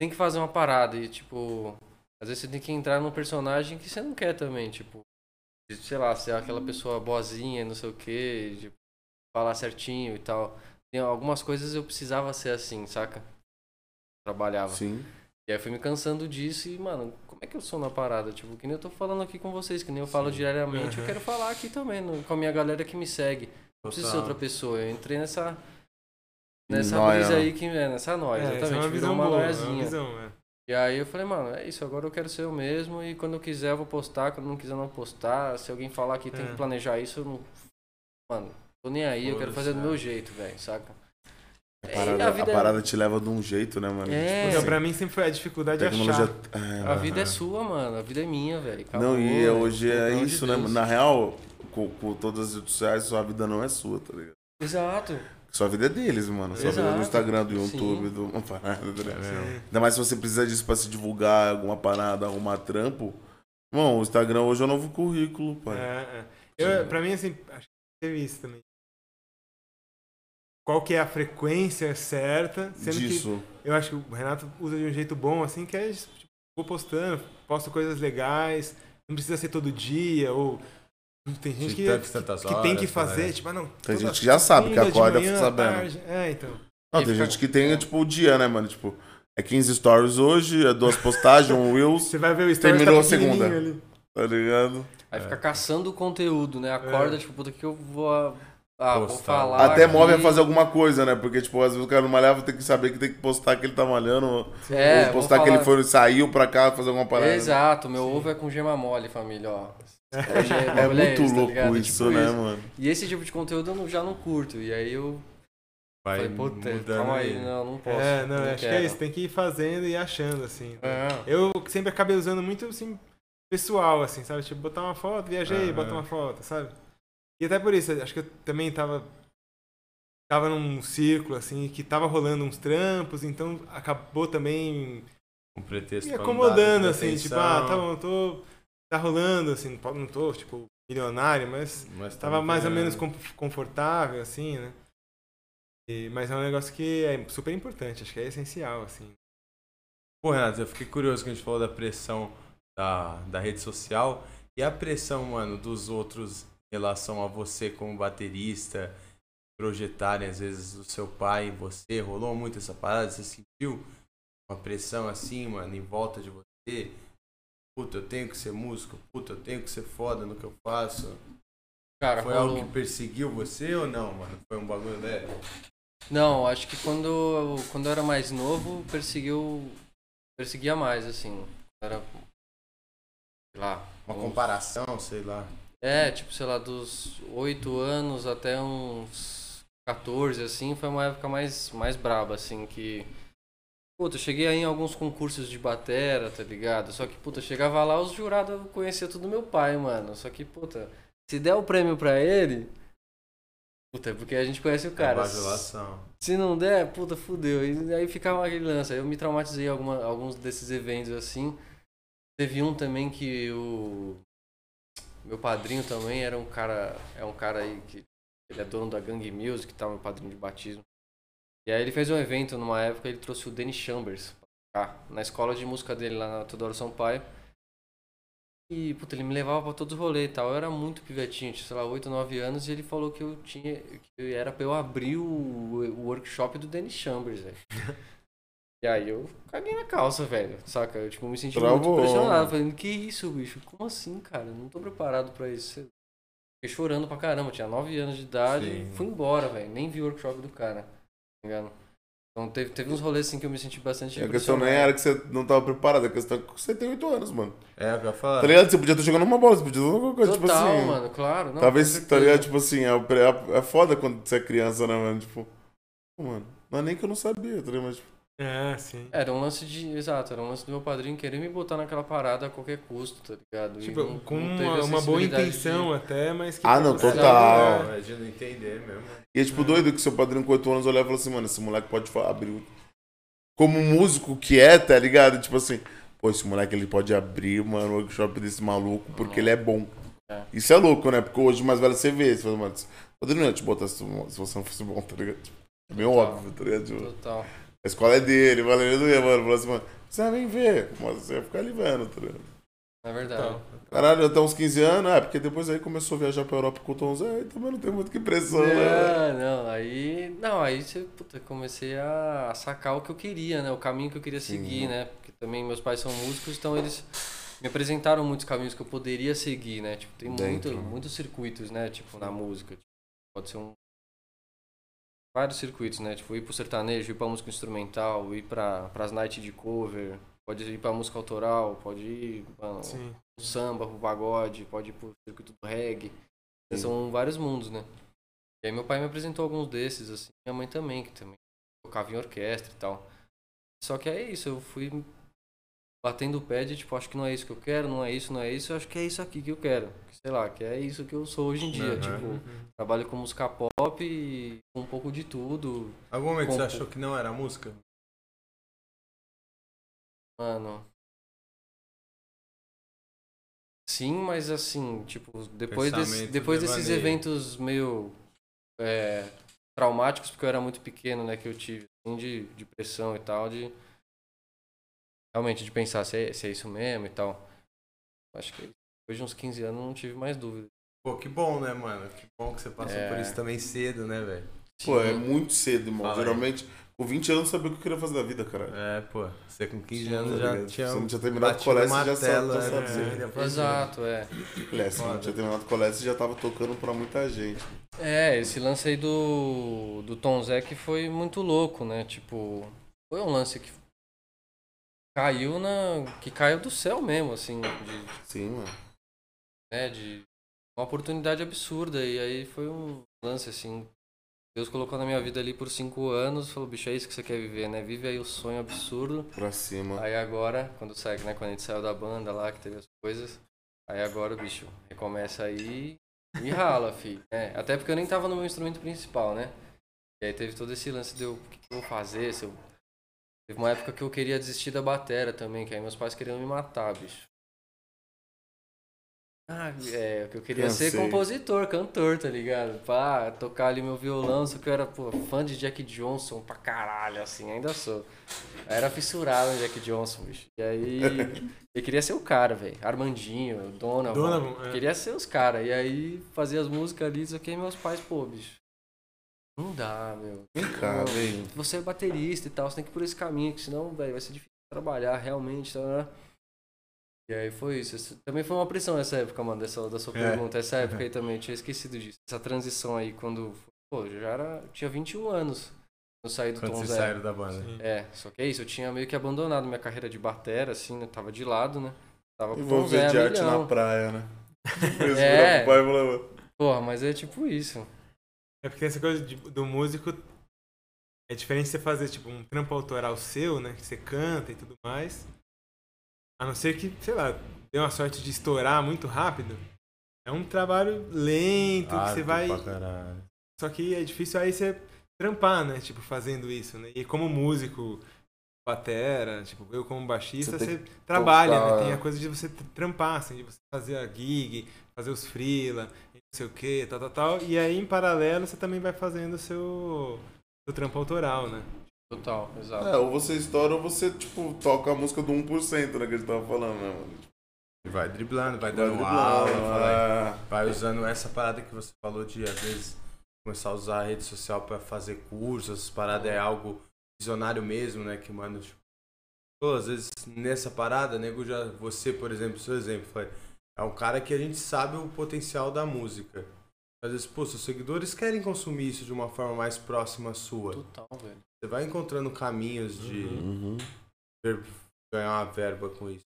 tem que fazer uma parada e, tipo, às vezes você tem que entrar num personagem que você não quer também, tipo, de, sei lá, ser aquela pessoa boazinha, não sei o quê, de falar certinho e tal. Tem algumas coisas eu precisava ser assim, saca? Trabalhava. Sim. E aí eu fui me cansando disso e, mano, como é que eu sou na parada? Tipo, que nem eu tô falando aqui com vocês, que nem eu falo diariamente, eu Uhum. quero falar aqui também, no- com a minha galera que me segue. Não precisa ser outra pessoa. Eu entrei nessa. Nessa Noia. brisa aí que é, nessa nóia, É, essa exatamente. é uma virou uma boa, é noiazinha. visão, é. E aí eu falei, mano, é isso, agora eu quero ser eu mesmo e quando eu quiser eu vou postar, quando não quiser não postar. Se alguém falar que tem É. que planejar isso, eu não. Mano, tô nem aí, eu quero fazer do meu jeito, velho, saca? A É, parada, a a vida é- parada te leva de um jeito, né, mano? É. Tipo Então, pra mim sempre foi a dificuldade de tecnologia. achar. É, A vida é aham. sua, mano. A vida é minha, velho. Não, e velho. hoje Pelo é amor de isso, né? Deus. Na real, com, com todas as redes sociais, sua vida não é sua, tá ligado? Exato. Sua vida é deles, mano. Sua vida é Exato. do Instagram, do Sim. YouTube, do uma parada, tá ligado? Sim. Ainda mais se você precisa disso pra se divulgar alguma parada, arrumar trampo. Bom, o Instagram hoje é o novo currículo, pai. É, é. Eu, pra mim, assim, acho que teve isso também. Qual que é a frequência certa, sendo Disso. que eu acho que o Renato usa de um jeito bom, assim, que é, tipo, vou postando, posto coisas legais, não precisa ser todo dia, ou tem gente que, tantas, que, tem que horas, fazer, né? tipo, ah, não. Tem gente que já sabe, que acorda manhã, sabendo. tarde. É, então. Não, tem fica- gente que tem, tipo, o dia, né, mano? Tipo, é 15 stories hoje, é duas postagens, um Reels, Você vai ver o story Terminou tá a segunda. ali. tá ligado? Aí fica caçando o conteúdo, né? Acorda, tipo, puta, que eu vou. Ah, vou falar. Até move a fazer alguma coisa, né? Porque, tipo, às vezes o cara não malhava, tem que saber que tem que postar que ele tá malhando, ou É, ou postar que falar- ele foi, saiu pra cá fazer alguma parada. Exato, meu ovo é com gema mole, família, ó. Hoje É bagulho muito esse, tá louco ligado? isso, Tipo né, mano? E esse tipo de conteúdo eu não- já não curto. E aí eu Vai Falei, puta, calma aí. aí, não, não posso. É, não, acho que é quero. isso, tem que ir fazendo e achando, assim. É. Eu sempre acabei usando muito, assim, pessoal, assim, sabe? Tipo, botar uma foto, viajei, Aham. botar uma foto, sabe? E até por isso, acho que eu também tava. Tava num círculo, assim, que tava rolando uns trampos, então acabou também Um pretexto me acomodando, assim, tipo, ah, tá bom, tô. Tá rolando, assim, não tô, tipo, milionário, mas mas tava mais ou ganhando. menos com- confortável, assim, né? E- mas é um negócio que é super importante, acho que é essencial, assim. Pô, Renato, eu fiquei curioso que a gente falou da pressão da, da rede social e a pressão, mano, dos outros relação a você como baterista, projetarem às vezes o seu pai e você. Rolou muito essa parada? Você sentiu uma pressão assim, mano, em volta de você? Puta, eu tenho que ser músico, puta, eu tenho que ser foda no que eu faço. Cara, Foi rolou- algo que perseguiu você ou não, mano? Foi um bagulho leve? Não, acho que quando, eu- quando eu era mais novo, perseguiu. Perseguia mais, assim. Era. Sei lá. Uma uns- comparação, sei lá. É, tipo, sei lá, dos 8 anos até uns 14, assim, foi uma época mais, mais braba, assim, que. Puta, eu cheguei aí em alguns concursos de batera, tá ligado? Só que, puta, chegava lá, os jurados conheciam tudo meu pai, mano. Só que, puta, se der o prêmio pra ele. Puta, é porque a gente conhece o cara. Bajulação. Se não der, puta, fudeu. E aí ficava aquele lance. Aí eu me traumatizei em alguma, alguns desses eventos assim. Teve um também que o. Meu padrinho também era um cara. É um cara aí que. Ele é dono da Gang Music, tá? Meu padrinho de batismo. E aí ele fez um evento numa época, ele trouxe o Danny Chambers cá, na escola de música dele lá na Teodoro Sampaio. E, puta, ele me levava pra todos os rolês e tal. Eu era muito pivetinho, tinha, sei lá, 8, 9 anos, e ele falou que eu tinha. que era pra eu abrir o, o workshop do Danny Chambers, velho. e aí eu caguei na calça, velho. Saca? Eu tipo, me senti muito Travou. pressionado. Falando, que isso, bicho? Como assim, cara? Eu não tô preparado pra isso. Fiquei chorando pra caramba, tinha 9 anos de idade, Sim. fui embora, velho. Nem vi o workshop do cara. Tá ligado? Então teve, teve uns rolês assim que eu me senti bastante A questão nem era que você não tava preparado, a questão é que você tem 8 anos, mano. É, eu ia falar. Tá ligado? Você podia estar jogando uma bola, você podia estar alguma coisa, Total, tipo assim. mano, claro. Não, talvez, tá ligado? Tipo assim, é, é, é foda quando você é criança, né, mano? Tipo, pô, mano, não é nem que eu não sabia, tá ligado? Mas, tipo, É, sim. Era um lance de. Exato, era um lance do meu padrinho querer me botar naquela parada a qualquer custo, tá ligado? Tipo, não- com não uma, boa intenção até, mas que. Ah, não, total. Não, é de não entender mesmo. E é tipo doido que seu padrinho com 8 anos olhava e falou assim, mano, esse moleque pode abrir. Como músico que é, tá ligado? Tipo assim, pô, esse moleque ele pode abrir, mano, o workshop desse maluco porque ele é bom. É. Isso é louco, né? Porque hoje mais velho você vê, você fala, mano, padrinho não ia te botar se, você não fosse bom, tá ligado? Tipo, é meio Total. óbvio, tá ligado? Tipo, Total. A escola é dele, ele não ia, mano, falou assim, mano, você vai vir ver, mas você ia ficar ali vendo, tá ligado? É verdade. Então, Caralho, até uns 15 anos, é, porque depois aí começou a viajar pra Europa com o Tom Zé, aí também não tem muito que pressão, né? Não, não, aí. Não, aí você, puta, comecei a sacar o que eu queria, né? O caminho que eu queria seguir, Uhum. né? Porque também meus pais são músicos, então eles me apresentaram muitos caminhos que eu poderia seguir, né? Tipo, tem muito, muitos circuitos, né? Tipo, na música. Pode ser um. Vários circuitos, né? Tipo, ir pro sertanejo, ir pra música instrumental, ir pra, pras nights de cover, pode ir pra música autoral, pode ir sim. pro samba, pro pagode, pode ir pro circuito do reggae. Sim. São vários mundos, né? E aí meu pai me apresentou alguns desses, assim, minha mãe também, que também tocava em orquestra e tal. Só que é isso, eu fui batendo o pé de tipo, acho que não é isso que eu quero, não é isso, não é isso, eu acho que é isso aqui que eu quero. Sei lá, que é isso que eu sou hoje em dia. Aham. Tipo, trabalho com música pop e com um pouco de tudo. Algum momento você achou que não era música? Mano. Sim, mas assim, tipo, depois, desse, depois desses eventos meio é, traumáticos, porque eu era muito pequeno, né, que eu tive, assim, de, de pressão e tal, de realmente de pensar se é, se é isso mesmo e tal. Acho que depois de uns 15 anos eu não tive mais dúvida. Pô, que bom, né, mano? Que bom que você passou É. por isso também cedo, né, velho? Pô, é muito cedo, irmão. Fala aí. Geralmente, com 20 anos, eu sabia o que eu queria fazer da vida, cara. É, pô. Você com 15 Sim, anos já tinha. Você não tinha terminado o colégio, você já sabe- martelo, já né, sabe você fazer. Exato, é. É, se não tinha terminado o colégio, você já tava tocando pra muita gente. É, esse lance aí do, do Tom Zé que foi muito louco, né? Tipo, foi um lance que caiu na. que caiu do céu mesmo, assim, de, Sim, mano. né? De uma oportunidade absurda. E aí foi um lance assim. Deus colocou na minha vida ali por cinco anos, falou, bicho, é isso que você quer viver, né? Vive aí o sonho absurdo. Pra cima. Aí agora, quando sai, né? Quando a gente saiu da banda lá, que teve as coisas, aí agora bicho recomeça aí e rala, fi. É, até porque eu nem tava no meu instrumento principal, né? E aí teve todo esse lance de eu, o que, que eu vou fazer, se eu... Teve uma época que eu queria desistir da batera também, que aí meus pais queriam me matar, bicho. Ah, é, que eu queria ser Cansei. compositor, cantor, tá ligado? Pá, tocar ali meu violão, só que eu era, pô, fã de Jack Johnson pra caralho, assim, ainda sou. Eu era fissurado no Jack Johnson, bicho. E aí, eu queria ser o cara, velho. Armandinho, Donovan. Donovan, é. Queria ser os caras. E aí, fazia as músicas ali, só que aí meus pais, pô, bicho. Não dá, meu. Vem cá, Não, vem. Você é baterista e tal, você tem que ir por esse caminho, que senão, velho, vai ser difícil trabalhar realmente, tá, né? E aí foi isso. Também foi uma pressão essa época, mano, dessa, da sua É. pergunta. Essa época aí também, eu tinha esquecido disso. Essa transição aí, quando. Pô, eu já era. Tinha 21 anos. Eu saí do Quando Tom Zero. saíram da banda. Sim. É, só que é isso, eu tinha meio que abandonado minha carreira de batera, assim, né? Tava de lado, né? Tava com vou Tom ver Zero, de arte milhão. na praia, né? É. pai Porra, mas é tipo isso. É porque essa coisa de- do músico é diferente de você fazer tipo um trampo autoral seu, né? Que você canta e tudo mais. A não ser que, sei lá, dê uma sorte de estourar muito rápido. É um trabalho lento, que você vai. Só que é difícil aí você trampar, né? Tipo, fazendo isso, né? E como músico, batera, tipo, eu como baixista, Você você, trabalha, tocar- né? Tem a coisa de você trampar, assim, de você fazer a gig, fazer os freela, sei o que, tal, tal, tal. E aí, em paralelo, você também vai fazendo o seu, seu trampo autoral, né? Total, exato. É, ou você estoura ou você, tipo, toca a música do 1%, né, que a gente tava falando, né, mano? Vai driblando, vai Vai dando driblando, aula, vai, é. vai usando essa parada que você falou de, às vezes, começar a usar a rede social pra fazer cursos, essas paradas é algo visionário mesmo, né? Que, mano, tipo, pô, às vezes nessa parada, nego já, você, por exemplo, seu exemplo, foi, é um cara que a gente sabe o potencial da música. Às vezes, pô, seus seguidores querem consumir isso de uma forma mais próxima sua. Total, velho. Você vai encontrando caminhos de Uhum. ver- ganhar uma verba com isso.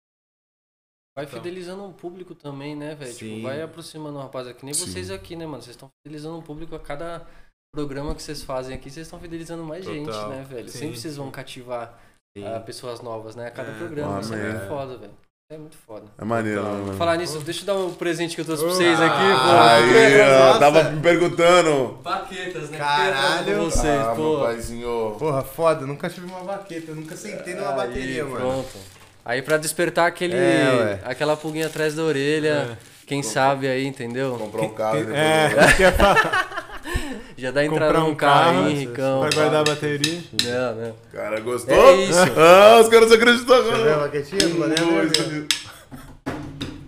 Vai Então. fidelizando um público também, né, velho? Tipo, Sim. vai aproximando um rapaz aqui. Nem Sim. vocês aqui, né, mano? Vocês estão fidelizando um público a cada programa que vocês fazem aqui. Vocês estão fidelizando mais gente, Total. né, velho? Sim, Sempre vocês vão cativar ah, pessoas novas, né? A cada É. programa. Ah, Isso é muito foda, velho. É muito foda. É maneiro, Então, né, mano? Falar nisso, deixa eu dar um presente que eu trouxe pra vocês aqui. Ah, pô. Aí, ó, tava me perguntando. Baquetas, né? Caralho. Pra vocês, ah, pô. meu paizinho. Porra, foda, nunca tive uma baqueta, eu nunca sentei numa Aí, bateria, mano. Pronto. Aí pra despertar aquele, É, aquela pulguinha atrás da orelha, quem sabe aí, entendeu? Comprar um carro e depois... É, quer falar, Já dá entrada comprar um carro, carro hein, Ricão. vai guardar a bateria. Não, não. Cara, gostou? É isso. Ah, os caras não acreditam agora. do Mané?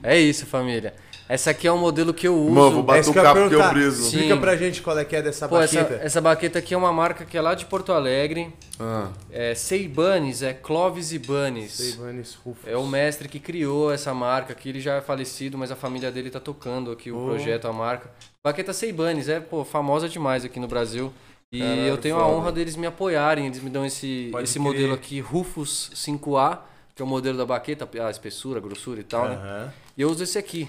É isso, família. Essa aqui é um modelo que eu uso. Mano, vou bater isso o que eu ia porque eu perguntar. briso. Sim. Explica pra gente qual é que é dessa Pô, essa, baqueta. essa baqueta aqui é uma marca que é lá de Porto Alegre. Ah, É Seibanes, é Clóvis Ibanes. Seivanes Rufus. É o mestre que criou essa marca aqui. Ele já é falecido, mas a família dele tá tocando aqui o projeto, a marca. Baqueta Seibanes, é, pô, famosa demais aqui no Brasil. E Caralho, eu tenho a foda. honra deles me apoiarem. Eles me dão esse, Pode esse modelo aqui, Rufus 5A, que é o modelo da baqueta, a espessura, a grossura e tal, né? Aham. E eu uso esse aqui.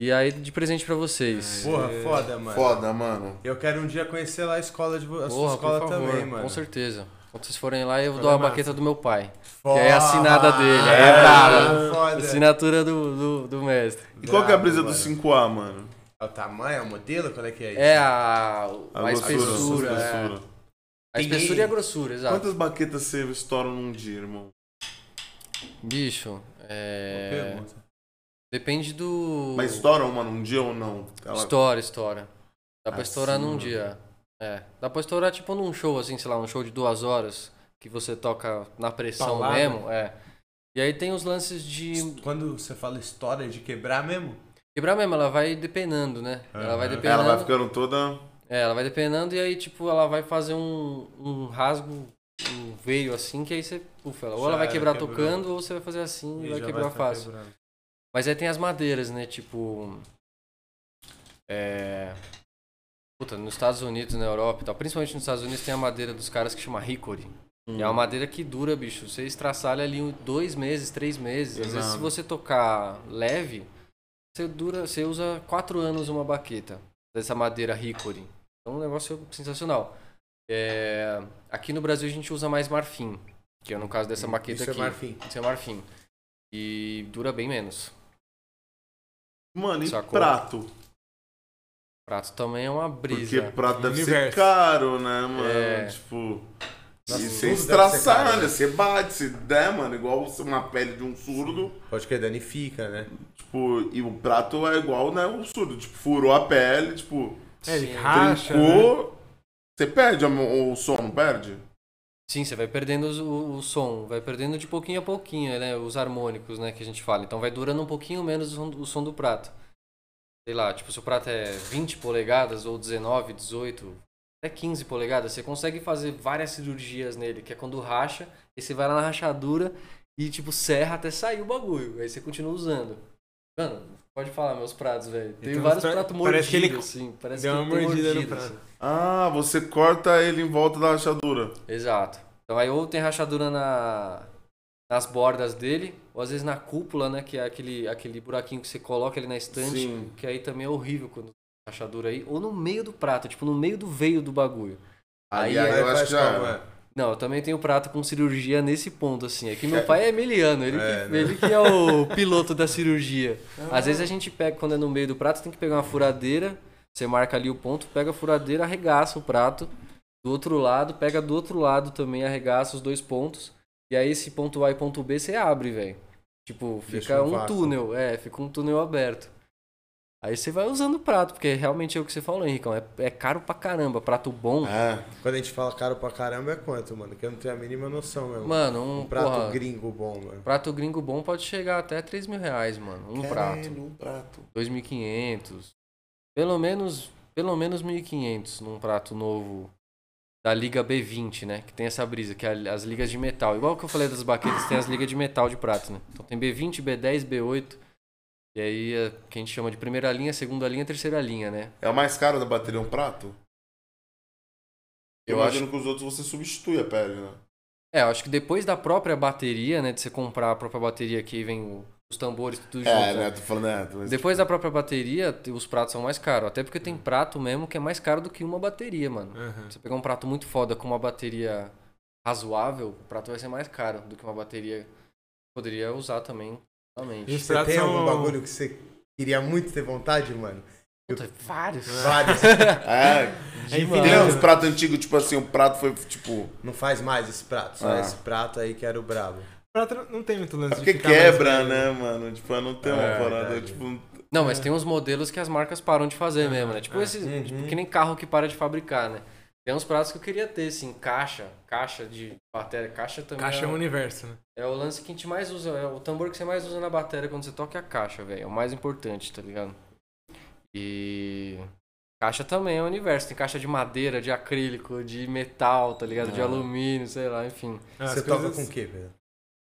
E aí, de presente pra vocês. Porra, foda, mano. foda, mano. Eu quero um dia conhecer lá a escola de a sua Porra, escola por favor, também, mano. Com certeza. Quando vocês forem lá, eu Vai dou a massa. baqueta do meu pai. Foda. Que é a assinada dele. É, É, cara. Foda. Assinatura do, do, do mestre. E qual que é a brisa do Bravo, 5A, mano? É o tamanho, é o modelo? Qual é que é isso? É a, a, grossura, espessura. a é. espessura. A espessura e a grossura, exato. Quantas baquetas você estoura num dia, irmão? Bicho, é... pergunta. Depende do... Mas estoura uma num dia ou não? Ela- Estoura, estoura. Dá pra Assim, estourar num mano. dia. É. Dá pra estourar tipo num show, assim, sei lá, um show de duas horas. Que você toca na pressão mesmo. É. E aí tem os lances de Quando você fala história de quebrar mesmo? Quebrar mesmo, ela vai depenando, né? Ela vai depenando. Ela vai ficando toda. É, ela vai depenando e aí, tipo, ela vai fazer um, um rasgo, um veio assim, que aí você. Ufa, ela, ou Já ela vai quebrar quebrou. tocando, ou você vai fazer assim e, vai quebrar tá fácil. quebrando. Mas aí tem as madeiras, né? Tipo. É. Puta, nos Estados Unidos, na Europa e tal, principalmente nos Estados Unidos, tem a madeira dos caras que chama Hickory. E é uma madeira que dura, bicho. Você estraçalha ali dois meses, três meses. Às vezes, se você tocar leve, você dura, você usa quatro anos uma baqueta dessa madeira Hickory. É um negócio sensacional. É, aqui no Brasil a gente usa mais marfim, que é no caso dessa maqueta Isso é aqui. marfim. Isso é marfim. E dura bem menos. Mano, e Sacou? prato? Prato também é uma brisa. Porque prato deve Universo. ser caro, né, mano? É. Tipo. Nossa, e você estraçalha, né? você bate, você der, mano, igual uma pele de um surdo. Pode que danifica, né? Tipo, e o prato é igual, né, o surdo. Tipo, furou a pele, tipo, É, ele racha, né? Você perde o, som, não perde? Sim, você vai perdendo o, o som, vai perdendo de pouquinho a pouquinho, né? Os harmônicos, né, que a gente fala. Então vai durando um pouquinho menos o som, o som do prato. Sei lá, tipo, se o prato é 20 polegadas ou 19, 18, até 15 polegadas, você consegue fazer várias cirurgias nele, que é quando racha, e você vai lá na rachadura e, tipo, serra até sair o bagulho. Aí você continua usando. Mano, pode falar meus pratos, velho. Tem Então, vários pra- pratos parece mordidos, que ele assim. Parece deu que uma tem mordida no mordida, prato. assim. Ah, você corta ele em volta da rachadura. Exato. Então aí ou tem rachadura na, nas bordas dele, ou às vezes na cúpula, né? Que é aquele, aquele buraquinho que você coloca ali na estante, Sim. que aí também é horrível quando rachadura aí. Ou no meio do prato, tipo no meio do veio do bagulho. Aí, Aí aí eu acho que já como era. é? Não, eu também tenho prato com cirurgia nesse ponto, assim. É que meu pai é emiliano, ele, É, que, né? ele que é o piloto da cirurgia. Às vezes a gente pega, quando é no meio do prato, tem que pegar uma furadeira, você marca ali o ponto, pega a furadeira, arregaça o prato. Do outro lado, pega do outro lado também, arregaça os dois pontos. E aí esse ponto A e ponto B você abre, velho. Tipo, fica um um túnel, é, fica um túnel aberto. Aí você vai usando o prato, porque realmente é o que você falou, Henricão. É, é caro pra caramba. Prato bom. É. Quando a gente fala caro pra caramba é quanto, mano? Que eu não tenho a mínima noção, meu. Mano, um, um prato porra, gringo bom, mano. Prato gringo bom pode chegar até 3 mil reais, mano. Um prato. Caralho, Um prato. 2.500. Pelo menos, pelo menos 1.500 num prato novo da Liga B20, né? Que tem essa brisa, que é as ligas de metal. Igual que eu falei das baquetas, tem as ligas de metal de prato, né? Então tem B20, B10, B8. E aí é que a gente chama de primeira linha, segunda linha, terceira linha, né? É o mais caro da bateria um prato? Eu Eu imagino que os outros você substitui a pele, né? É, eu acho que depois da própria bateria, né? De você comprar a própria bateria que vem o- os tambores tudo junto. É, né? né? Tô falando, é. Mas, Depois da própria bateria, te- os pratos são mais caros. Até porque tem prato mesmo que é mais caro do que uma bateria, mano. Aham. Você pegar um prato muito foda com uma bateria razoável, o prato vai ser mais caro do que uma bateria que poderia usar também. E Realmente. os Você tem algum bagulho que você queria muito ter vontade, mano? Puta, vários. Vários. É, É tem uns né? pratos antigos, tipo assim, o prato foi tipo. Não faz mais esse prato, só Ah. esse prato aí que era o brabo. Prato não tem muito lance É de porque ficar mais quebra, velho. né, mano? Tipo, não tem uma É, parada, verdade. tipo. Não, mas tem uns modelos que as marcas param de fazer mesmo, né? Tipo, é. esses, Uhum. tipo, que nem carro que para de fabricar, né? Tem uns pratos que eu queria ter, assim, caixa, caixa de bateria, caixa também. Caixa é é, um universo, né? é o lance que a gente mais usa, é o tambor que você mais usa na bateria quando você toca é a caixa, velho. É o mais importante, tá ligado? E. Caixa também é o universo. Tem caixa de madeira, de acrílico, de metal, tá ligado? De Ah. alumínio, sei lá, enfim. As você toca coisas- com o quê, velho?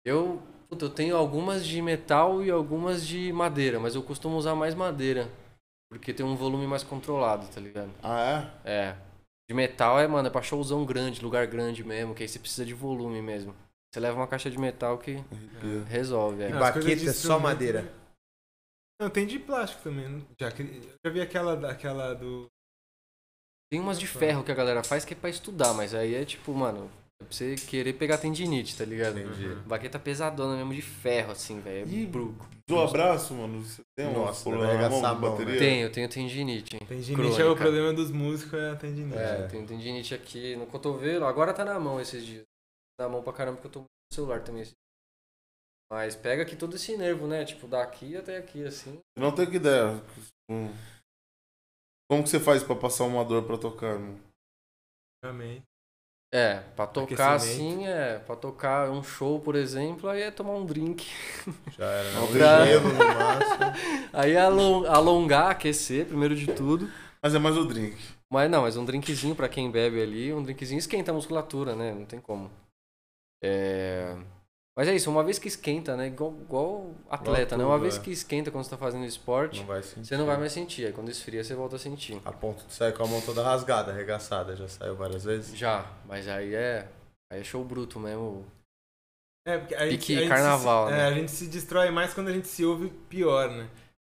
Eu, puta, eu tenho algumas de metal e algumas de madeira, mas eu costumo usar mais madeira. Porque tem um volume mais controlado, tá ligado? Ah, É. De metal é, mano, é pra showzão grande, lugar grande mesmo, que aí você precisa de volume mesmo. Você leva uma caixa de metal que é? resolve, é. E baqueta é só madeira. Não, tem de plástico também. né? Já, já vi aquela, aquela do... Tem umas de ferro que a galera faz que é pra estudar, mas aí é tipo, mano, pra você querer pegar tendinite, tá ligado? Entendi. Baqueta pesadona mesmo de ferro, assim, velho. É Ih, bruco. do abraço, mano. Você tem um Nossa, na mão mão, bateria? Tenho, tenho tendinite. Tendinite é Crônica. o problema dos músicos, é a tendinite. É, tenho tendinite aqui no cotovelo. Agora tá na mão esses dias. Tá na mão pra caramba porque eu tô no celular também. Mas pega aqui todo esse nervo, né? Tipo, daqui até aqui, assim. Eu não tenho que ideia. Hum. Como que você faz pra passar uma dor pra tocar, mano? Realmente. É, pra tocar assim, é. Pra tocar um show, por exemplo, aí é tomar um drink. Já era. Não tem Pra- gelo no máximo. Aí é alon- alongar, aquecer, primeiro de tudo. Mas é mais o drink. Mas não, mas um drinkzinho pra quem bebe ali, um drinkzinho esquenta a musculatura, né? Não tem como. É... Mas é isso, uma vez que esquenta, né? Igual, igual atleta, né? Uma vez é. que esquenta quando você tá fazendo esporte, Não você não vai mais sentir. Aí quando esfria, você volta a sentir. A ponto de sair com a mão toda rasgada, arregaçada. Já saiu várias vezes? Já, mas aí é. Aí é show bruto mesmo. É, porque a gente, Pique a gente carnaval, se, né? é, a gente se destrói mais quando a gente se ouve pior, né?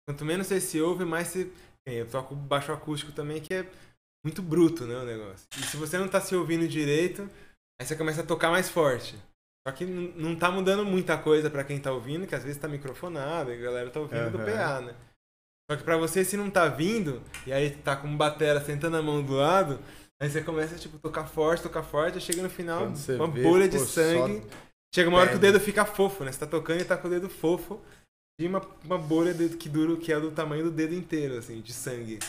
Quanto menos você se ouve, mais você. É, Eu toco baixo acústico também, que é muito bruto, né, o negócio. E se você não tá se ouvindo direito, aí você começa a tocar mais forte. Só que não tá mudando muita coisa pra quem tá ouvindo, que às vezes tá microfonado, e a galera tá ouvindo do Aham. PA, né? Só que pra você, se não tá vindo, e aí tá com um batera sentando a mão do lado, aí você começa, tipo, tocar forte, tocar forte, aí chega no final, uma vê, bolha de pô, sangue. Chega uma hora que o dedo fica fofo, né? Você tá tocando e tá com o dedo fofo. E uma, uma bolha de- que dura, que é do tamanho do dedo inteiro, assim, de sangue.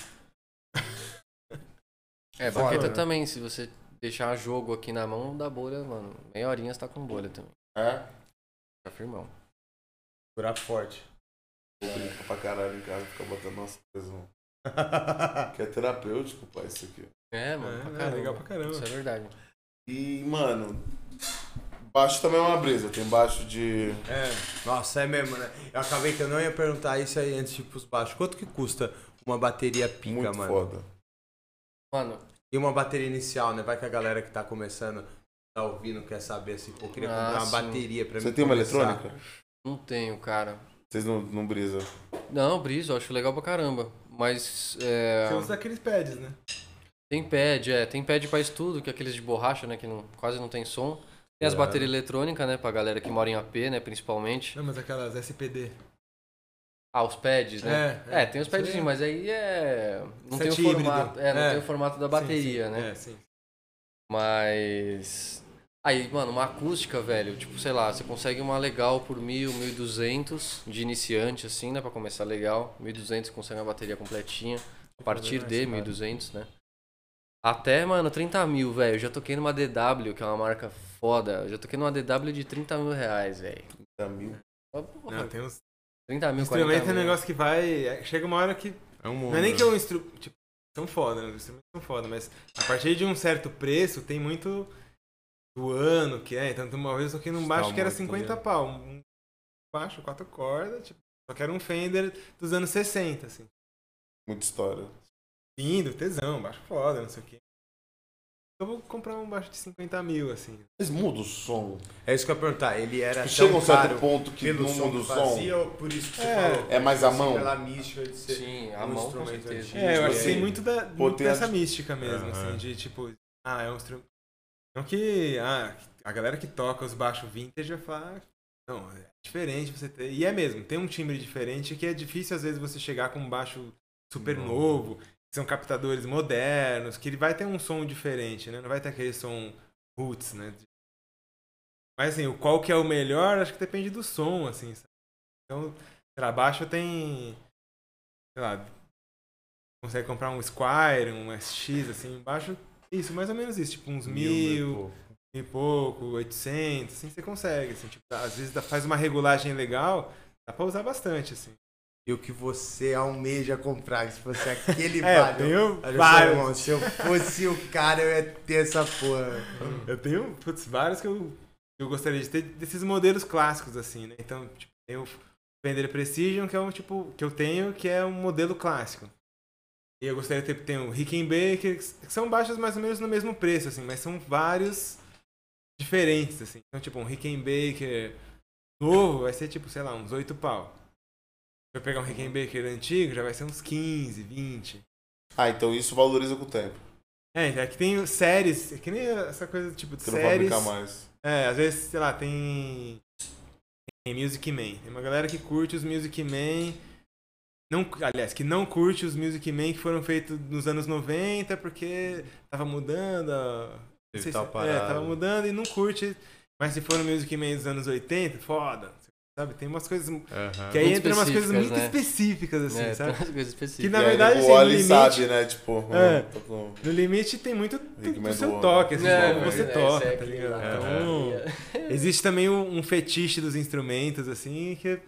É, baqueta também, se você deixar jogo aqui na mão da bolha, mano, meia horinha você tá com bolha também. É? Fica firmão. Segurar forte. Vou brincar pra caralho em casa, ficar botando umas coisas. no- Que é terapêutico, pai, isso aqui. É, mano, É, pra é, caramba. legal pra caramba. Isso é verdade. E, mano, baixo também é uma brisa. Tem baixo de. É, nossa, é mesmo, né? Eu acabei que eu não ia perguntar isso aí antes de ir pros baixos. Quanto que custa uma bateria pica, muito mano? foda. Mano, E uma bateria inicial, né? Vai que a galera que tá começando, tá ouvindo, quer saber assim, pô, queria Ah, comprar uma sim. bateria pra Você mim tem uma começar. eletrônica? não tenho, cara. Vocês não, não brisa. Não, briso, acho legal pra caramba. Mas é, Você usa aqueles pads, né? tem pad, é, tem pad pra estudo, que é aqueles de borracha, né, que não, quase não tem som. Tem as É. baterias eletrônicas, né, pra galera que mora em AP, né, principalmente. Não, mas aquelas SPD. Ah, os pads, né? É, É, tem os aí. mas aí é. Não tem o Set híbrido. formato. É, não É. tem o formato da bateria, Sim, sim. né? É, sim. Mas. Aí, mano, uma acústica, velho, tipo, sei lá, você consegue uma legal por mil, mil duzentos de iniciante, assim, né, pra começar legal. Mil duzentos você consegue uma bateria completinha. A partir de mil duzentos, né? Até, mano, 30 mil, velho. Eu já toquei numa DW, que é uma marca foda. Eu já toquei numa DW de 30 mil reais, velho. Dá mil. Ó, porra, Não, tem uns 30 mil, 40 instrumentos é mil. um negócio que vai. é, Chega uma hora que. É um mundo. Não é nem que é um instrumento. Tipo, são foda, né? Os instrumentos são foda, mas a partir de um certo preço tem muito do ano que é. Então, uma vez eu toquei num Está baixo que era muito, 50 né? pau. Um baixo, quatro cordas, tipo. Só que era um Fender dos anos 60, assim. Muita história. Lindo, tesão, baixo foda, não sei o quê. Eu vou comprar um baixo de 50 mil, assim. Mas muda o som. É isso que eu ia perguntar. Ele era Chega tão um certo caro ponto que pelo não som muda o som. fazia ou por isso que você É, falou? é mais a Assim, mão? Pela mística de ser Sim, a um mão com instrumento certeza. antigo. É, eu tem aí? muito, da, muito dessa a- mística mesmo, Aham. assim, de tipo, ah, é um instrumento. Não que ah, a galera que toca os baixos vintage vai falar. Não, é diferente você ter. E é mesmo, tem um timbre diferente que é difícil às vezes você chegar com um baixo super Novo. novo, que são captadores modernos, que ele vai ter um som diferente, né? Não vai ter aquele som roots, né? Mas assim, o qual que é o melhor, acho que depende do som, assim. sabe? Então, sei lá, baixo tem. Sei lá, consegue comprar um Squire, um SX, assim, baixo. Isso, mais ou menos isso, tipo uns mil, mil, e pouco, 800, assim, você consegue, assim, tipo, às vezes faz uma regulagem legal, dá pra usar bastante, assim. E o que você almeja comprar, se fosse aquele É, eu vale. tenho só, vários. irmão, se eu fosse o cara, eu ia ter essa porra. Eu tenho, putz, vários que eu, eu gostaria de ter desses modelos clássicos, assim, né? Então, tipo, tem o Fender Precision, que é um tipo, que eu tenho, que é um modelo clássico. E eu gostaria de ter, tem o Rickenbacker, que são baixos mais ou menos no mesmo preço, assim, mas são vários diferentes, assim. Então, tipo, um Rickenbacker novo vai ser, tipo, sei lá, uns 8 pau. Se eu pegar um Rickenbacker antigo, já vai ser uns 15, 20. Ah, então isso valoriza com o tempo. É, é que tem séries, é que nem essa coisa, tipo, de Você não séries... fabricar mais. É, às vezes, sei lá, tem. Tem Music Man. Tem uma galera que curte os Music Man. Não, aliás, que não curte os Music Man que foram feitos nos anos 90 porque tava mudando. a- Não sei se, é, tava mudando e não curte. Mas se for no Music Man dos anos 80, foda. Sabe? Tem umas coisas. Que aí Muito entra umas coisas muito né? específicas, assim, é, sabe? tem umas coisas específicas. Que na verdade, o assim, no limite- sabe, né? Tipo, É. hum, tô com- No limite tem muito do, Man seu toque, assim, É, como você esse toca, é tá ligado? Então, Existe também um, um fetiche dos instrumentos, assim, que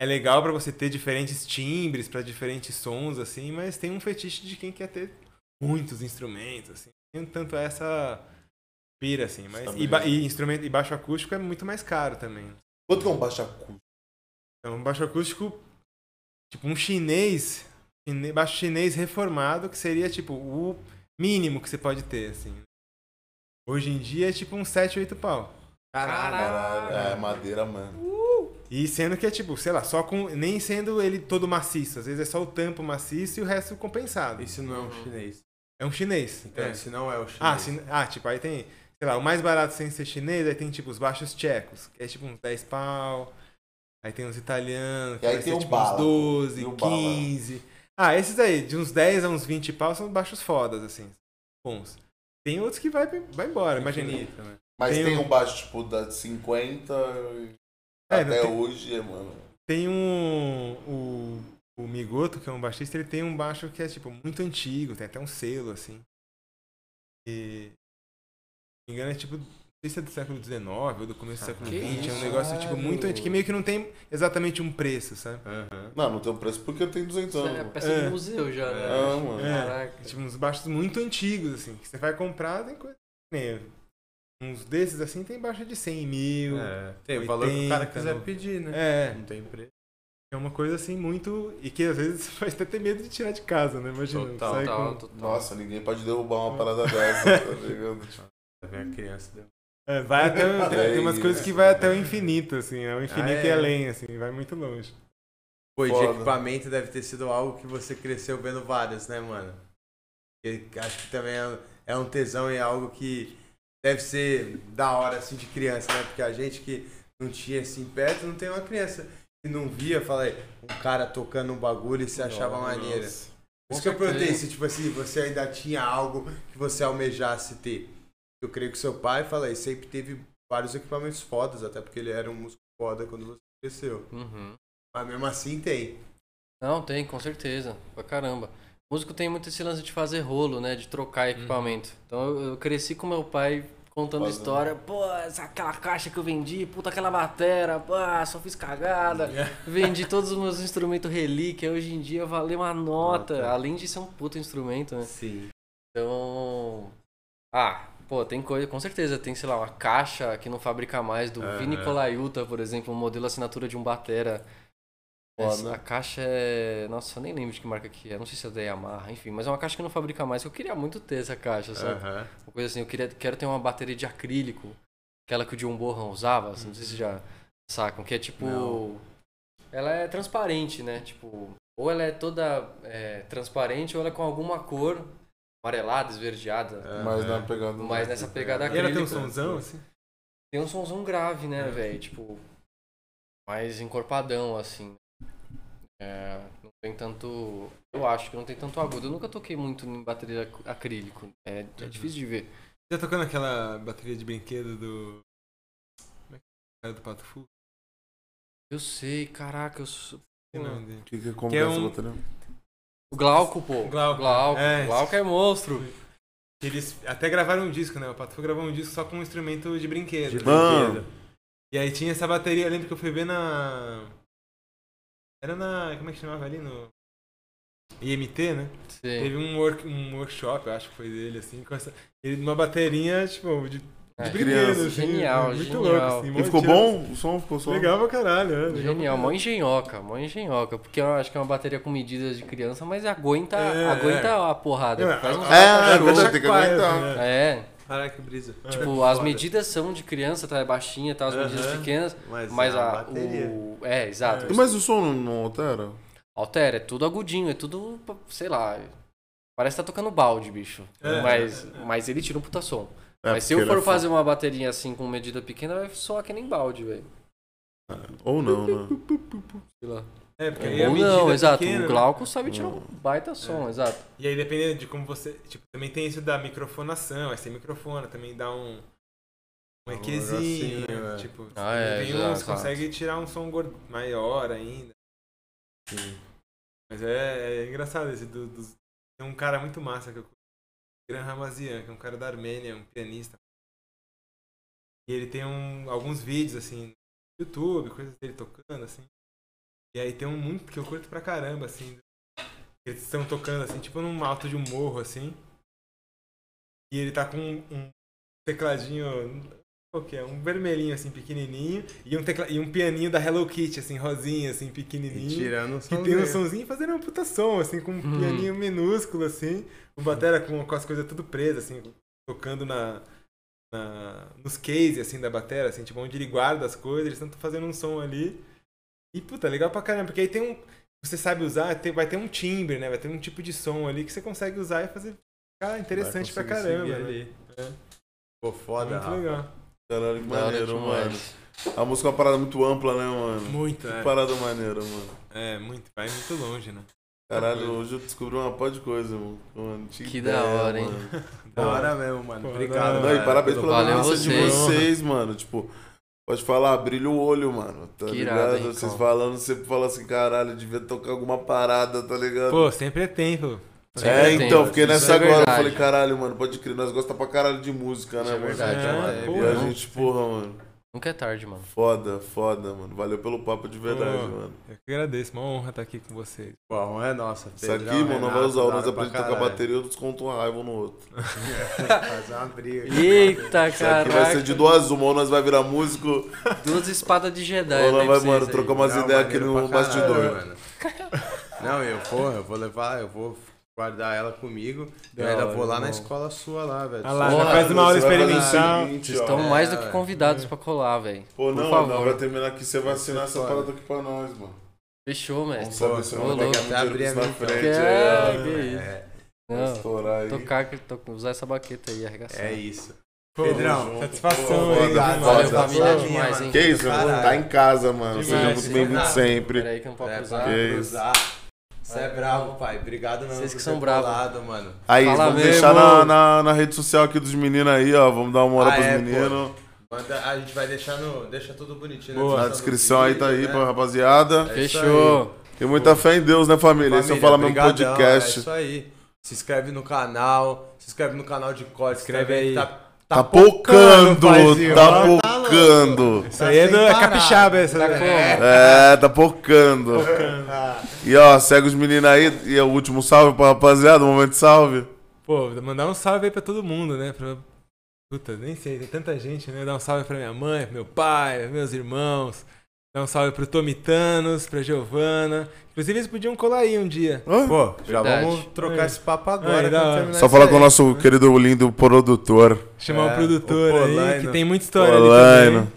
é legal pra você ter diferentes timbres, pra diferentes sons, assim, mas tem um fetiche de quem quer ter muitos instrumentos, assim. Tem tanto essa pira, assim. Mas, e, e instrumento, e baixo acústico é muito mais caro também. Quanto que é um baixo acústico? Então, um baixo acústico, tipo, um chinês, baixo chinês reformado, que seria, tipo, o mínimo que você pode ter, assim. Hoje em dia é tipo um 7, 8 pau. Caralho, é madeira, mano. E sendo que é tipo, sei lá, só com. Nem sendo ele todo maciço. Às vezes é só o tampo maciço e o resto compensado. Isso não é um chinês. É um chinês. Então, é. se não é o chinês. Ah, se- ah, tipo, aí tem, sei lá, o mais barato sem ser chinês, aí tem tipo os baixos tchecos, que é tipo uns 10 pau. Aí tem os italianos, que aí vai tem ser tipo bala, uns 12, e o bala. 15. Ah, esses aí, de uns 10 a uns 20 pau são baixos fodas, assim. Bons. Tem outros que vai, vai embora, Imagenita, né? Mas Tem tem, um- um baixo, tipo, da 50 É, até tem- hoje, é, mano. Tem um. O, o Migoto, que é um baixista, ele tem um baixo que é, tipo, muito antigo, tem até um selo, assim. E. Se não me engano, é tipo. Não sei se é do século XIX ou do começo do século XX. É um negócio, tipo, muito antigo, que meio que não tem exatamente um preço, sabe? Aham. Não, não tem um preço porque eu tenho 200 Isso anos. é peça É. de museu já, né? É, mano. É. Caraca. Tipo, uns baixos muito antigos, assim, que você vai comprar, tem coisa. Nem, uns desses, assim, tem baixo de 100 mil. É, tem o valor que o cara 80, quiser no- pedir, né? É, Não tem preço. é uma coisa assim muito. E que às vezes você vai até ter medo de tirar de casa, né? Imagina. Total, Total, com- total. Nossa, ninguém pode derrubar uma parada dessa, tá ligado? Tipo, Vem a criança deu. É, vai até, o- tem, tem umas É coisas que vai até o infinito, assim, é o infinito Ah, e é? além, assim, vai muito longe. Pô, e de equipamento deve ter sido algo que você cresceu vendo vários, né, mano? E acho que também é, é um tesão e é algo que deve ser da hora, assim, de criança, né? Porque a gente que não tinha assim perto, não tem uma criança que não via, falei, um cara tocando um bagulho e se achava maneira. Nossa. Por isso que eu perguntei se, tipo assim, você ainda tinha algo que você almejasse ter. Eu creio que seu pai, falei, sempre teve vários equipamentos fodas, até porque ele era um músico foda quando você cresceu. Uhum. Mas mesmo assim tem. Não, tem, com certeza. Pra caramba. Músico tem muito esse lance de fazer rolo, né? De trocar equipamento. Então eu, eu cresci com meu pai contando Fazendo. história. Pô, essa, aquela caixa que eu vendi, puta aquela batera, pô, só fiz cagada. Vendi todos os meus instrumentos relíquia. Hoje em dia vale uma nota. Nota. Além de ser um puta instrumento, né? Sim. Então. Ah, pô, tem coisa, com certeza. Tem, sei lá, uma caixa que não fabrica mais do Aham. Vini Colaiuta, por exemplo, um modelo assinatura de um Batera. Foda. Essa- a caixa é. Nossa, eu nem lembro de que marca que é. Não sei se é da Yamaha, enfim, mas é uma caixa que não fabrica mais. Eu queria muito ter essa caixa, sabe? Aham. Uma coisa assim, eu queria, quero ter uma bateria de acrílico, aquela que o John Bohan usava, assim, não sei se já sacam, que é tipo. Não. Ela é transparente, né? Tipo, ou ela é toda é, transparente ou ela é com alguma cor amarelada, esverdeada. Mas Aham. na pegada. Mas nessa pegada E ela tem um acrílica. somzão, assim? Tem um somzão grave, né, É. velho? Tipo, mais encorpadão, assim. É, não tem tanto. Eu acho que não tem tanto agudo. Eu nunca toquei muito em bateria ac- acrílico. É, é Uhum. difícil de ver. Já tocando aquela bateria de brinquedo do. Como é que é o cara do Pato Fu? Eu sei, caraca, eu sou. Que que, que é como Que é um- bateria? O Glauco, pô. Glauco. Glauco. É. Glauco é monstro. Eles até gravaram um disco, né? O Pato Fu gravou um disco só com um instrumento de brinquedo. De Ah. brinquedo. E aí tinha essa bateria, eu lembro que eu fui ver na. Era na. Como é que chamava ali? No. IMT, né? Sei. Teve um, work, um workshop, eu acho que foi dele, assim, com essa. Ele uma bateria, tipo, de, de É, brinquedo, criança. assim. Genial, muito genial. louco, assim. E ficou bom? O som ficou só? Legal pra caralho, é. legal Genial, pra mó engenhoca, mó engenhoca. Porque eu acho que é uma bateria com medidas de criança, mas aguenta, É, aguenta é. a porrada. É, Faz um É, é verdade, tem que aguentar. é. É, Caraca, que brisa. tipo, as medidas são de criança, tá? É baixinha, tá? As medidas pequenas, Mas, mas é a, bateria. o... É, exato. Mas o som não, altera? Altera, é tudo agudinho, é tudo, sei lá... Parece que tá tocando balde, bicho. É. mas, mas ele tira um puta som. É, mas se eu for é fazer uma bateria assim com medida pequena, vai soar que nem balde, velho. foda. Ou não, né? Sei lá. É, porque aí a Ou medida não, é exato. pequena, o né? Glauco sabe tirar um baita som, É. exato. E aí, dependendo de como você. Tipo, também tem isso da microfonação. Aí sem microfone também dá um. Um EQzinho, negocinho, né? é. Tipo, Ah, é, tem exato, uns que consegue tirar um som maior ainda. Sim. Mas é, é engraçado esse do, dos. Tem um cara muito massa que eu Gran Ramazian, que é um cara da Armênia, um pianista. E ele tem um, alguns vídeos, assim, no YouTube, coisas dele tocando, assim. E aí tem um muito que eu curto pra caramba, assim. Eles estão tocando, assim, tipo num alto de um morro, assim. E ele tá com um, um tecladinho. Qual que é? Um vermelhinho, assim, pequenininho. E um, tecla, e um pianinho da Hello Kitty, assim, rosinha, assim, E pequenininho. tirando um Que tem um somzinho. fazendo um puta som, assim, com um Uhum. pianinho minúsculo, assim. O batera com, com as coisas tudo presas, assim, tocando na, na- nos cases, assim, da batera, assim, tipo, onde ele guarda as coisas, eles estão fazendo um som ali. E, puta, legal pra caramba, porque aí tem um... Você sabe usar, tem- vai ter um timbre, né? Vai ter um tipo de som ali que você consegue usar e fazer Cara, interessante pra caramba, né? ali. Pô, foda, Muito Rafa. legal. Caralho, que maneiro, mano. A música é uma parada muito ampla, né, mano? Muito, Que é. parada maneira, mano. É, muito. Vai muito longe, né? Caralho, hoje eu descobri uma pó de coisa, mano. Mano, tinha Que ideia, da hora, hein? mano. Da hora mesmo, mano. Obrigado. não, e parabéns pelo- pela Valeu presença de vocês. mano. Tipo, pode falar, brilha o olho, mano. Tá Que ligado? irado, hein, Vocês Cão? falando, você fala assim, caralho, devia tocar alguma parada, tá ligado? Pô, sempre é tempo. Sempre é, então, fiquei Isso nessa é agora. Eu falei, caralho, mano, pode crer, nós gostamos pra caralho de música, né, Isso é mano? verdade, É, mano. pô, E a gente, porra, mano. Nunca é tarde, mano. Foda, foda, mano. Valeu pelo papo de verdade, Pô. mano. Eu que agradeço, uma honra estar aqui com vocês. Pô, a honra é nossa. Isso aqui, mano, não vai usar. Nós aprendemos a tocar bateria, eu desconto uma raiva um no outro. Fazer uma briga. Eita, Isso aqui caraca. vai ser de duas uma, ou nós vai virar músico, Duas espadas de Jedi, ou né, nós pra vai, mano, trocar umas ideias aqui no bastidor. mano. Não, eu vou, eu vou levar, eu vou guardar ela comigo. Eu Da ainda hora, vou lá na irmão. escola sua lá, velho. Ah lá, Porra, faz uma aula experimental. seguinte, Vocês ó. estão É, mais do que convidados pra colar, velho. Pô, Por não, favor. não, vai terminar aqui, você vai assinar essa Foda. parada aqui pra nós, mano. Fechou, Vamos mestre. saber se não vai abrir a na minha frente. Que é, é, que isso. É, Não, estourar aí. tocar, to- usar essa baqueta aí, arregaçar. é isso. Pô, Pedrão, satisfação pô, aí. obrigado. Valeu, família, demais, hein? Que isso, Caralho. tá em casa, mano. Demais, Seja muito bem-vindo sempre. Pera aí que eu não posso É, usar. pra Que cruzar. Você é bravo, pai. Obrigado mesmo Vocês que são bravos. mano. Aí, Fala vamos mesmo. deixar na, na, na rede social aqui dos meninos aí, ó. Vamos dar uma moral Ah, pros é, meninos. Manda- a gente vai deixar no. Deixa tudo bonitinho Boa. Na descrição aí tá aí, né? pra rapaziada. É Fechou. Tem muita fé em Deus, né, família? Esse é o Família, Fala Mesmo brigadão, É Podcast. isso aí. Se inscreve no canal. Se inscreve no canal de corte. Inscreve aí. Tá, Tá pocando, paizinho. tá Ó, pocando. Isso aí é, do, é capixaba, essa. Tá? É, tá pocando. E ó, segue os meninos aí. E é o último salve pra rapaziada, um momento de salve. Pô, mandar um salve aí pra todo mundo, né? Pra... Puta, nem sei, tem tanta gente, né? Dar um salve pra minha mãe, pro meu pai, meus irmãos. Dar um salve pro Tomitanos, pra Giovana. Inclusive, eles podiam colar aí um dia. Pô, já Verdade. vamos trocar É. esse papo agora. Só falar com o nosso querido lindo produtor. Chamar É, o produtor o aí, que tem muita história ali Polaino. também.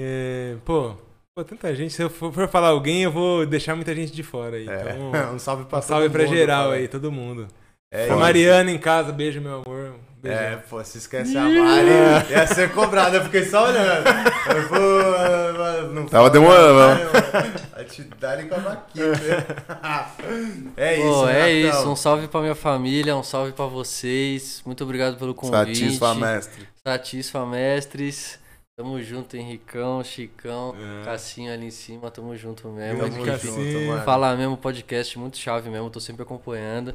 É, pô, pô, tanta gente. Se eu for, falar alguém, eu vou deixar muita gente de fora aí. É. Então, um salve pra um salve pra mundo, geral cara. aí, todo mundo. É Pra. Mariana em casa, beijo, meu amor. Beijão. É, pô, se esquece a Mari. Ia ser cobrado, eu fiquei só olhando. Eu vou. Não Tava fala demorando, mano. Vai te dar com a vaquinha. É isso, Pô, é isso. Um salve pra minha família, um salve pra vocês. Muito obrigado pelo convite. Satisfa, mestre. Satisfa, mestres. Tamo junto, Henricão, Chicão, É. Cassinho ali em cima, tamo junto mesmo. Tamo junto, mano. Falar mesmo, podcast muito chave mesmo, tô sempre acompanhando.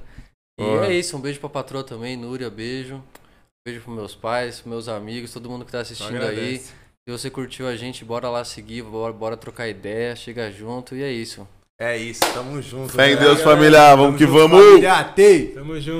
E é isso, um beijo pra patroa também, Núria, beijo. Beijo pros meus pais, pros meus amigos, todo mundo que tá assistindo aí. Se você curtiu a gente, bora lá seguir, bora, bora trocar ideia, chega junto e é isso. É isso, tamo junto. Fé em galera. Deus, família. Vamos que junto, vamos. Família. Tamo junto.